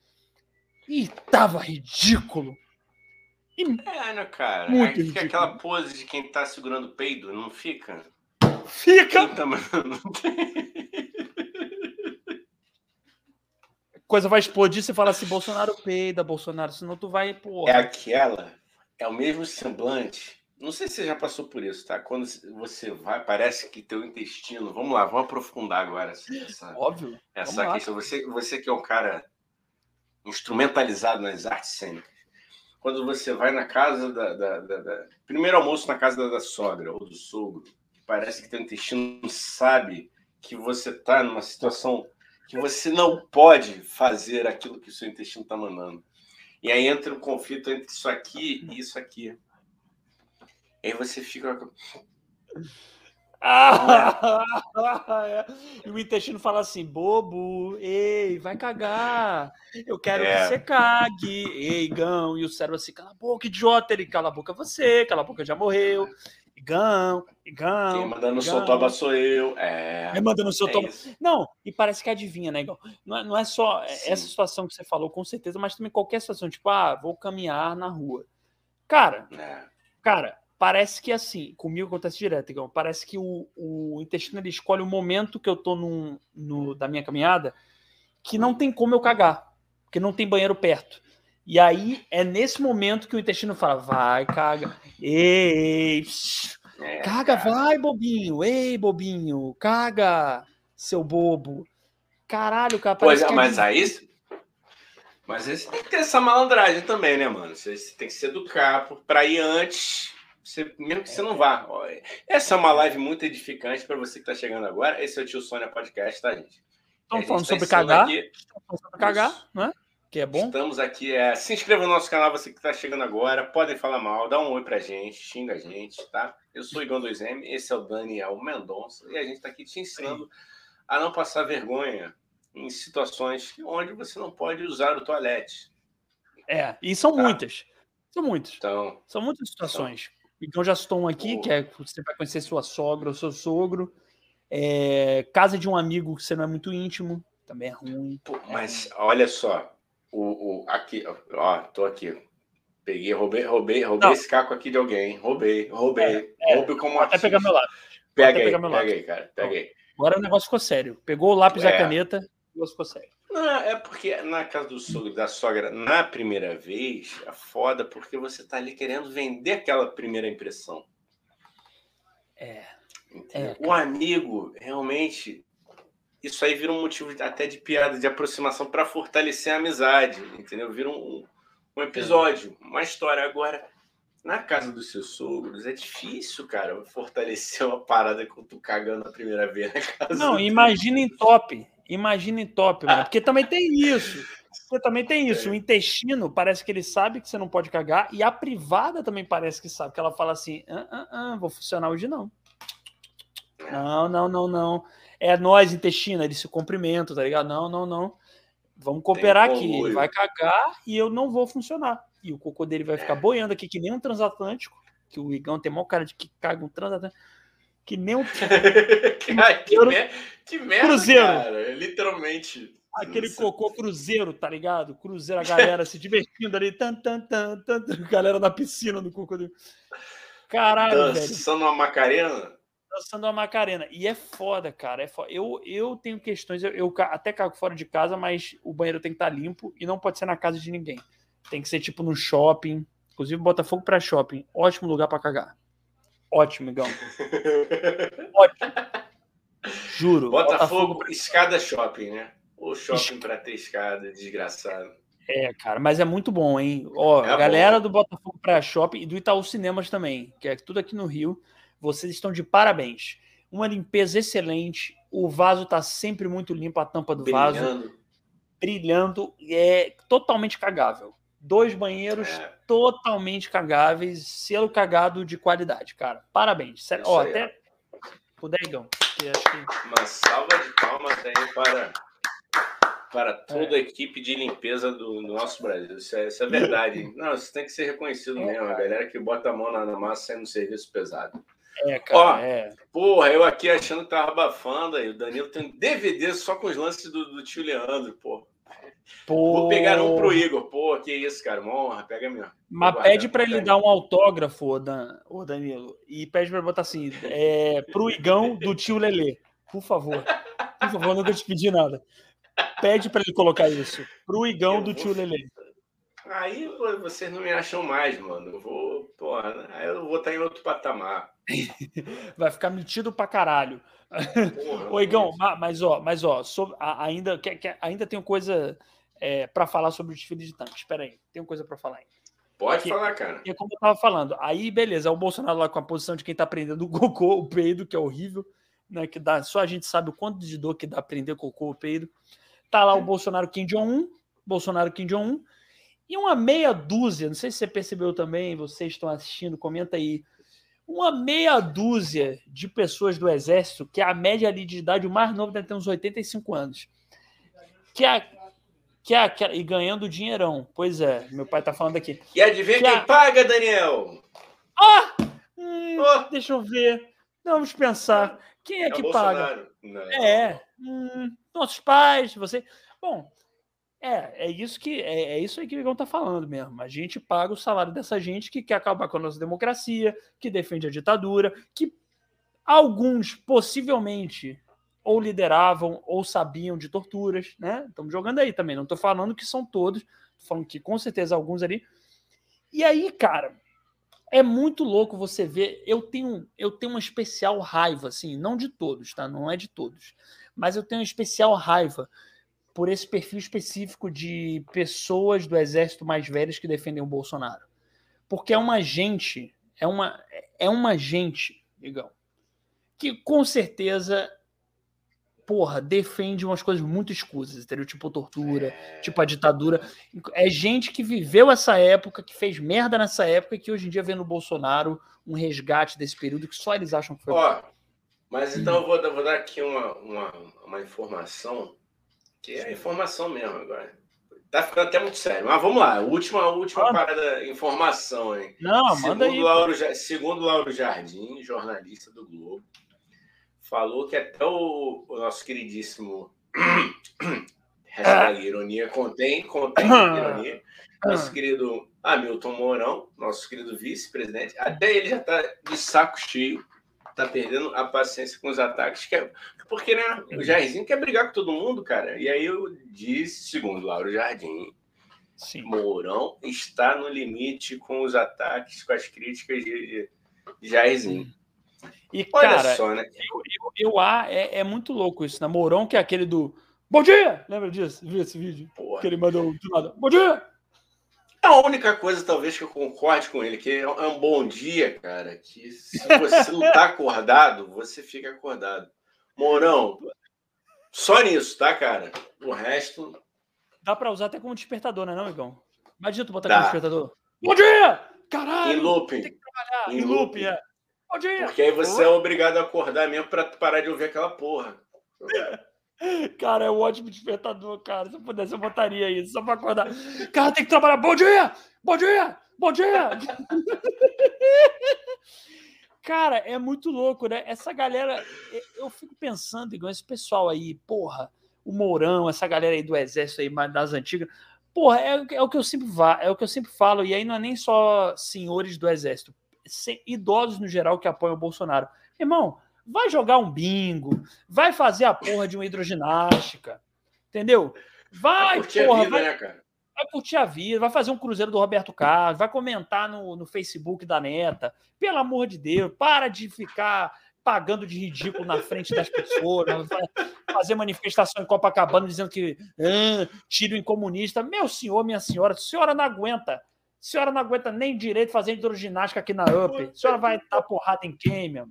E tava ridículo. E é, né, cara? Muito Aí fica aquela pose de quem tá segurando o peido, não fica? Fica! Coisa vai explodir, você fala assim, Bolsonaro peida, Bolsonaro, senão tu vai, pô. É aquela, é o mesmo semblante não sei se você já passou por isso, tá? Quando você vai, parece que teu intestino. Vamos lá, vamos aprofundar agora essa, Óbvio. essa questão. Você, você que é um cara instrumentalizado nas artes cênicas. Quando você vai na casa da, da, da, da... primeiro almoço na casa da, sogra ou do sogro, parece que teu intestino sabe que você está numa situação que você não pode fazer aquilo que o seu intestino está mandando. E aí entra o conflito entre isso aqui e isso aqui. Aí você fica. Ah, é. E o intestino fala assim: bobo, ei, vai cagar. Eu quero é. que você cague. Ei, Gão. E o cérebro assim: cala a boca, idiota. Ele cala a boca você, cala a boca já morreu. Igão, Igão. Quem mandando seu toba sou eu. É. é mandando seu é toba. Não, e parece que adivinha, né, Igão? Não é, não é só Sim. essa situação que você falou, com certeza, mas também qualquer situação, tipo, ah, vou caminhar na rua. Cara, é. cara, parece que assim, comigo acontece direto, igual, parece que o, o intestino ele escolhe o momento que eu tô num, no, da minha caminhada que não tem como eu cagar, porque não tem banheiro perto. E aí é nesse momento que o intestino fala: vai, caga, ei, é, caga, vai, bobinho, ei, bobinho, caga, seu bobo. Caralho, cara. Pois é, mas aí. Mas esse tem que ter essa malandragem também, né, mano? Você tem que se educar para ir antes você, mesmo que você não vá. Essa é uma live muito edificante para você que está chegando agora. Esse é o Tio Sônia Podcast, tá, gente? Estamos falando tá sobre cagar. Aqui... falando sobre cagar, não é? Que é bom. Estamos aqui. É... Se inscreva no nosso canal, você que está chegando agora. Podem falar mal, dá um oi pra gente, xinga a gente, tá? Eu sou o Igor 2M, esse é o Daniel Mendonça e a gente está aqui te ensinando Sim. a não passar vergonha em situações onde você não pode usar o toalete. É, e são tá? muitas. São muitas. Então, são muitas situações. Então, então já estou aqui, que é você vai conhecer sua sogra ou seu sogro. É, casa de um amigo que você não é muito íntimo, também é ruim. Pô, mas olha só, o, o, aqui, ó, tô aqui. Peguei, roubei, roubei, roubei esse caco aqui de alguém. Roubei, roubei. É, é, roubei como Até pegar meu lápis. Pega aí, pega aí, cara. Pega aí. Agora o negócio ficou sério. Pegou o lápis e a é. caneta, o negócio ficou sério. Não, é porque na casa do sogro, da sogra, na primeira vez, é foda porque você tá ali querendo vender aquela primeira impressão. É, o amigo, realmente, isso aí vira um motivo até de piada, de aproximação para fortalecer a amizade, entendeu? Vira um, um episódio, uma história. Agora, na casa dos seus sogros, é difícil, cara, fortalecer uma parada com tu cagando a primeira vez na casa. Não, imagina em top. Imagina em top, ah. porque também tem isso. Porque também tem isso. É. O intestino parece que ele sabe que você não pode cagar, e a privada também parece que sabe, que ela fala assim: ah, ah, ah, vou funcionar hoje não. É. Não, não, não, não. É nós, intestino, eles se cumprimentam, tá ligado? Não, não, não. Vamos cooperar aqui. Ele vai cagar e eu não vou funcionar. E o cocô dele vai ficar boiando aqui que nem um transatlântico. Que o Igão tem maior cara de que caga um transatlântico. Que nem um. que, mer... que merda, cruzeiro. cara. Literalmente. Aquele cocô cruzeiro, tá ligado? Cruzeiro, a galera se divertindo ali. Tan, tan, tan, tan, galera na piscina do cocô dele. Caralho, Dançando velho. Dançando uma Macarena? dançando a Macarena. E é foda, cara. É foda. Eu, eu tenho questões, eu, eu, até cago fora de casa, mas o banheiro tem que estar tá limpo e não pode ser na casa de ninguém. Tem que ser tipo no shopping. Inclusive, Botafogo para shopping. Ótimo lugar para cagar. Ótimo, Igão. Ótimo. Juro. Botafogo, Botafogo, escada shopping, né? O shopping para ter escada, desgraçado. É, cara, mas é muito bom, hein? Ó, é galera bom. do Botafogo para shopping e do Itaú Cinemas também, que é tudo aqui no Rio. Vocês estão de parabéns. Uma limpeza excelente. O vaso está sempre muito limpo, a tampa do brilhando. vaso brilhando. É totalmente cagável. Dois banheiros é. totalmente cagáveis, selo cagado de qualidade, cara. Parabéns. Sério. Ó, até o Degão. Que acho que... Uma salva de palmas aí para, para toda é. a equipe de limpeza do, do nosso Brasil. Isso é, isso é verdade. Não, isso tem que ser reconhecido é, mesmo. A galera que bota a mão na, na massa sendo um serviço pesado. É, cara, Ó, é. Porra, eu aqui achando que tava abafando aí. O Danilo tem um DVD só com os lances do, do tio Leandro, pô. Pô. Vou pegar um pro Igor. Pô, que isso, cara. Uma honra, pega mesmo. Mas pede para ele dar um autógrafo, Dan, ô Danilo. E pede para botar assim: é, pro Igão do tio Lelê. Por favor. Por favor, nunca te pedi nada. Pede para ele colocar isso. Pro Igão eu do vou... tio Lelê. Aí vocês não me acham mais, mano. Eu vou, porra, aí eu vou estar em outro patamar. Vai ficar metido pra caralho. Porra, Ô, Igão, mas ó, mas ó, sobre, ainda, quer, quer, ainda tenho coisa é, para falar sobre o desfile de tanques. Espera aí, tenho coisa para falar ainda. Pode falar, cara. É como eu tava falando. Aí, beleza, o Bolsonaro lá com a posição de quem tá prendendo o cocô, o peido, que é horrível, né? Que dá, só a gente sabe o quanto de dor que dá prender cocô, o peido. Tá lá o Bolsonaro Kim Jong-un, Bolsonaro Kim Jong-un, e uma meia dúzia, não sei se você percebeu também, vocês estão assistindo, comenta aí. Uma meia dúzia de pessoas do exército, que é a média ali de idade, o mais novo deve ter uns 85 anos. Que é, que é e ganhando dinheirão. Pois é, meu pai tá falando aqui. E adivinha que quem a... paga, Daniel? Ah! Hum, oh! Deixa eu ver. Vamos pensar. Quem é, é que paga? Não. É. Hum, nossos pais, você. Bom, é, é isso que é, é isso aí que o Igão tá falando mesmo. A gente paga o salário dessa gente que quer acabar com a nossa democracia, que defende a ditadura, que alguns possivelmente ou lideravam ou sabiam de torturas, né? Estamos jogando aí também. Não estou falando que são todos, tô falando que com certeza alguns ali. E aí, cara, é muito louco você ver. Eu tenho, eu tenho uma especial raiva, assim, não de todos, tá? Não é de todos, mas eu tenho uma especial raiva por esse perfil específico de pessoas do exército mais velhas que defendem o Bolsonaro. Porque é uma gente, é uma, é uma gente, digão, que com certeza, porra, defende umas coisas muito escusas, entendeu? Tipo tortura, é... tipo a ditadura. É gente que viveu essa época, que fez merda nessa época e que hoje em dia vê no Bolsonaro um resgate desse período que só eles acham que foi. Ó, mas então eu vou, vou dar aqui uma, uma, uma informação que é informação mesmo agora. Tá ficando até muito sério. Mas vamos lá. Última, última ah. parada, informação, hein? Não, segundo manda aí. Lauro, segundo Lauro Jardim, jornalista do Globo, falou que até o, o nosso queridíssimo hashtag ironia contém, contém ironia. Nosso querido Hamilton Mourão, nosso querido vice-presidente, até ele já está de saco cheio tá perdendo a paciência com os ataques, que é, porque né, o Jairzinho quer brigar com todo mundo, cara. E aí eu disse, segundo Lauro Jardim, Sim. Mourão está no limite com os ataques, com as críticas de, de Jairzinho. E, Olha cara, só, né? eu, eu, eu é, é, muito louco isso, né? Mourão, que é aquele do Bom dia! Lembra disso? Viu esse vídeo? Porra. Que ele mandou do nada. Bom dia! A única coisa, talvez, que eu concorde com ele, que é um bom dia, cara, que se você não tá acordado, você fica acordado. Mourão, só nisso, tá, cara? O resto. Dá pra usar até como despertador, né, não, Igão? Imagina tu botar Dá. como despertador. Bom dia! Caralho! Em looping. Tem que trabalhar. Em, em looping, looping, é. Bom dia! Porque aí você é obrigado a acordar mesmo pra parar de ouvir aquela porra. Cara, é um ótimo despertador, cara. Se eu pudesse, eu botaria isso só pra acordar. Cara, tem que trabalhar. Bom dia! Bom dia! Bom dia! cara, é muito louco, né? Essa galera, eu fico pensando, igual esse pessoal aí, porra, o Mourão, essa galera aí do exército aí das antigas. Porra, é, é o que eu sempre vá, é o que eu sempre falo, e aí não é nem só senhores do exército, idosos no geral que apoiam o Bolsonaro. Irmão, vai jogar um bingo, vai fazer a porra de uma hidroginástica, entendeu? Vai, vai porra, vida, vai, né, cara? vai curtir a vida, vai fazer um cruzeiro do Roberto Carlos, vai comentar no, no Facebook da neta. Pelo amor de Deus, para de ficar pagando de ridículo na frente das pessoas, fazer manifestação em Copacabana dizendo que ah, tiro em comunista. Meu senhor, minha senhora, senhora não aguenta. Senhora não aguenta nem direito fazer hidroginástica aqui na UP. A senhora vai dar porrada em quem, meu?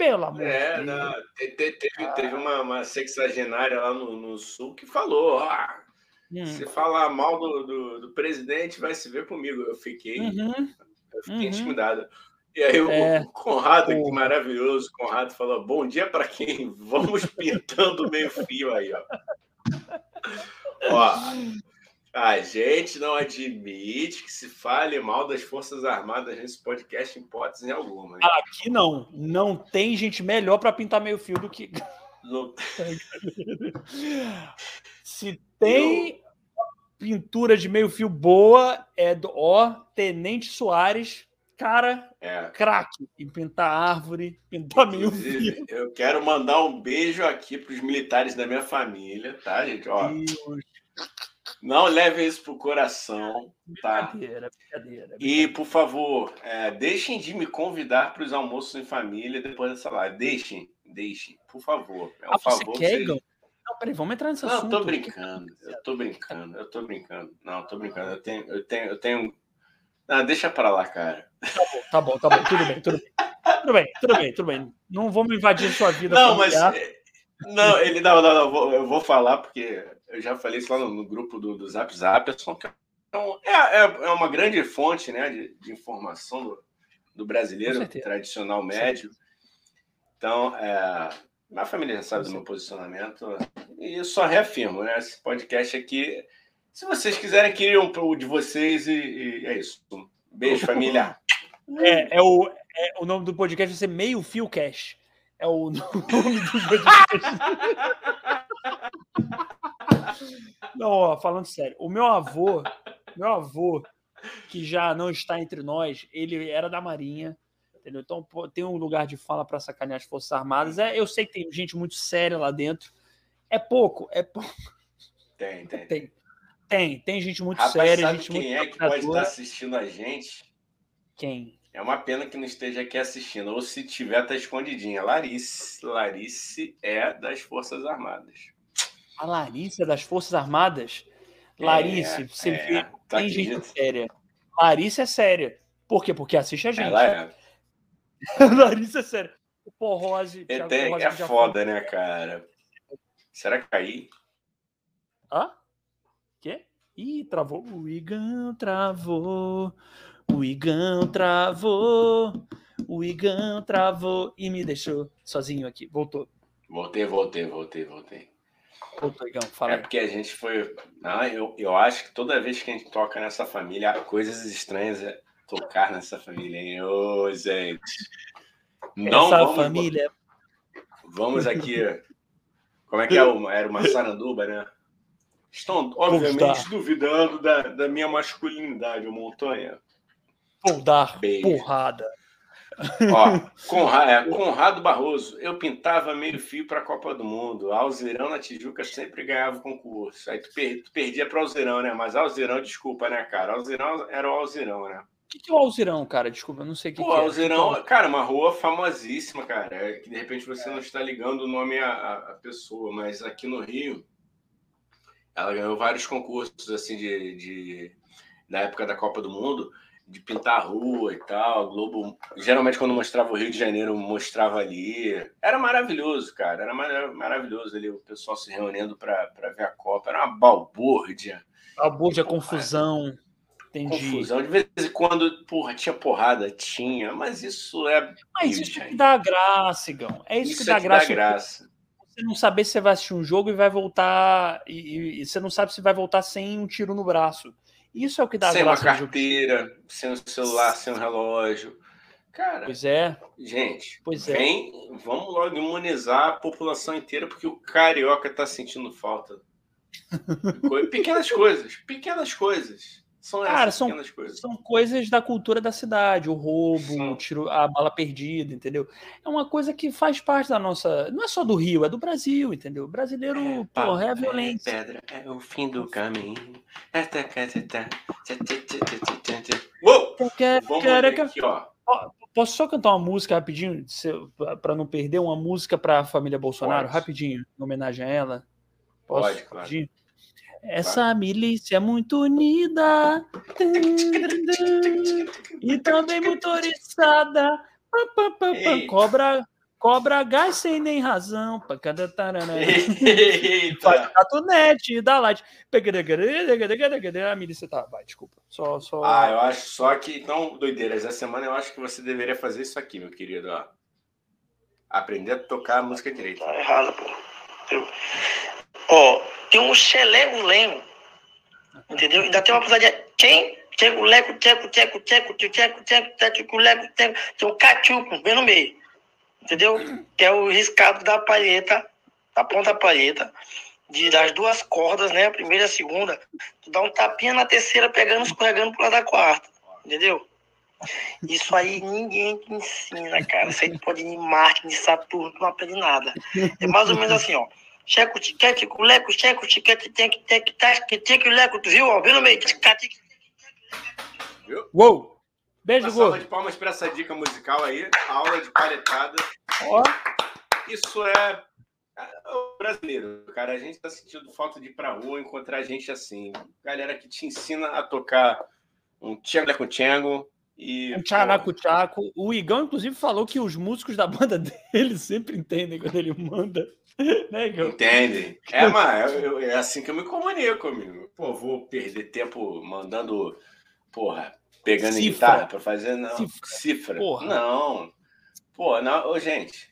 Pelo amor é, de Deus. Não, teve, teve uma, uma, sexagenária lá no, no sul que falou: ah, hum. se falar mal do, do, do, presidente, vai se ver comigo. Eu fiquei, uhum. eu fiquei uhum. intimidado. E aí o é. Conrado, que maravilhoso, Conrado falou: bom dia para quem? Vamos pintando meio fio aí, ó. ó, a gente não admite que se fale mal das Forças Armadas nesse podcast em hipótese alguma. Hein? Aqui não. Não tem gente melhor para pintar meio fio do que. Não... se tem Eu... pintura de meio fio boa, é do ó, Tenente Soares, cara, é. craque em pintar árvore, pintar meio fio. Eu quero mandar um beijo aqui para os militares da minha família, tá, gente? Ó, Deus. Não leve isso pro coração, tá? Brincadeira, brincadeira. E, por favor, é, deixem de me convidar para os almoços em família depois dessa live. Deixem, deixem, por favor. É um ah, favor. Você quer, Não, peraí, vamos entrar nesse não, assunto. Não, tô brincando. Eu tô brincando, eu tô brincando. Não, tô brincando. Eu tenho, eu tenho, eu tenho. Ah, deixa para lá, cara. Tá bom, tá bom, tá bom. Tudo bem, tudo bem. Tudo bem, tudo bem, tudo bem. Não me invadir sua vida. Não, familiar. mas. Não, ele não, não, não, eu vou falar porque eu já falei isso lá no, no grupo do, do Zap Zap, é, é, é, uma grande fonte né, de, de informação do, do brasileiro tradicional médio. Então, é, a família já sabe do meu posicionamento e eu só reafirmo, né? Esse podcast aqui, se vocês quiserem, queriam o de vocês e, e, é isso. Beijo, família. É, é, o, é, o nome do podcast vai ser Meio Fio Cash. É o nome do podcast. Não, ó, falando sério, o meu avô, meu avô, que já não está entre nós, ele era da Marinha, entendeu? Então tem um lugar de fala para sacanear as Forças Armadas. É, eu sei que tem gente muito séria lá dentro. É pouco, é pouco. Tem, tem. Tem, tem, tem gente muito Rapaz, séria. Sabe gente quem muito é que pode estar assistindo a gente? Quem? É uma pena que não esteja aqui assistindo. Ou se tiver, tá escondidinha. Larice. Larice é das Forças Armadas. A Larissa das Forças Armadas. Larice, é, você é, vê, tá tem gente gente séria. Larissa é séria. Por quê? Porque assiste a gente. Ela é. Larissa é séria. O Porrose. É, tem, é foda, né, cara? Será que caí? Hã? Quê? Ih, travou. O Igão travou. O Igão travou. O Igão travou e me deixou sozinho aqui. Voltou. Voltei, voltei, voltei, voltei. Igão, fala é porque a gente foi. Ah, eu, eu acho que toda vez que a gente toca nessa família, coisas estranhas é tocar nessa família, hein? Ô, gente. Não Essa vamos... família. Vamos aqui. Como é que é? Era uma saranduba, né? Estão, obviamente, duvidando da, da minha masculinidade, o Montanha. Vou dar Beijo. porrada. Ó, Conrado, é, Conrado Barroso, eu pintava meio fio para a Copa do Mundo. Alzirão na Tijuca sempre ganhava o concurso. Aí tu, per, tu perdia para Alzirão, né? Mas Alzirão, desculpa, né, cara? Alzirão era o Alzirão, né? que, que é o Alzirão, cara? Desculpa, eu não sei o que, Pô, que é. Alzirão, que cara, uma rua famosíssima, cara. É que de repente você não está ligando o nome à, à pessoa, mas aqui no Rio, ela ganhou vários concursos, assim, de, de na época da Copa do Mundo, de pintar a rua e tal. A Globo, geralmente, quando mostrava o Rio de Janeiro, mostrava ali. Era maravilhoso, cara. Era mar maravilhoso ali, o pessoal se reunindo para ver a Copa. Era uma balbúrdia. Balbúrdia, confusão. Entendi. Confusão. De vez em quando, porra, tinha porrada, tinha, mas isso é. Mas isso que dá graça, Igão. É isso, Isso que é dá que graça. dá graça. Você não saber se você vai assistir um jogo e vai voltar. E, e- e você não sabe se vai voltar sem um tiro no braço. Isso é o que dá sem uma carteira, sem o celular, sem o relógio. Cara, Pois é. gente, Pois é. vem, vamos logo imunizar a população inteira, porque o carioca tá sentindo falta. Pequenas coisas, pequenas coisas. São Cara, são- coisas. São coisas da cultura da cidade, o roubo, o tiro, a bala perdida, entendeu? É uma coisa que faz parte da nossa. Não é só do Rio, é do Brasil, entendeu? O brasileiro, porra, é violência. pedra, é o fim do caminho. Uou! Aqui, ó. Posso só cantar uma música rapidinho, para não perder uma música para a família Bolsonaro, Pode. rapidinho, em homenagem a ela? Posso? Pode, claro. Rapidinho? Essa milícia é muito unida e também motorizada. Cobra, cobra gás sem nem razão. Cada tarana. Faz catunete, dá light. A milícia tá. Vai, desculpa. Só, só. Ah, eu acho só que, então, doideiras, essa semana eu acho que você deveria fazer isso aqui, meu querido, ó. Aprender a tocar a música direito. Tá errado, pô. Eu- Ó, tem um xelego-lengo, entendeu? Ainda tem uma possibilidade de quem? Tcheco, leco, tcheco, tcheco, tcheco, tcheco, tcheco, tcheco, leco, tcheco. Tem um cachuco bem no meio, entendeu? Que é o riscado da palheta, da ponta palheta, de, das duas cordas, né? A primeira e a segunda. Tu dá um tapinha na terceira, pegando, escorregando pro lado da quarta, entendeu? Isso aí ninguém te ensina, cara. Isso aí pode ir em Marte, de Saturno, tu não aprende nada. É mais ou menos assim, ó. Checo, tiquete, culeco, checo, tiquete, tem que ter que que tem que leco, tu viu? No meio. Tica. Uou! Beijo, Uma salva de palmas para essa dica musical aí, aula de palhetada. Ó, Isso é, é o brasileiro, cara. A gente tá sentindo falta de ir pra rua, encontrar gente assim. Galera que te ensina a tocar um tchango com tchango e. um tcharaco-tchaco. O Igão, inclusive, falou que os músicos da banda dele sempre entendem quando ele manda. Né, Igão? Entende? É, mas é assim que eu me comunico, amigo. Pô, vou perder tempo mandando, porra, pegando Cifra. guitarra pra fazer, não. Cifra. Cifra. Porra. Não. Pô, não. Ô, gente.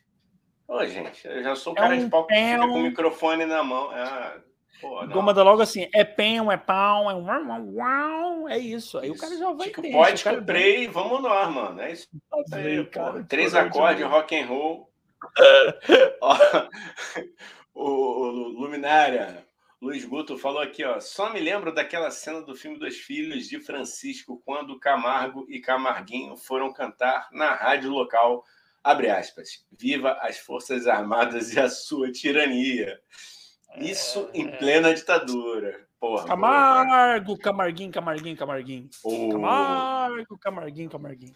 Ô, gente, eu já sou um É cara um de pau que fica com o microfone na mão. Ah, pô, não. Logo assim: é pão, é pão, é uau, uau. É isso. Aí o cara já vai Tipo, entender. pode comprei, vamos nós, mano. É isso Pode aí. Três acordes, rock and roll. O, o Luminária, Luiz Guto falou aqui, ó. Só me lembro daquela cena do filme dos filhos de Francisco, quando Camargo e Camarguinho foram cantar na rádio local. Abre aspas. Viva as Forças Armadas e a sua tirania. Isso em plena ditadura. Porra. Camargo, Camarguinho, Camarguinho, Camarguinho. O, Camargo, Camarguinho, Camarguinho.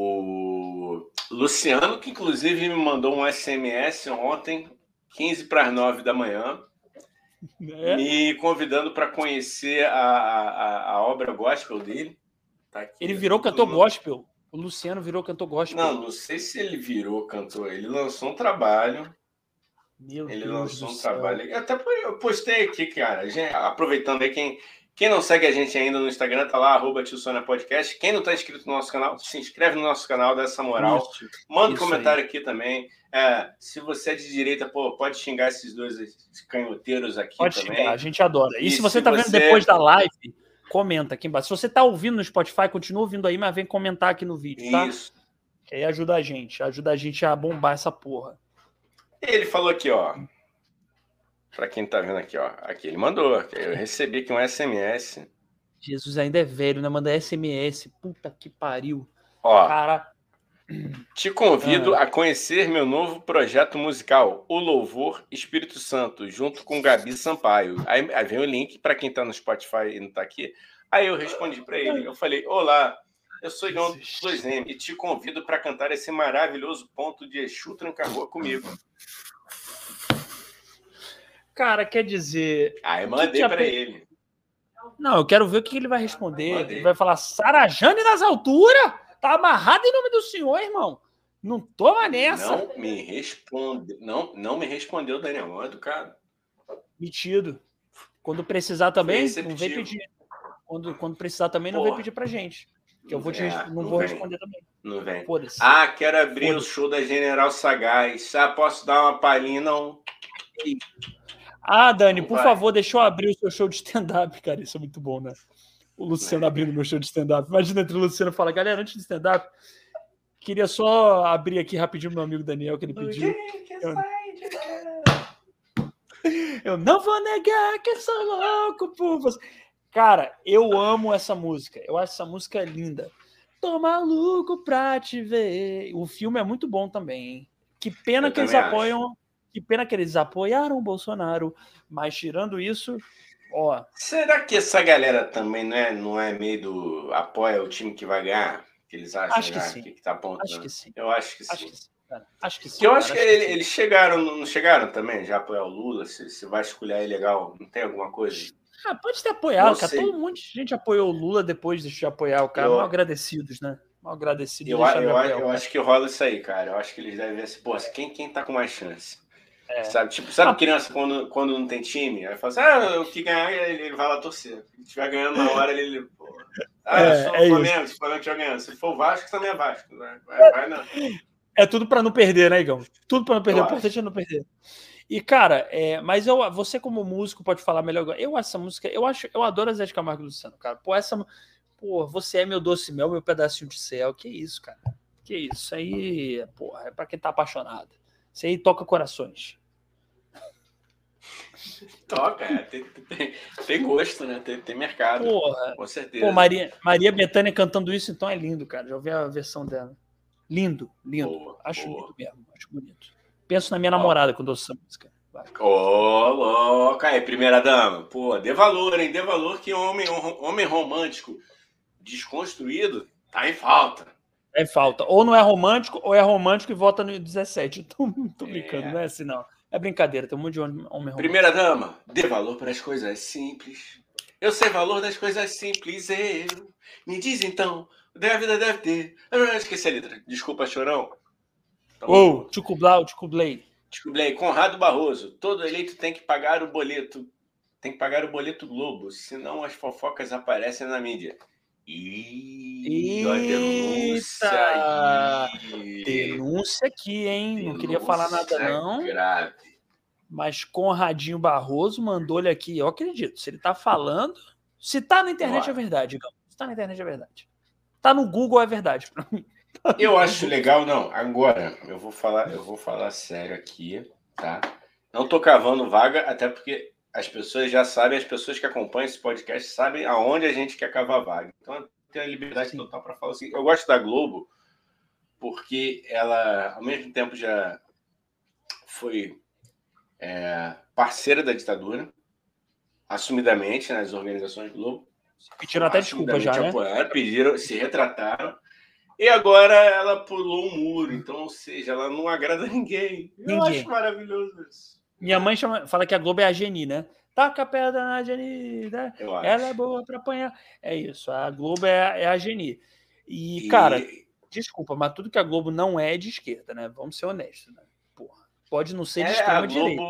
O Luciano, que inclusive me mandou um SMS ontem, 15 para as 9 da manhã, É? me convidando para conhecer a, a, a obra gospel dele. Tá aqui, Ele virou todo cantor mundo- gospel. O Luciano virou cantor gospel. Não, não sei se ele virou cantor. Ele lançou um trabalho. Meu Ele Deus lançou um céu. trabalho. Eu até eu postei aqui, cara. Gente, aproveitando aí, quem, quem não segue a gente ainda no Instagram, tá lá, arroba Podcast. Quem não tá inscrito no nosso canal, se inscreve no nosso canal, dá essa moral. Isso. Manda um comentário aqui também. É, se você é de direita, pô, pode xingar esses dois canhoteiros aqui Pode também. xingar, a gente adora. E, E se você se tá vendo você- depois da live, comenta aqui embaixo. Se você tá ouvindo no Spotify, continua ouvindo aí, mas vem comentar aqui no vídeo, tá? Isso. Que aí ajuda a gente, ajuda a gente a bombar essa porra. Ele falou aqui, ó. Pra quem tá vendo aqui, ó. Aqui, ele mandou. Eu recebi aqui um SMS. Jesus ainda é velho, né? Manda SMS. Puta que pariu. Ó, Cara, Te convido ah. a conhecer meu novo projeto musical, O Louvor Espírito Santo, junto com Gabi Sampaio. Aí, aí vem o link para quem está no Spotify e não está aqui. Aí eu respondi para ele. Eu falei: Olá, eu sou Igão 2M e te convido para cantar esse maravilhoso ponto de Exu Tranca-Rua comigo. Cara, quer dizer. Ah, eu mandei para ele. Não, eu quero ver o que ele vai responder. Ele vai falar: Sarajane nas alturas? Tá amarrado em nome do senhor, irmão. Não toma nessa. Não me responde, não, não me respondeu, Daniel. Não é educado. Metido. Quando precisar também, não vem pedir. Quando, quando precisar também, não Porra. vem pedir pra gente. Que eu vou te, é, não, não, vou vem. responder também. Não vem. Ah, quero abrir o show da General Sagaz. Ah, posso dar uma palhinha? Não. Ah, Dani, por favor, deixa eu abrir o seu show de stand-up, cara. Isso é muito bom, né? O Luciano é. abrindo meu show de stand-up. Imagina entre o Luciano e fala, galera, antes de stand-up, queria só abrir aqui rapidinho meu amigo Daniel, que ele pediu. Eu... eu não vou negar que sou louco por você. Cara, eu amo essa música. Eu acho essa música linda. Tô maluco pra te ver. O filme é muito bom também, hein? Que pena eu que eles acho. Que pena que eles apoiaram o Bolsonaro. Mas tirando isso, ó. Será que essa galera também não é, não é meio do apoia o time que vai ganhar? Que eles acham acho que, sim. que, que tá apontando? Acho que sim. Eu acho que acho sim. Que sim. Acho que sim. eu acho que, ele, eles chegaram, não chegaram também já apoiar o Lula? Se, se vai escolher aí legal, não tem alguma coisa? Ah, pode ter apoiado, cara. Todo mundo de gente apoiou o Lula depois de apoiar o cara. Eu... Mal agradecidos, né? Mal agradecidos. Eu, eu, eu, eu acho que rola isso aí, cara. Eu acho que eles devem ver assim, pô, quem, quem tá com mais chance? É. Sabe, tipo, sabe ah, criança quando, quando não tem time? Aí fala assim, ah, o que ganhar, ele, ele vai lá torcer. Se estiver ganhando na hora, ele. Pô, ah, é, eu sou é o Flamengo, se o Flamengo estiver ganhando. Se for o Vasco, também é Vasco. Né? Vai, vai não. É tudo para não perder, né, Igão? Tudo para não perder. O importante é não perder. E, cara, é, mas eu, você como músico pode falar melhor. Eu essa música, eu acho, eu adoro a Zé de Camargo e Luciano, cara. Pô, essa, pô, você é meu doce mel, meu pedacinho de céu. Que isso, cara? Que isso aí, porra, é para quem tá apaixonado. Isso aí toca corações. Toca, é, tem, tem, tem, gosto, né? Tem, tem mercado. Porra, com certeza. Pô, Maria, Maria Bethânia cantando isso, então é lindo, cara. Já ouvi a versão dela. Lindo, lindo. Boa, acho boa. lindo mesmo, acho bonito. Penso na minha namorada quando ouço essa música. Ô, oh, louca aí, primeira dama. Pô, dê valor, hein? Dê valor que homem, homem romântico desconstruído tá em falta. É falta. Ou não é romântico, ou é romântico e vota no 17. Tô, tô brincando, é. não é assim, não. É brincadeira, tem um monte de homem romântico. Primeira dama, dê valor para as coisas simples. Eu sei valor das coisas simples, eu. Me diz então, a vida deve ter. Eu esqueci a letra. Desculpa, chorão. Tá Ou, oh, Tchucublau, Tchucublei. Tchucublei, Conrado Barroso. Todo eleito tem que pagar o boleto. Tem que pagar o boleto Globo, senão as fofocas aparecem na mídia. E denúncia aí. Denúncia aqui, hein? Denúncia não queria falar nada, não. Grave. Mas Conradinho Barroso mandou ele aqui. Eu acredito. Se ele tá falando. Se tá na internet, é verdade, Igão. Se tá na internet, é verdade. Tá no Google, é verdade pra mim. Eu acho legal, não. Agora, eu vou falar, eu vou falar sério aqui, tá? Não tô cavando vaga, até porque as pessoas já sabem, as pessoas que acompanham esse podcast sabem aonde a gente quer cavar vaga. Então, eu tenho a liberdade Sim. total para falar assim. Eu gosto da Globo porque ela, ao mesmo tempo, já foi é, parceira da ditadura, assumidamente nas organizações Globo. Pediram até desculpa já, né? Apoiaram, pediram, se retrataram e agora ela pulou um muro, então, ou seja, ela não agrada ninguém. Eu ninguém. acho maravilhoso isso. Minha mãe chama, fala que a Globo é a Geni, né? Taca a pedra na Geni, né? Ela é boa para apanhar. É isso, a Globo é, é a Geni. E, e, cara, desculpa, mas tudo que a Globo não é, é de esquerda, né? Vamos ser honestos, né? Porra, pode não ser de é, extrema direita.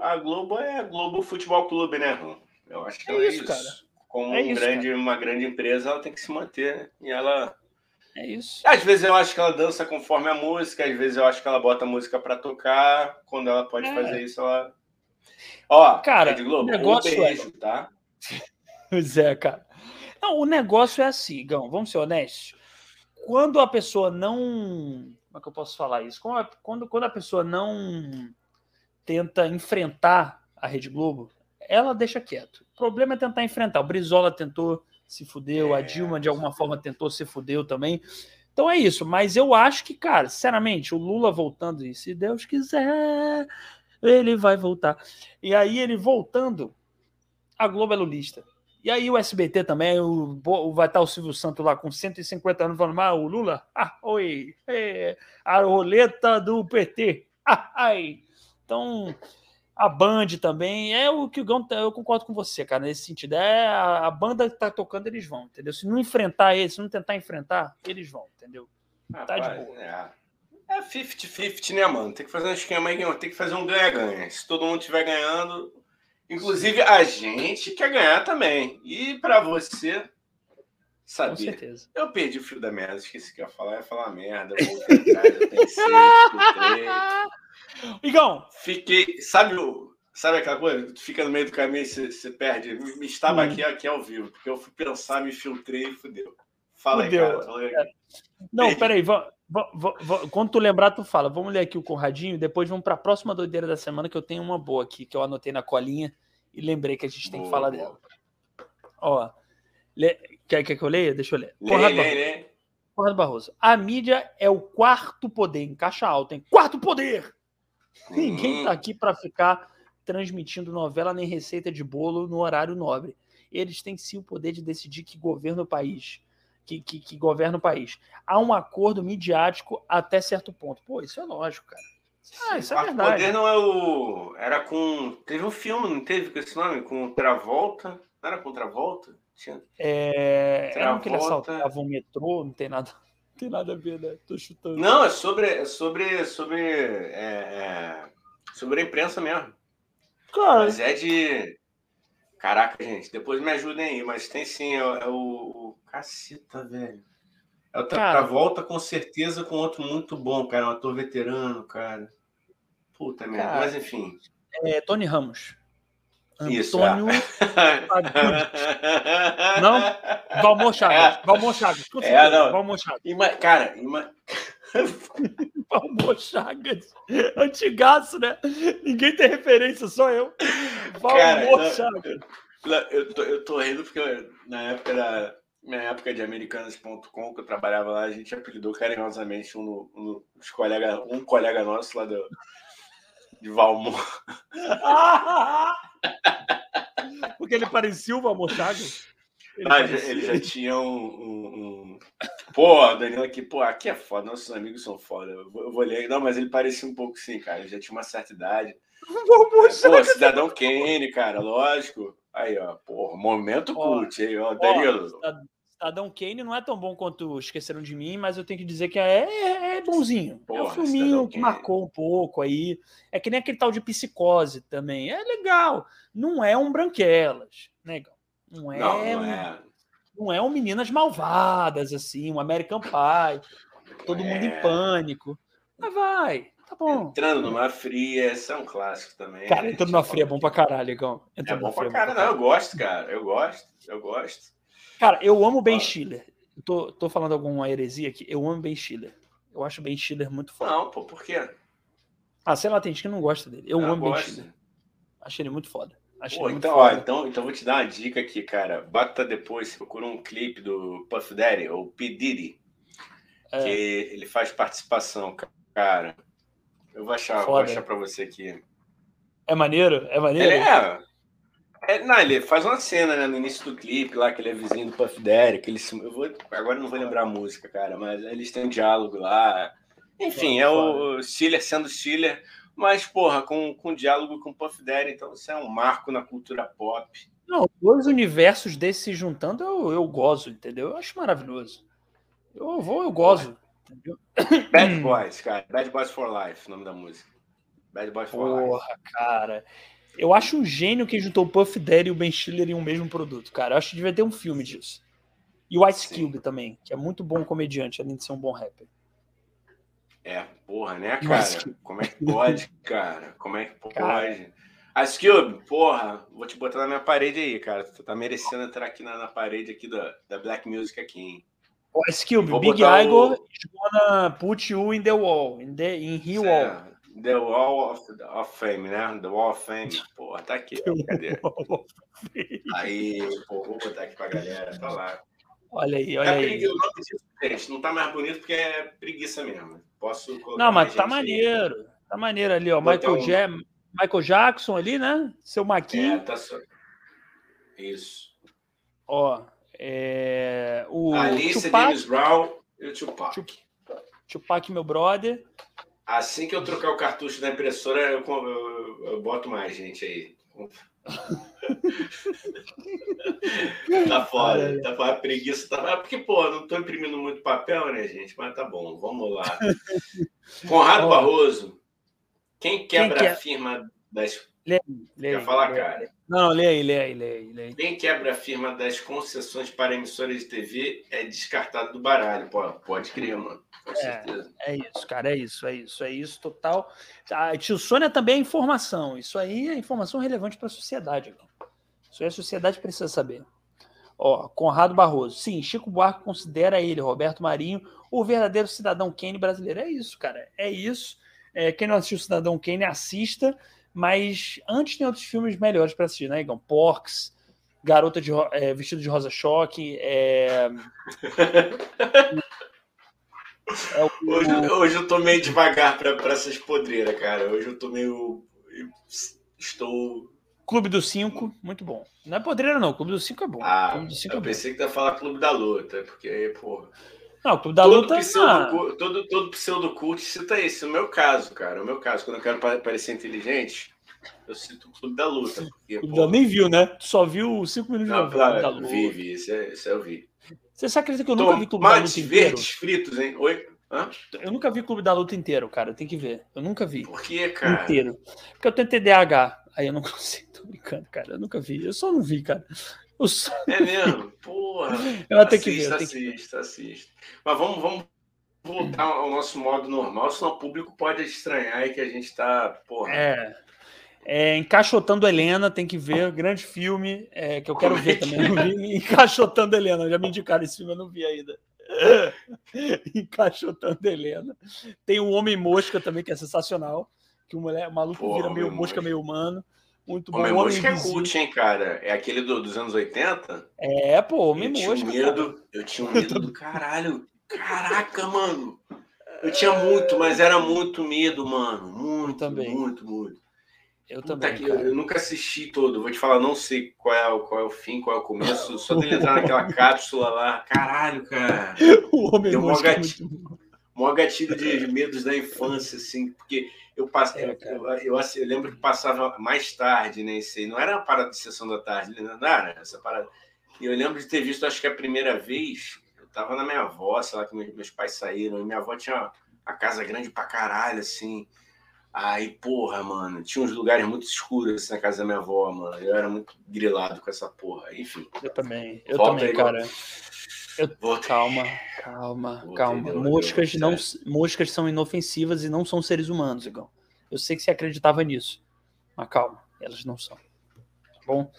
A Globo é a Globo Futebol Clube, né, Eu acho que é, é isso, cara. Como é um isso, grande, cara. uma grande empresa, ela tem que se manter, né? E ela é isso. Às vezes eu acho que ela dança conforme a música, às vezes eu acho que ela bota a música para tocar. Quando ela pode é. fazer isso, ela. Ó, cara, Rede Globo, o negócio um beijo, é... tá? Pois é, cara. Não, o negócio é assim, Gão, vamos ser honestos. Quando a pessoa não. Como é que eu posso falar isso? Quando, quando a pessoa não tenta enfrentar a Rede Globo, ela deixa quieto. O problema é tentar enfrentar. O Brizola tentou se fudeu, é, a Dilma de alguma forma tentou se fudeu também. Então é isso, mas eu acho que, cara, sinceramente, o Lula voltando, e se Deus quiser, ele vai voltar. E aí ele voltando, a Globo é lulista. E aí o SBT também, o, vai estar o Silvio Santos lá com 150 anos falando, ah, o Lula, ah, oi, é, a roleta do PT, ah, ai. Então, a Band também, é o que o Gão, eu concordo com você, cara, nesse sentido. É a, a banda que tá tocando, eles vão, entendeu? Se não enfrentar eles, se não tentar enfrentar, eles vão, entendeu? Tá de boa. É 50-50, é né, mano? Tem que fazer um esquema aí, tem que fazer um ganha-ganha. Se todo mundo estiver ganhando, inclusive a gente quer ganhar também. E para você, saber. Com certeza. Eu perdi o fio da merda, esqueci que ia falar, ia falar merda, voltei atrás, eu pensei, Igão! Fiquei. Sabe o. Sabe aquela coisa? Tu fica no meio do caminho e você, perde. Me estava hum. aqui, aqui ao vivo, porque eu fui pensar, me filtrei e fudeu. Fala fudeu. aí, cara. Fala aí. É. Não, peraí. Quando tu lembrar, tu fala. Vamos ler aqui o Conradinho, depois vamos para a próxima doideira da semana, que eu tenho uma boa aqui, que eu anotei na colinha e lembrei que a gente tem boa, que falar boa. dela. Ó. Le... Quer, quer que eu leia? Deixa eu ler. Lê, Conrado, lê, lê. Conrado Barroso. A mídia é o quarto poder, em caixa alta, hein? Quarto poder! Ninguém está aqui para ficar transmitindo novela nem receita de bolo no horário nobre. Eles têm sim o poder de decidir que governa o país. Que, que, que governa o país. Há um acordo midiático até certo ponto. Pô, isso é lógico, cara. Ah, isso é verdade. O poder não é o. Era com. Teve um filme, não teve com esse nome? Com Travolta. Não era com Travolta? Tinha... É. Travolta... Era que ele assaltava um metrô, não tem nada tem nada a ver, né? Tô chutando. Não, é sobre, é sobre, sobre, é, é, sobre a imprensa mesmo. Cara. Mas é de. Caraca, gente, depois me ajudem aí, mas tem sim, é, é o. Caceta, velho. É o Travolta, com certeza, com outro muito bom, cara. Um ator veterano, cara. Puta merda. Mas enfim. É Tony Ramos. Isso, Antônio é. Não? Valmor Chagas. Valmor Chagas. É, não. Valmor Chagas. Ima... Cara, ima... Valmor Chagas. Antigaço, né? Ninguém tem referência, só eu. Valmor cara, Chagas. Eu, tô, eu tô rindo porque na época da minha época de americanas.com, que eu trabalhava lá, a gente apelidou carinhosamente um, um, um, colega, um colega nosso lá do, de Valmor. Porque ele parecia o Valmor Chagas. Ele, ah, ele já tinha um, um, um... Pô, Danilo aqui, pô, aqui é foda, nossos amigos são foda. Eu vou, eu vou ler. Não, mas ele parecia um pouco sim, cara. Ele já tinha uma certa idade. Pô, Cidadão Kane, cara, lógico. Aí, ó, porra, momento cult, aí, ó, Danilo. Cidadão Kane não é tão bom quanto Esqueceram de Mim, mas eu tenho que dizer que é, é, é bonzinho. Porra, é um filminho que Kane. marcou um pouco aí. É que nem aquele tal de Psicose também. É legal. Não é um Branquelas, né? Não é, não, não é. Um, não é um Meninas Malvadas, assim, um American Pie. Todo mundo em é. pânico. Mas vai, tá bom. Entrando numa fria, esse é um clássico também. Cara, entrando numa fria é bom pra caralho, Igão. É bom pra caralho, não, eu gosto, cara. Eu gosto, eu gosto. Cara, eu amo Ben Stiller. Eu tô, tô falando alguma heresia aqui. Eu amo Ben Stiller. Eu acho Ben Stiller muito foda. Não, pô, por quê? Ah, sei lá, tem gente que não gosta dele. Eu, eu amo gosto. Ben Stiller. Acho ele muito foda. Acho pô, então, ó, então, então vou te dar uma dica aqui, cara. Bota depois, procura um clipe do Puff Daddy, ou P. Diddy, é. que ele faz participação, cara. Eu vou achar, vou achar pra você aqui. É maneiro? É maneiro? Ele é. É, não, ele faz uma cena né, no início do clipe lá, que ele é vizinho do Puff Daddy, que eles, eu vou, agora não vou lembrar a música, cara, mas eles têm um diálogo lá. Enfim, é o Stiller sendo Stiller, mas, porra, com, com diálogo com o Puff Daddy, então isso é um marco na cultura pop. Não, dois universos desses se juntando, eu, eu gozo, entendeu? Eu acho maravilhoso. Eu vou, eu gozo. Entendeu? Bad Boys, cara. Bad Boys for Life, o nome da música. Bad Boys for Porra, Life. Porra, cara. Eu acho um gênio que juntou o Puff Daddy e o Ben Stiller em um mesmo produto, cara. Eu acho que devia ter um filme disso. E o Ice Cube também, que é muito bom comediante, além de ser um bom rapper. É, porra, né, cara? Como é que pode, cara? Como é que pode? Cara... Ice Cube, porra, vou te botar na minha parede aí, cara. Tu tá merecendo entrar aqui na, na parede aqui da, da Black Music aqui, hein? O Cube, Big Igor o... is gonna put you in the wall, in the in he wall. The Wall of, of, Fame, né? The Wall of Fame. Pô, tá aqui. Cadê? Aí, pô, vou botar aqui pra galera. Tá lá. Olha aí, olha é aí. Gente, não tá mais bonito porque é preguiça mesmo. Posso Não, mas tá maneiro. Aí. Tá maneiro ali, ó. Michael, um... ja Michael Jackson ali, né? Seu Maquinho. É, tá só... Isso. Ó, é... o Alice, Tupac... James Brown e o Tupac. Tupac, meu brother. Assim que eu trocar o cartucho da impressora, eu, eu, eu boto mais gente aí. Tá fora, tá fora, a preguiça tá. É porque, pô, não tô imprimindo muito papel, né, gente? Mas tá bom, vamos lá. Conrado Barroso, quem quebra quem quer? a firma das. Lê, lê, Quer falar, lê, cara? Não, lê aí, lê aí, lê aí, lê aí. Quem quebra a firma das concessões para emissoras de TV é descartado do baralho. Pô, pode crer, mano. Com é, certeza. É isso, cara, é isso, é isso, é isso, total. A tio Sônia também é informação. Isso aí é informação relevante para a sociedade. Isso aí a sociedade precisa saber. Ó, Conrado Barroso. Sim, Chico Buarque considera ele, Roberto Marinho, o verdadeiro cidadão Kane brasileiro. É isso, cara. É isso. É, quem não assistiu Cidadão Kane, assista. Mas antes tem outros filmes melhores para assistir, né, Igão? Porks, Garota de, é, Vestido de Rosa Choque. É... é o... hoje, hoje eu tô meio devagar para essas podreiras, cara. Hoje eu tô meio. Estou. Clube dos Cinco, muito bom. Não é podreira, não. Clube dos Cinco é bom. Ah, Cinco eu é pensei bom. que ia falar Clube da Luta, porque aí, porra. Não, o Clube da todo Luta. Pseudo, ah. todo, todo pseudocult cita isso. No meu caso, cara. No meu caso, quando eu quero parecer inteligente, eu cito o Clube da Luta. Porque. Nem viu, né? Tu só viu cinco minutos não, de claro, da Luta. Vi, vi. Isso, é, isso eu vi. Você sabe acredita que eu nunca vi Clube da Luta inteiro? verdes fritos, hein? Oi? Hã? Eu nunca vi Clube da Luta inteiro, cara. Tem que ver. Eu nunca vi. Por que, cara? Inteiro. Porque eu tenho TDAH. Aí eu não consigo. Tô brincando, cara. Eu nunca vi. Eu só não vi, cara. Só... É mesmo? Porra. Eu assista, que ver. Assista, assista. Mas vamos, vamos voltar ao nosso modo normal, senão o público pode estranhar e que a gente está. Porra. É. É, Encaixotando Helena, tem que ver, grande filme, é, que eu quero ver também. Não vi. Encaixotando Helena, já me indicaram esse filme, eu não vi ainda. Encaixotando Helena. Tem o Homem Mosca também, que é sensacional. Que o, mulher, o maluco vira meio mosca, mosca, meio humano. Muito bom. Homem Mosca é cult, hein, cara? É aquele do, dos anos 80? É, pô, Homem eu Mosca. Tinha medo, eu tinha um medo do caralho. Caraca, mano. Eu tinha muito, mas era muito medo, mano. Muito, também. muito, muito. Eu também. eu, eu, nunca assisti todo. Vou te falar, não sei qual é, o, qual é o fim, qual é o começo. Só dele entrar naquela cápsula lá. Caralho, cara. O homem Deu maior gatilho, é gatilho de medos da infância, assim, porque eu, passei, é, eu, eu, eu, lembro que passava mais tarde, né? Isso aí. Não era uma parada de sessão da tarde, não era essa parada. E eu lembro de ter visto, acho que a primeira vez, eu tava na minha avó, sei lá, que meus, meus pais saíram, e minha avó tinha a casa grande pra caralho, assim. Aí, porra, mano, tinha uns lugares muito escuros assim, na casa da minha avó, mano. Eu era muito grilado com essa porra. Enfim. Eu também, eu também, aí, cara. Eu... Calma, calma, calma. moscas, não, moscas são inofensivas e não são seres humanos, igual. Eu sei que você acreditava nisso. Mas calma, elas não são. Tá bom?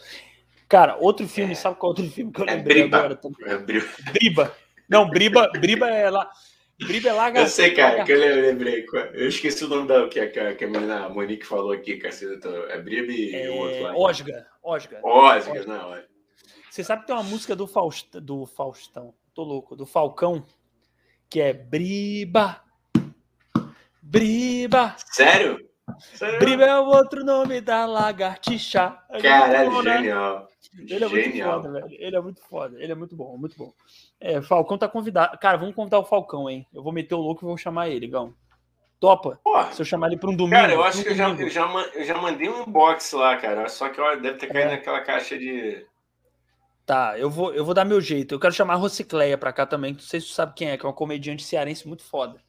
Cara, outro filme, é. sabe qual outro filme que eu é lembrei é agora? É Briba. Não, Briba, Briba é lá. Briba é. Eu sei, cara, que eu lembrei. Eu esqueci o nome da que, que, que a menina Monique falou aqui, caceta. É Briba e é... o outro lá. Osga. Osga. Osga, não, é. Você sabe que tem uma música do, Faust... do Faustão, tô louco, do Falcão, que é Briba. Briba. Sério? Sério? Briba é o outro nome da lagartixa. Caralho, genial. Ele é Genial. muito foda, velho. Ele é muito foda. Ele é muito bom, muito bom. É, Falcão tá convidado. Cara, vamos convidar o Falcão, hein? Eu vou meter o louco e vou chamar ele, Gão. Topa? Se eu chamar ele para um domingo. Cara, eu acho que eu já, eu, já, eu já mandei um inbox lá, cara. Só que ó, deve ter caído é. naquela caixa de. Tá, eu vou, eu vou dar meu jeito. Eu quero chamar a Rocicleia pra cá também. Não sei se tu sabe quem é, que é uma comediante cearense muito foda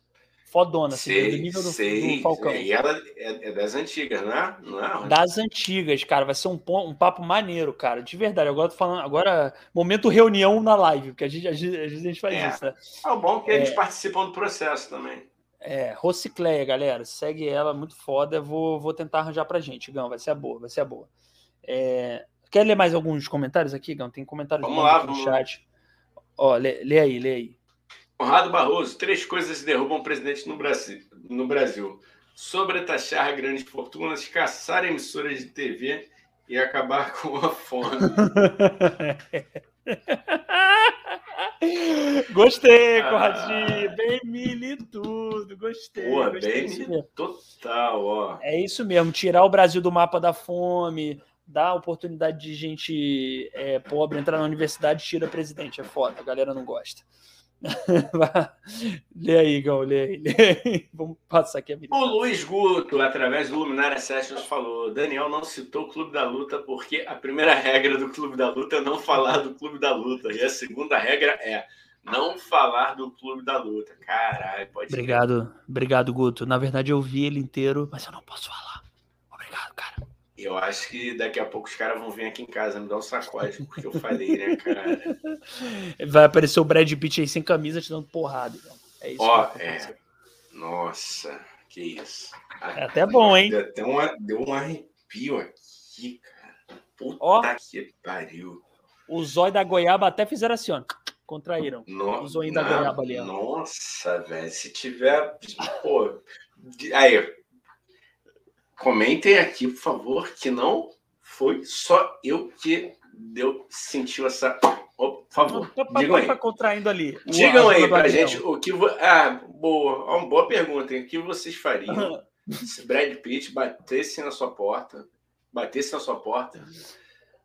fodona, assim, sei, do nível do, sei, do Falcão. E ela é, é, das antigas, não é? Não é? Das antigas, cara. Vai ser um, um papo maneiro, cara. De verdade. Agora tô falando, agora, momento reunião na live, porque a gente, a gente, a gente faz é. isso, né? É bom que eles é, participam do processo também. É, Rocicleia, galera. Segue ela, muito foda. Vou, vou tentar arranjar pra gente, Gão. Vai ser a boa, vai ser a boa. É... Quer ler mais alguns comentários aqui, Gão? Tem comentários vamos lá, no chat. Ó, lê, lê aí, lê aí. Conrado Barroso, três coisas derrubam o presidente no Brasil. No Brasil. Sobretaxar grandes fortunas, caçar emissoras de TV e acabar com a fome. Gostei, ah. Conradinho. Bem mili tudo. Gostei. Pô, gostei bem total, ó. É isso mesmo. Tirar o Brasil do mapa da fome, dar a oportunidade de gente é, pobre entrar na universidade, tira presidente. É foda. A galera não gosta. lê aí, Gal, lê aí, lê aí. Vamos passar aqui a vida. O Luiz Guto, através do Luminária Sessions, falou: Daniel não citou o Clube da Luta porque a primeira regra do Clube da Luta é não falar do Clube da Luta. E a segunda regra é não falar do Clube da Luta. Caralho, pode Obrigado, ser. obrigado, Guto. Na verdade, eu vi ele inteiro, mas eu não posso falar. Obrigado, cara. Eu acho que daqui a pouco os caras vão vir aqui em casa me dar um sacode, porque eu falei, né, cara? Vai aparecer o Brad Pitt aí sem camisa te dando porrada. Então. É isso. Ó, é. Nossa, que isso. É até bom, hein? Deu, até uma, deu um arrepio aqui, cara. Puta Ó, que pariu. O zóio da goiaba até fizeram assim, ó. Contraíram. No, o zóio da goiaba ali, ó. Nossa, velho. Se tiver. Pô. Aí, Comentem aqui, por favor, que não foi só eu que deu, sentiu essa. Oh, por favor, digam aí. contraindo ali. Digam aí pra gente o que. Ah, boa, uma boa pergunta. Hein? O que vocês fariam se Brad Pitt batesse na sua porta, batesse na sua porta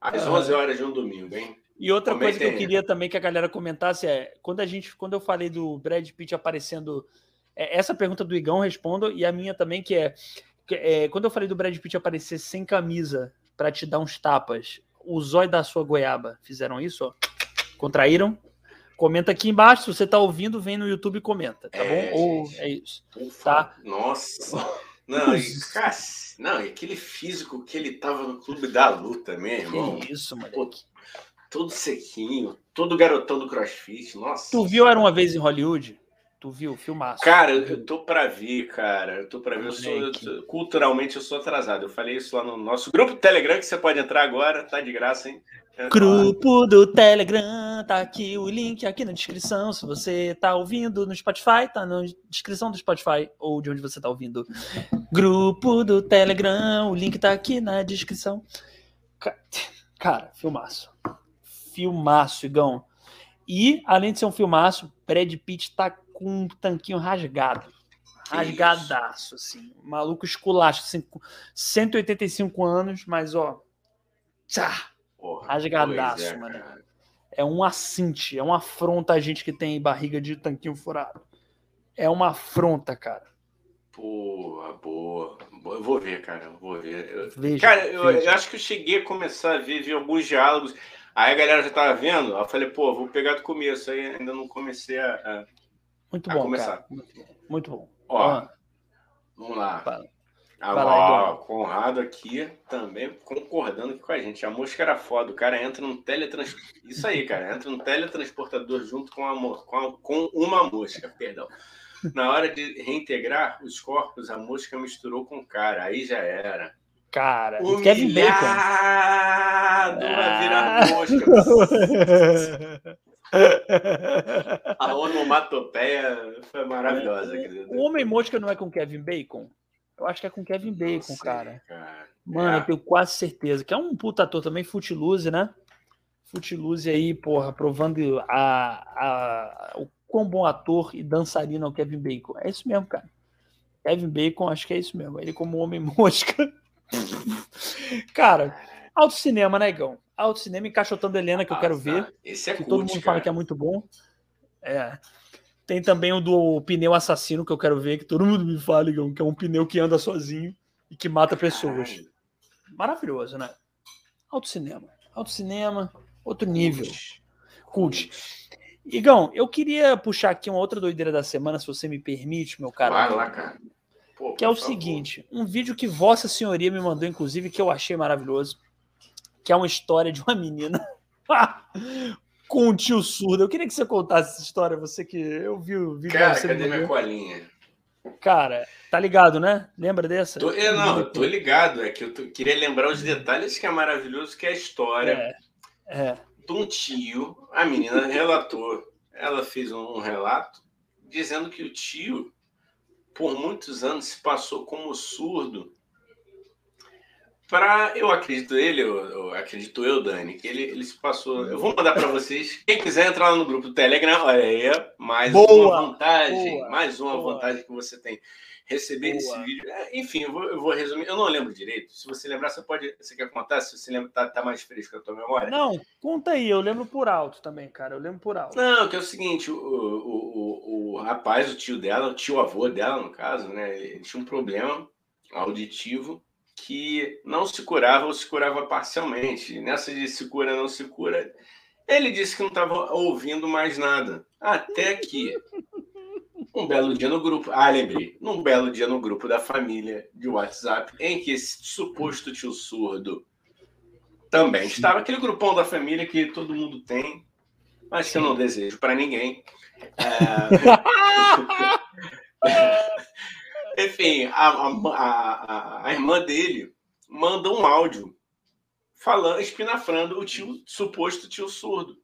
às 11 horas de um domingo, hein? E outra Comentem coisa que eu queria também que a galera comentasse é quando a gente, quando eu falei do Brad Pitt aparecendo, é, essa pergunta do Igão respondo e a minha também que é é, quando eu falei do Brad Pitt aparecer sem camisa para te dar uns tapas, o zóio da sua goiaba fizeram isso? Ó? Contraíram? Comenta aqui embaixo. Se você tá ouvindo, vem no YouTube e comenta, tá é, bom? Ou é isso. Tá? Nossa. Não, e, cara, não, e aquele físico que ele tava no clube da luta, mesmo. irmão. Que isso, mano. Todo sequinho, todo garotão do crossfit. Nossa. Tu viu Era uma vez em Hollywood? Tu viu? Filmaço. Cara, eu tô pra ver, cara. Eu tô pra ver. Eu sou, eu, culturalmente, eu sou atrasado. Eu falei isso lá no nosso grupo Telegram, que você pode entrar agora. Tá de graça, hein? Grupo do Telegram, tá aqui o link aqui na descrição. Se você tá ouvindo no Spotify, tá na descrição do Spotify ou de onde você tá ouvindo. Grupo do Telegram, o link tá aqui na descrição. Cara, filmaço. Filmaço, Igão. E, além de ser um filmaço, Brad Pitt tá com um tanquinho rasgado. Rasgadaço, assim. Maluco esculacho, assim, 185 anos, mas ó. Tchá, Porra, rasgadaço, é, mano. Cara. É um assinte, é uma afronta a gente que tem barriga de tanquinho furado. É uma afronta, cara. Porra, boa. Eu vou ver, cara. Eu vou ver. Eu... Veja, cara, eu, eu, acho que eu cheguei a começar a ver, ver alguns diálogos. Aí a galera já tava vendo. Eu falei, pô, vou pegar do começo. Aí ainda não comecei a muito bom, começar. Cara. Muito bom. Ó, ah. vamos lá. Fala. Ó, Conrado aqui também concordando com a gente. A mosca era foda. O cara entra num teletrans... Isso aí, cara. Entra num teletransportador junto com, a, com, a, com uma mosca, perdão. Na hora de reintegrar os corpos, a mosca misturou com o cara. Aí já era. Cara, Humilhado Kevin Bacon. Ah. virar mosca. A onomatopeia foi maravilhosa. O Homem-Mosca não é com Kevin Bacon? Eu acho que é com Kevin Bacon, sei, cara. cara. Mano, é. eu tenho quase certeza. Que é um puta ator também, Footloose, né? Footloose aí, porra, provando a, a, o quão bom ator e dançarino é o Kevin Bacon. É isso mesmo, cara. Kevin Bacon, acho que é isso mesmo. Ele como Homem-Mosca. cara, alto cinema, né, Igão? Alto Cinema encaixotando Helena, que ah, eu quero tá. ver. Esse é que cult, todo mundo cara. fala que é muito bom. É. Tem também o do pneu assassino, que eu quero ver, que todo mundo me fala, que é um pneu que anda sozinho e que mata pessoas. Caralho. Maravilhoso, né? Alto cinema. Alto cinema, outro nível. Cult. Igão, eu queria puxar aqui uma outra doideira da semana, se você me permite, meu cara. Vai lá, cara. Pô, que é o favor. seguinte: um vídeo que Vossa Senhoria me mandou, inclusive, que eu achei maravilhoso que é uma história de uma menina com um tio surdo. Eu queria que você contasse essa história, você que eu vi o vídeo. Cara, cadê minha colinha? Cara, tá ligado, né? Lembra dessa? Tô, eu, não, eu tô ligado. É que eu tô, queria lembrar os detalhes que é maravilhoso, que é a história é, é. de um tio. A menina relatou, ela fez um relato dizendo que o tio, por muitos anos, se passou como surdo Pra, eu acredito ele, eu, eu, acredito eu, Dani, que ele, ele se passou. Eu vou mandar para vocês. Quem quiser entrar lá no grupo do Telegram, olha aí, mais boa, uma vantagem, boa, mais uma boa. vantagem que você tem. Receber esse vídeo. É, enfim, eu vou, eu vou, resumir. Eu não lembro direito. Se você lembrar, você pode. Você quer contar? Se você lembra, tá, tá mais fresco a tua memória? Não, conta aí, eu lembro por alto também, cara. Eu lembro por alto. Não, que é o seguinte: o, o, o, o rapaz, o tio dela, o tio avô dela, no caso, né? Ele tinha um problema auditivo que não se curava ou se curava parcialmente. Nessa de se cura, não se cura, ele disse que não estava ouvindo mais nada. Até que, um belo dia no grupo, ah, lembrei, num belo dia no grupo da família de WhatsApp, em que esse suposto tio surdo também estava, aquele grupão da família que todo mundo tem, mas que eu não desejo para ninguém. É... Enfim, a, a, a, a, irmã dele manda um áudio falando, espinafrando o tio, suposto tio surdo.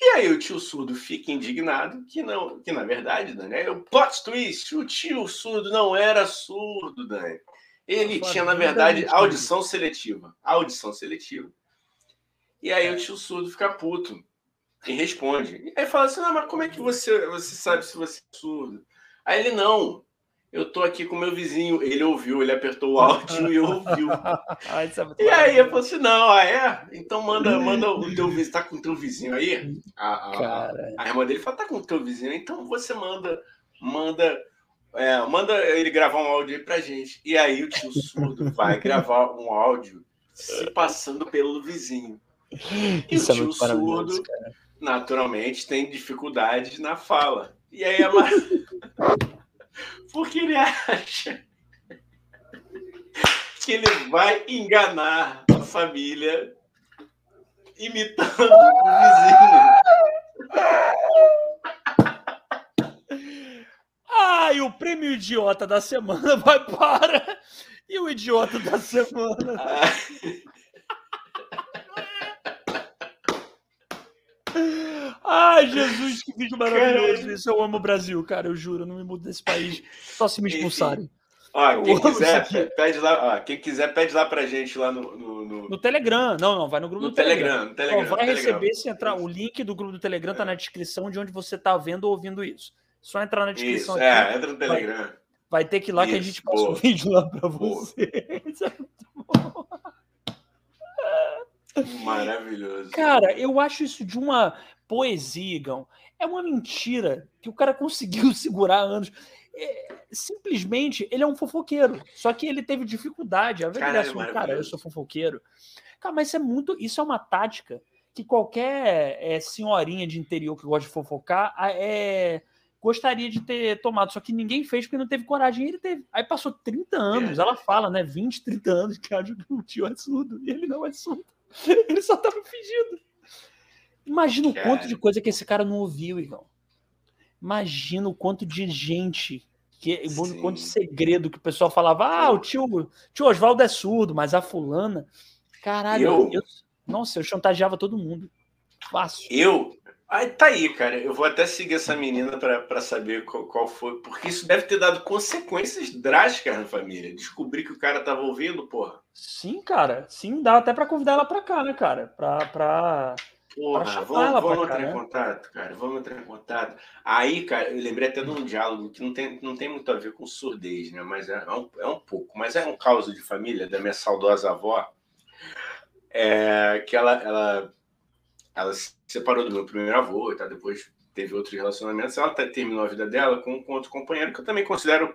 E aí o tio surdo fica indignado que não, que na verdade, Dani, é o plot twist, o tio surdo não era surdo, Dani. Ele tinha, na verdade, audição seletiva. Audição seletiva. E aí o tio surdo fica puto e responde. E aí fala assim: não, mas como é que você, você sabe se você é surdo? Aí ele, não, eu tô aqui com meu vizinho, ele ouviu, ele apertou o áudio e ouviu. É e aí eu falei assim, não, ah, é? Então manda, manda o teu vizinho, tá com o teu vizinho aí? A, a, a, irmã dele fala, tá com o teu vizinho, então você manda, manda, é, manda ele gravar um áudio aí pra gente. E aí o tio surdo vai gravar um áudio se passando pelo vizinho. E Isso o é tio é surdo, naturalmente, tem dificuldades na fala. E aí a Porque ele acha que ele vai enganar a família imitando o vizinho. Ah, e o prêmio idiota da semana vai para. E o idiota da semana. Ah. Ai, Jesus, que vídeo maravilhoso. Isso eu amo o Brasil, cara. Eu juro, eu não me mudo desse país só se me expulsarem. Ó, quem quiser, pede lá, ó, quem quiser, pede lá pra gente lá no, no, no... no Telegram. Não, não, vai no grupo no do Telegram. Telegram. No Telegram vai no receber Telegram. se entrar. O link do grupo do Telegram tá na descrição de onde você tá vendo ou ouvindo isso. Só entrar na descrição isso, aqui. É, entra no Telegram. Vai, vai ter que ir lá isso, que a gente passa o um vídeo lá pra você. Isso é muito bom. Maravilhoso. Cara, eu acho isso de uma poesia, Igão. É uma mentira que o cara conseguiu segurar anos. É, simplesmente, ele é um fofoqueiro. Só que ele teve dificuldade. A verdade é assim, cara, eu sou fofoqueiro. Cara, mas isso é muito. Isso é uma tática que qualquer é, senhorinha de interior que gosta de fofocar é, gostaria de ter tomado. Só que ninguém fez porque não teve coragem. E ele teve. Aí passou 30 anos, é. ela fala, né? 20, 30 anos que que o tio é surdo. E ele não é surdo. Ele só tava fingindo. Imagina o quanto de coisa que esse cara não ouviu, Igão. Imagina o quanto de gente, que, o quanto de segredo que o pessoal falava. Ah, o tio, tio Oswaldo é surdo, mas a fulana. Caralho, eu, eu, nossa, eu chantageava todo mundo. Fácil. Eu. Aí tá aí, cara. Eu vou até seguir essa menina para saber qual, qual, foi. Porque isso deve ter dado consequências drásticas na família. Descobrir que o cara tava ouvindo, porra. Sim, cara. Sim, dá até para convidar ela para cá, né, cara? Pra. pra Porra, vamos, vamos entrar em contato, cara. Vamos entrar em contato. Aí, cara, eu lembrei até de um diálogo que não tem, não tem muito a ver com surdez, né? Mas é, é um, é um pouco. Mas é um caso de família da minha saudosa avó. É, que ela, ela, ela se separou do meu primeiro avô, tá? depois teve outros relacionamentos. Ela tá, terminou a vida dela com, com outro companheiro que eu também considero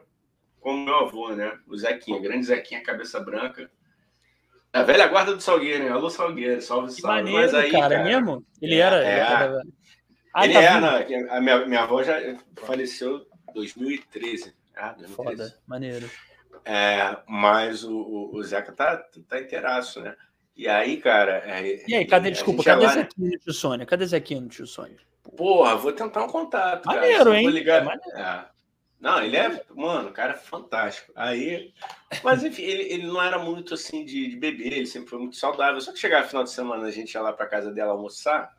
como meu avô, né? O Zequinha, grande Zequinha, cabeça branca a velha guarda do Salgueiro, né? Alô, Salgueiro, salve, salve. Maneiro, Mas aí, cara, cara, mesmo? Ele é, era. É, era, ah, ele tá era a minha, minha avó já faleceu em 2013. Ah, 2013. Foda, maneiro. É, mas o, o, o Zeca tá, tá inteiraço, né? E aí, cara. É, e aí, cadê, desculpa, cadê agora... Zequinho no tio Sônia? Cadê Zequinho no tio Sônia? Porra, vou tentar um contato. Maneiro, cara. hein? Vou ligar. É maneiro. É. Não, ele é, mano, cara é fantástico. Aí, mas enfim, ele, ele não era muito assim de, de beber, ele sempre foi muito saudável. Só que chegava final de semana, a gente ia lá pra casa dela almoçar.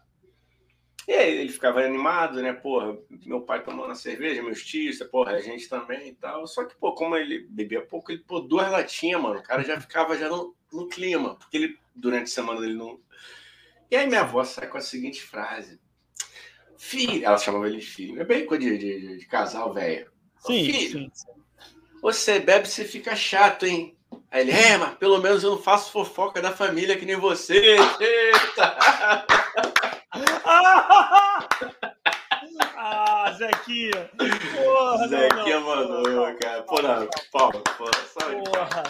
E aí ele ficava animado, né? Porra, meu pai tomando a cerveja, meus tios, porra, a gente também e tal. Só que, pô, como ele bebia pouco, ele pô, duas latinhas, mano. O cara já ficava já no. no clima, porque ele, durante a semana, ele não. E aí minha avó sai com a seguinte frase: Filho, ela chamava ele de filho, é bem coisa de, de, de casal, velho. Sim, Filho, sim. você bebe, você fica chato, hein? Aí ele, é, mas pelo menos eu não faço fofoca da família que nem você. Eita! ah, Zequinha! Porra, Zequinha não, mandou, cara. Pô, não, palma, pô, só de Porra!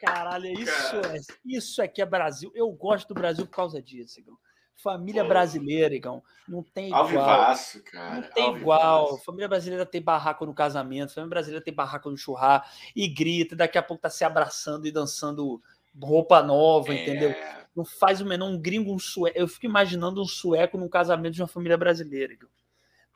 Caralho, isso Cara. é, isso é que é Brasil. Eu gosto do Brasil por causa disso, Igão. Família Pô. brasileira, Igão. Não tem igual. Alvivaço, cara. Não tem alvivaço. igual. Família brasileira tem barraco no casamento, família brasileira tem barraco no churrasco e grita, daqui a pouco tá se abraçando e dançando roupa nova, entendeu? É, Não faz o menor um gringo, um sueco. Eu fico imaginando um sueco num casamento de uma família brasileira. Igão.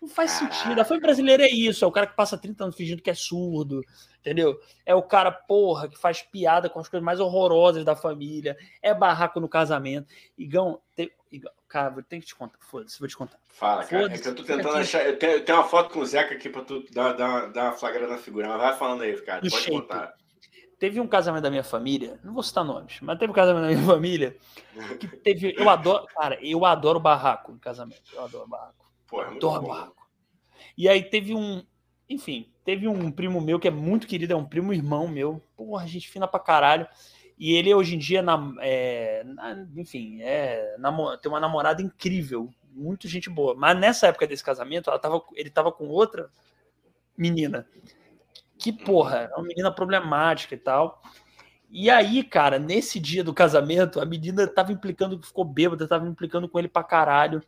Não faz sentido. A família brasileira é isso, é o cara que passa 30 anos fingindo que é surdo, entendeu? É o cara, porra, que faz piada com as coisas mais horrorosas da família, é barraco no casamento. Igão, tem... Igão cara, vou ter que te contar, foda-se, vou te contar. Fala, cara. É eu tô tentando achar. Eu tenho, eu tenho uma foto com o Zeca aqui pra tu dar, dar, dar uma flagrada na figura. Mas vai falando aí, cara. Do Pode shape. contar. Teve um casamento da minha família, não vou citar nomes, mas teve um casamento da minha família que teve. Eu adoro, cara, eu adoro barraco no casamento. Eu adoro barraco. Pô, é Adoro bom. barraco. E aí teve um. Enfim, teve um primo meu que é muito querido, é um primo irmão meu. Porra, gente fina pra caralho. E ele hoje em dia, na, é, na- enfim, é, namo- tem uma namorada incrível, muito gente boa. Mas nessa época desse casamento, ela tava, ele tava com outra menina. Que, porra, é uma menina problemática e tal. E aí, cara, nesse dia do casamento, a menina tava implicando, ficou bêbada, tava implicando com ele pra caralho.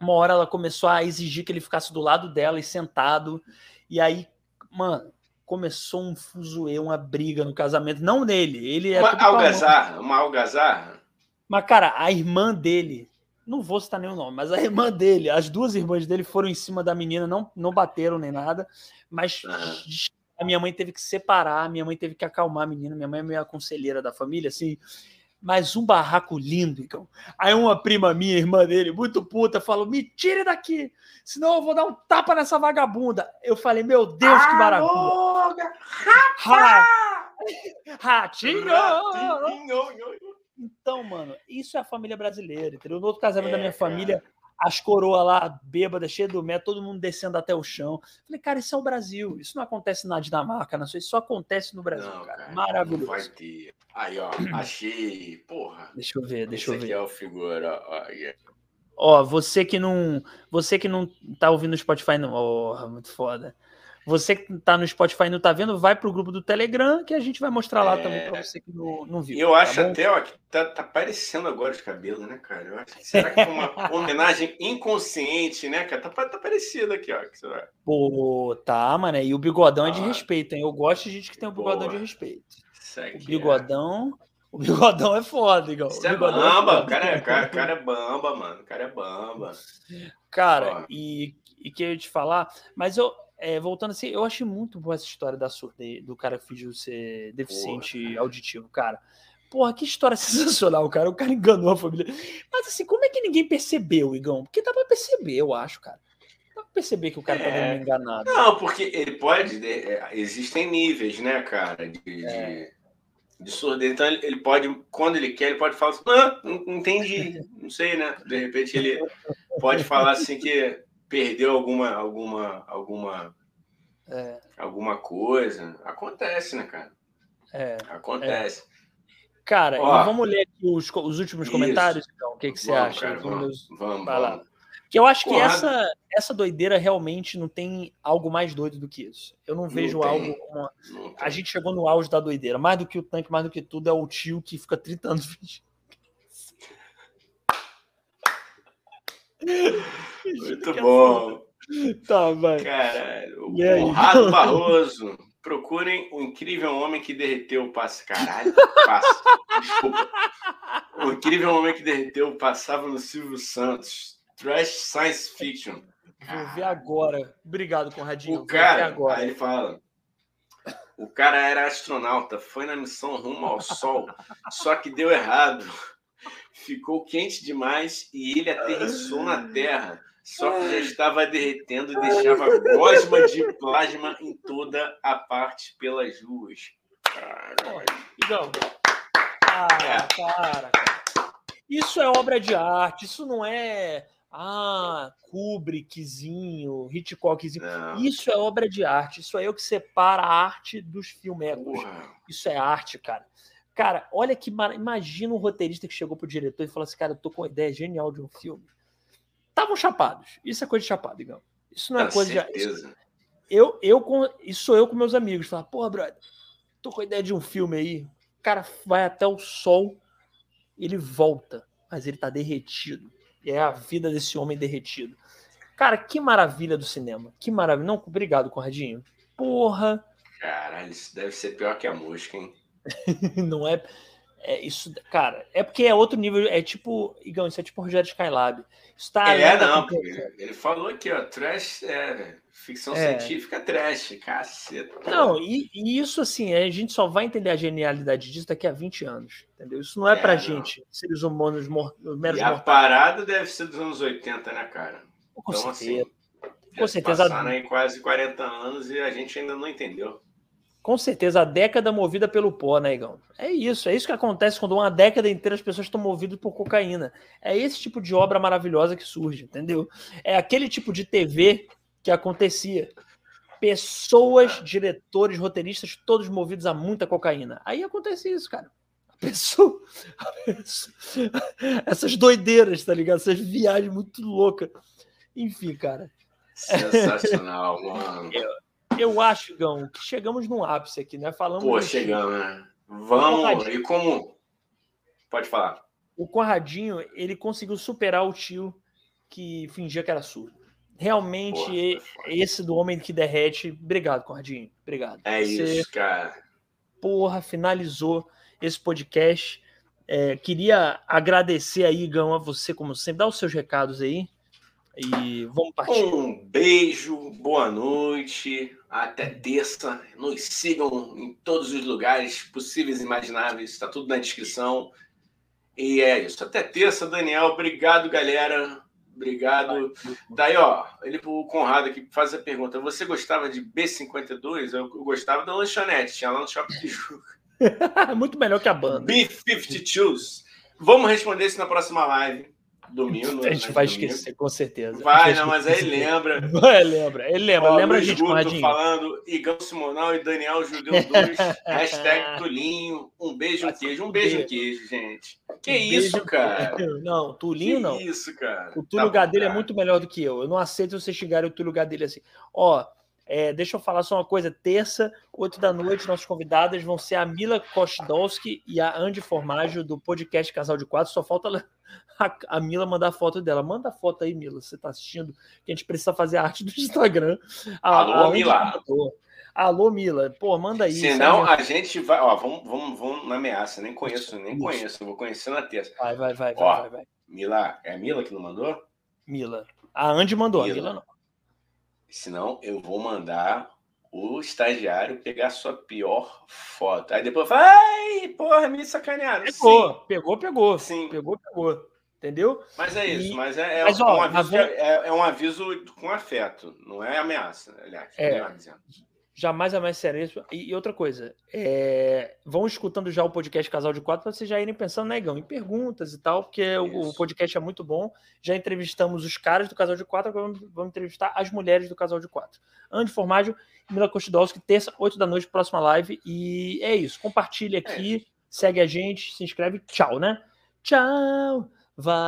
Uma hora ela começou a exigir que ele ficasse do lado dela e sentado. E aí, mano, começou um fuzuê, uma briga no casamento. Não nele, ele é Uma algazarra, uma algazarra. Mas, cara, a irmã dele, não vou citar nenhum nome, mas a irmã dele, as duas irmãs dele foram em cima da menina, não, não bateram nem nada, mas Aham. a minha mãe teve que separar, a minha mãe teve que acalmar a menina, minha mãe é meio a conselheira da família, assim. Mas um barraco lindo, então. Aí uma prima minha, irmã dele, muito puta, falou: me tire daqui, senão eu vou dar um tapa nessa vagabunda. Eu falei, meu Deus, que maravilha. Alô, Ra- Ratinho! Ratinho. Então, mano, isso é a família brasileira, entendeu? No outro casamento da É, minha cara. As coroas lá, bêbadas, cheias do metro, todo mundo descendo até o chão. Falei, cara, isso é o Brasil. Isso não acontece na Dinamarca, na Suíça, isso só acontece no Brasil, Não, cara. cara, Maravilhoso. Não vai ter. Aí, ó, achei. Porra. Deixa eu ver, deixa Esse eu aqui ver. é o figura. ó, aí. Ó, você que não, você que não tá ouvindo no Spotify, não, oh, muito foda. Você que tá no Spotify e não tá vendo, vai pro grupo do Telegram que a gente vai mostrar lá É. também pra você que não, não viu. Eu tá acho bom? até, ó, que tá, tá parecendo agora os cabelos, né, cara? Eu acho que será que foi uma homenagem inconsciente, né, cara? Tá, tá parecido aqui, ó. que será? Pô, tá, mano. E o bigodão é de Ah. respeito, hein? Eu gosto de gente que tem o bigodão de respeito. O é- bigodão. O bigodão é foda, igual. Isso é bigodão bamba, foda. o cara é, cara, cara é bamba, mano. O cara é bamba. Cara, Ó. e, e que eu ia te falar, mas eu, é, voltando assim, eu achei muito boa essa história da surdez, do cara que fingiu ser deficiente Porra, auditivo, cara. Porra, que história sensacional, cara. O cara enganou a família. Mas assim, como é que ninguém percebeu, Igão? Porque dá pra perceber, eu acho, cara. Dá pra perceber que o cara tá É. dando uma enganada. Não, porque ele pode. né, é, Existem níveis, né, cara, de, de, É. de surdez. Então ele, pode, quando ele quer, ele pode falar assim: não, não entendi, não sei, né? De repente ele pode falar assim que perdeu alguma, alguma, alguma, É, alguma coisa. Acontece, né, cara? é. Acontece. Cara, Ó. vamos ler aqui os, os últimos Isso. comentários, então. O que, que você Vamos, acha? cara, Vamos vamos, os- vamos, lá. Que eu acho que Conrado. essa, essa doideira realmente não tem algo mais doido do que isso. Eu não vejo tem. algo. uma- Não A gente chegou no auge da doideira. Mais do que o tanque, mais do que tudo, é o tio que fica 30 anos fingindo. Muito é bom. Tá, vai. Caralho. O Conrado Barroso. Procurem o incrível homem que derreteu o passe. Caralho. Desculpa. O incrível homem que derreteu passava no Silvio Santos. Trash science fiction. Vou ver agora. Obrigado, Conradinho. O cara, agora. aí ele fala. O cara era astronauta, foi na missão rumo ao Sol, só que deu errado. Ficou quente demais e ele aterrissou na Terra. Só que já estava derretendo e deixava gosma de plasma em toda a parte pelas ruas. Caralho. Igão, Cara, cara, cara. Isso é obra de arte, isso não é. Ah, Kubrickzinho, Hitchcockzinho. Não. Isso é obra de arte. Isso é o que separa a arte dos filmecos. Porra. Isso é arte, cara. Cara, olha que mar... imagina um roteirista que chegou pro diretor e falou assim: "Cara, eu tô com uma ideia genial de um filme". Estavam chapados. Isso é coisa de chapado, Igão. Isso não é Com coisa de certeza. eu, eu com, isso sou eu com meus amigos. Falar, porra, brother, tô com a ideia de um filme aí. O cara vai até o sol, ele volta, mas ele tá derretido. E é a vida desse homem derretido. Cara, que maravilha do cinema. Que maravilha. Não, obrigado, Conradinho. Porra, Caralho, isso deve ser pior que a mosca, hein? não é. É isso, cara, é porque é outro nível. É tipo, Igão, isso é tipo Rogério Skylab. Isso tá É, não, ele falou aqui, ó, trash, é, ficção É. científica trash, caceta. Não, e, e isso assim, a gente só vai entender a genialidade disso daqui a 20 anos, entendeu? Isso não é, É, pra não. gente, seres humanos mor meros E a mortais. parada deve ser dos anos 80, né, cara? Com então, certeza. assim, Com certeza. Passaram aí quase 40 anos e a gente ainda não entendeu. Com certeza, a década movida pelo pó, né, Igão? É isso, é isso que acontece quando uma década inteira as pessoas estão movidas por cocaína. É esse tipo de obra maravilhosa que surge, entendeu? É aquele tipo de TV que acontecia. Pessoas, diretores, roteiristas, todos movidos a muita cocaína. Aí acontece isso, cara. A pessoa, a pessoa- essas doideiras, tá ligado? Essas viagens muito loucas. Enfim, cara. Sensacional, mano. Eu acho, Igão, que chegamos num ápice aqui, né? Falamos Pô, chegamos, né? Vamos, e como... Pode falar. o Conradinho, ele conseguiu superar o tio que fingia que era surdo. Realmente, Porra, foda. esse do homem que derrete. Obrigado, Conradinho. Obrigado. É Você, isso, cara. porra, finalizou esse podcast. É, queria agradecer aí, Igão, a você, como sempre. Dá os seus recados aí. E vamos partir. Um beijo, boa noite, até terça. Nos sigam em todos os lugares possíveis e imagináveis, está tudo na descrição. E é isso, até terça, Daniel. Obrigado, galera. Obrigado. Daí, ó, ele, o Conrado aqui faz a pergunta: você gostava de B52? Eu, eu gostava da lanchonete, tinha lá no Shopping Tijuca. Muito melhor que a banda. B52s. Vamos responder isso na próxima live. Domingo. A gente né, vai domingo. esquecer, com certeza. Vai, não, mas aí lembra. Vai, lembra. Ele lembra. Ó, lembra a gente, Guto falando, Igão Simonal e Daniel Judeu 2, hashtag Tulinho, um beijo, um queijo, um beijo, um queijo, gente. Que Um isso, beijo. cara? Não, Tulinho que não. isso, cara? O Túlio Tá Gadelha é muito melhor do que eu. Eu não aceito você xingarem o Túlio Gadelha assim. Ó, é, deixa eu falar só uma coisa. Terça, 8 da noite, nossos convidadas vão ser a Mila Kostdowski e a Andy Formaggio do podcast Casal de Quatro. Só falta a, a Mila mandar a foto dela. Manda a foto aí, Mila, se você tá assistindo, que a gente precisa fazer a arte do Instagram. A, Alô, a Andy Mila. mandou. Alô, Mila. Pô, manda aí. Senão a gente vai. Ó, vamos, vamos, vamos na ameaça. Nem conheço, nem conheço. Vou conhecer na terça. Vai, vai, vai, vai, Ó. vai, vai. Mila, é a Mila que não mandou? Mila. A Andy mandou, a Mila. Mila não. Senão eu vou mandar o estagiário pegar a sua pior foto. Aí depois fala, ai, porra, me sacanearam. Pegou, Sim, pegou, pegou. sim. Pegou, pegou. Entendeu? Mas é isso, E- mas é, é- mas, ó, um aviso, vamos- é, é um aviso com afeto, não é ameaça, aliás. É. dizendo. Jamais é mais sério isso. E, e outra coisa, é, vão escutando já o podcast Casal de Quatro para vocês já irem pensando, negão, em perguntas e tal, porque o, o podcast é muito bom. Já entrevistamos os caras do Casal de Quatro, agora vamos, vamos entrevistar as mulheres do Casal de Quatro. Andy Formaggio e Mila Kostidowski, terça, 8 da noite, próxima live. E é isso. Compartilha aqui, segue a gente, se inscreve. Tchau, né? Tchau. Vai.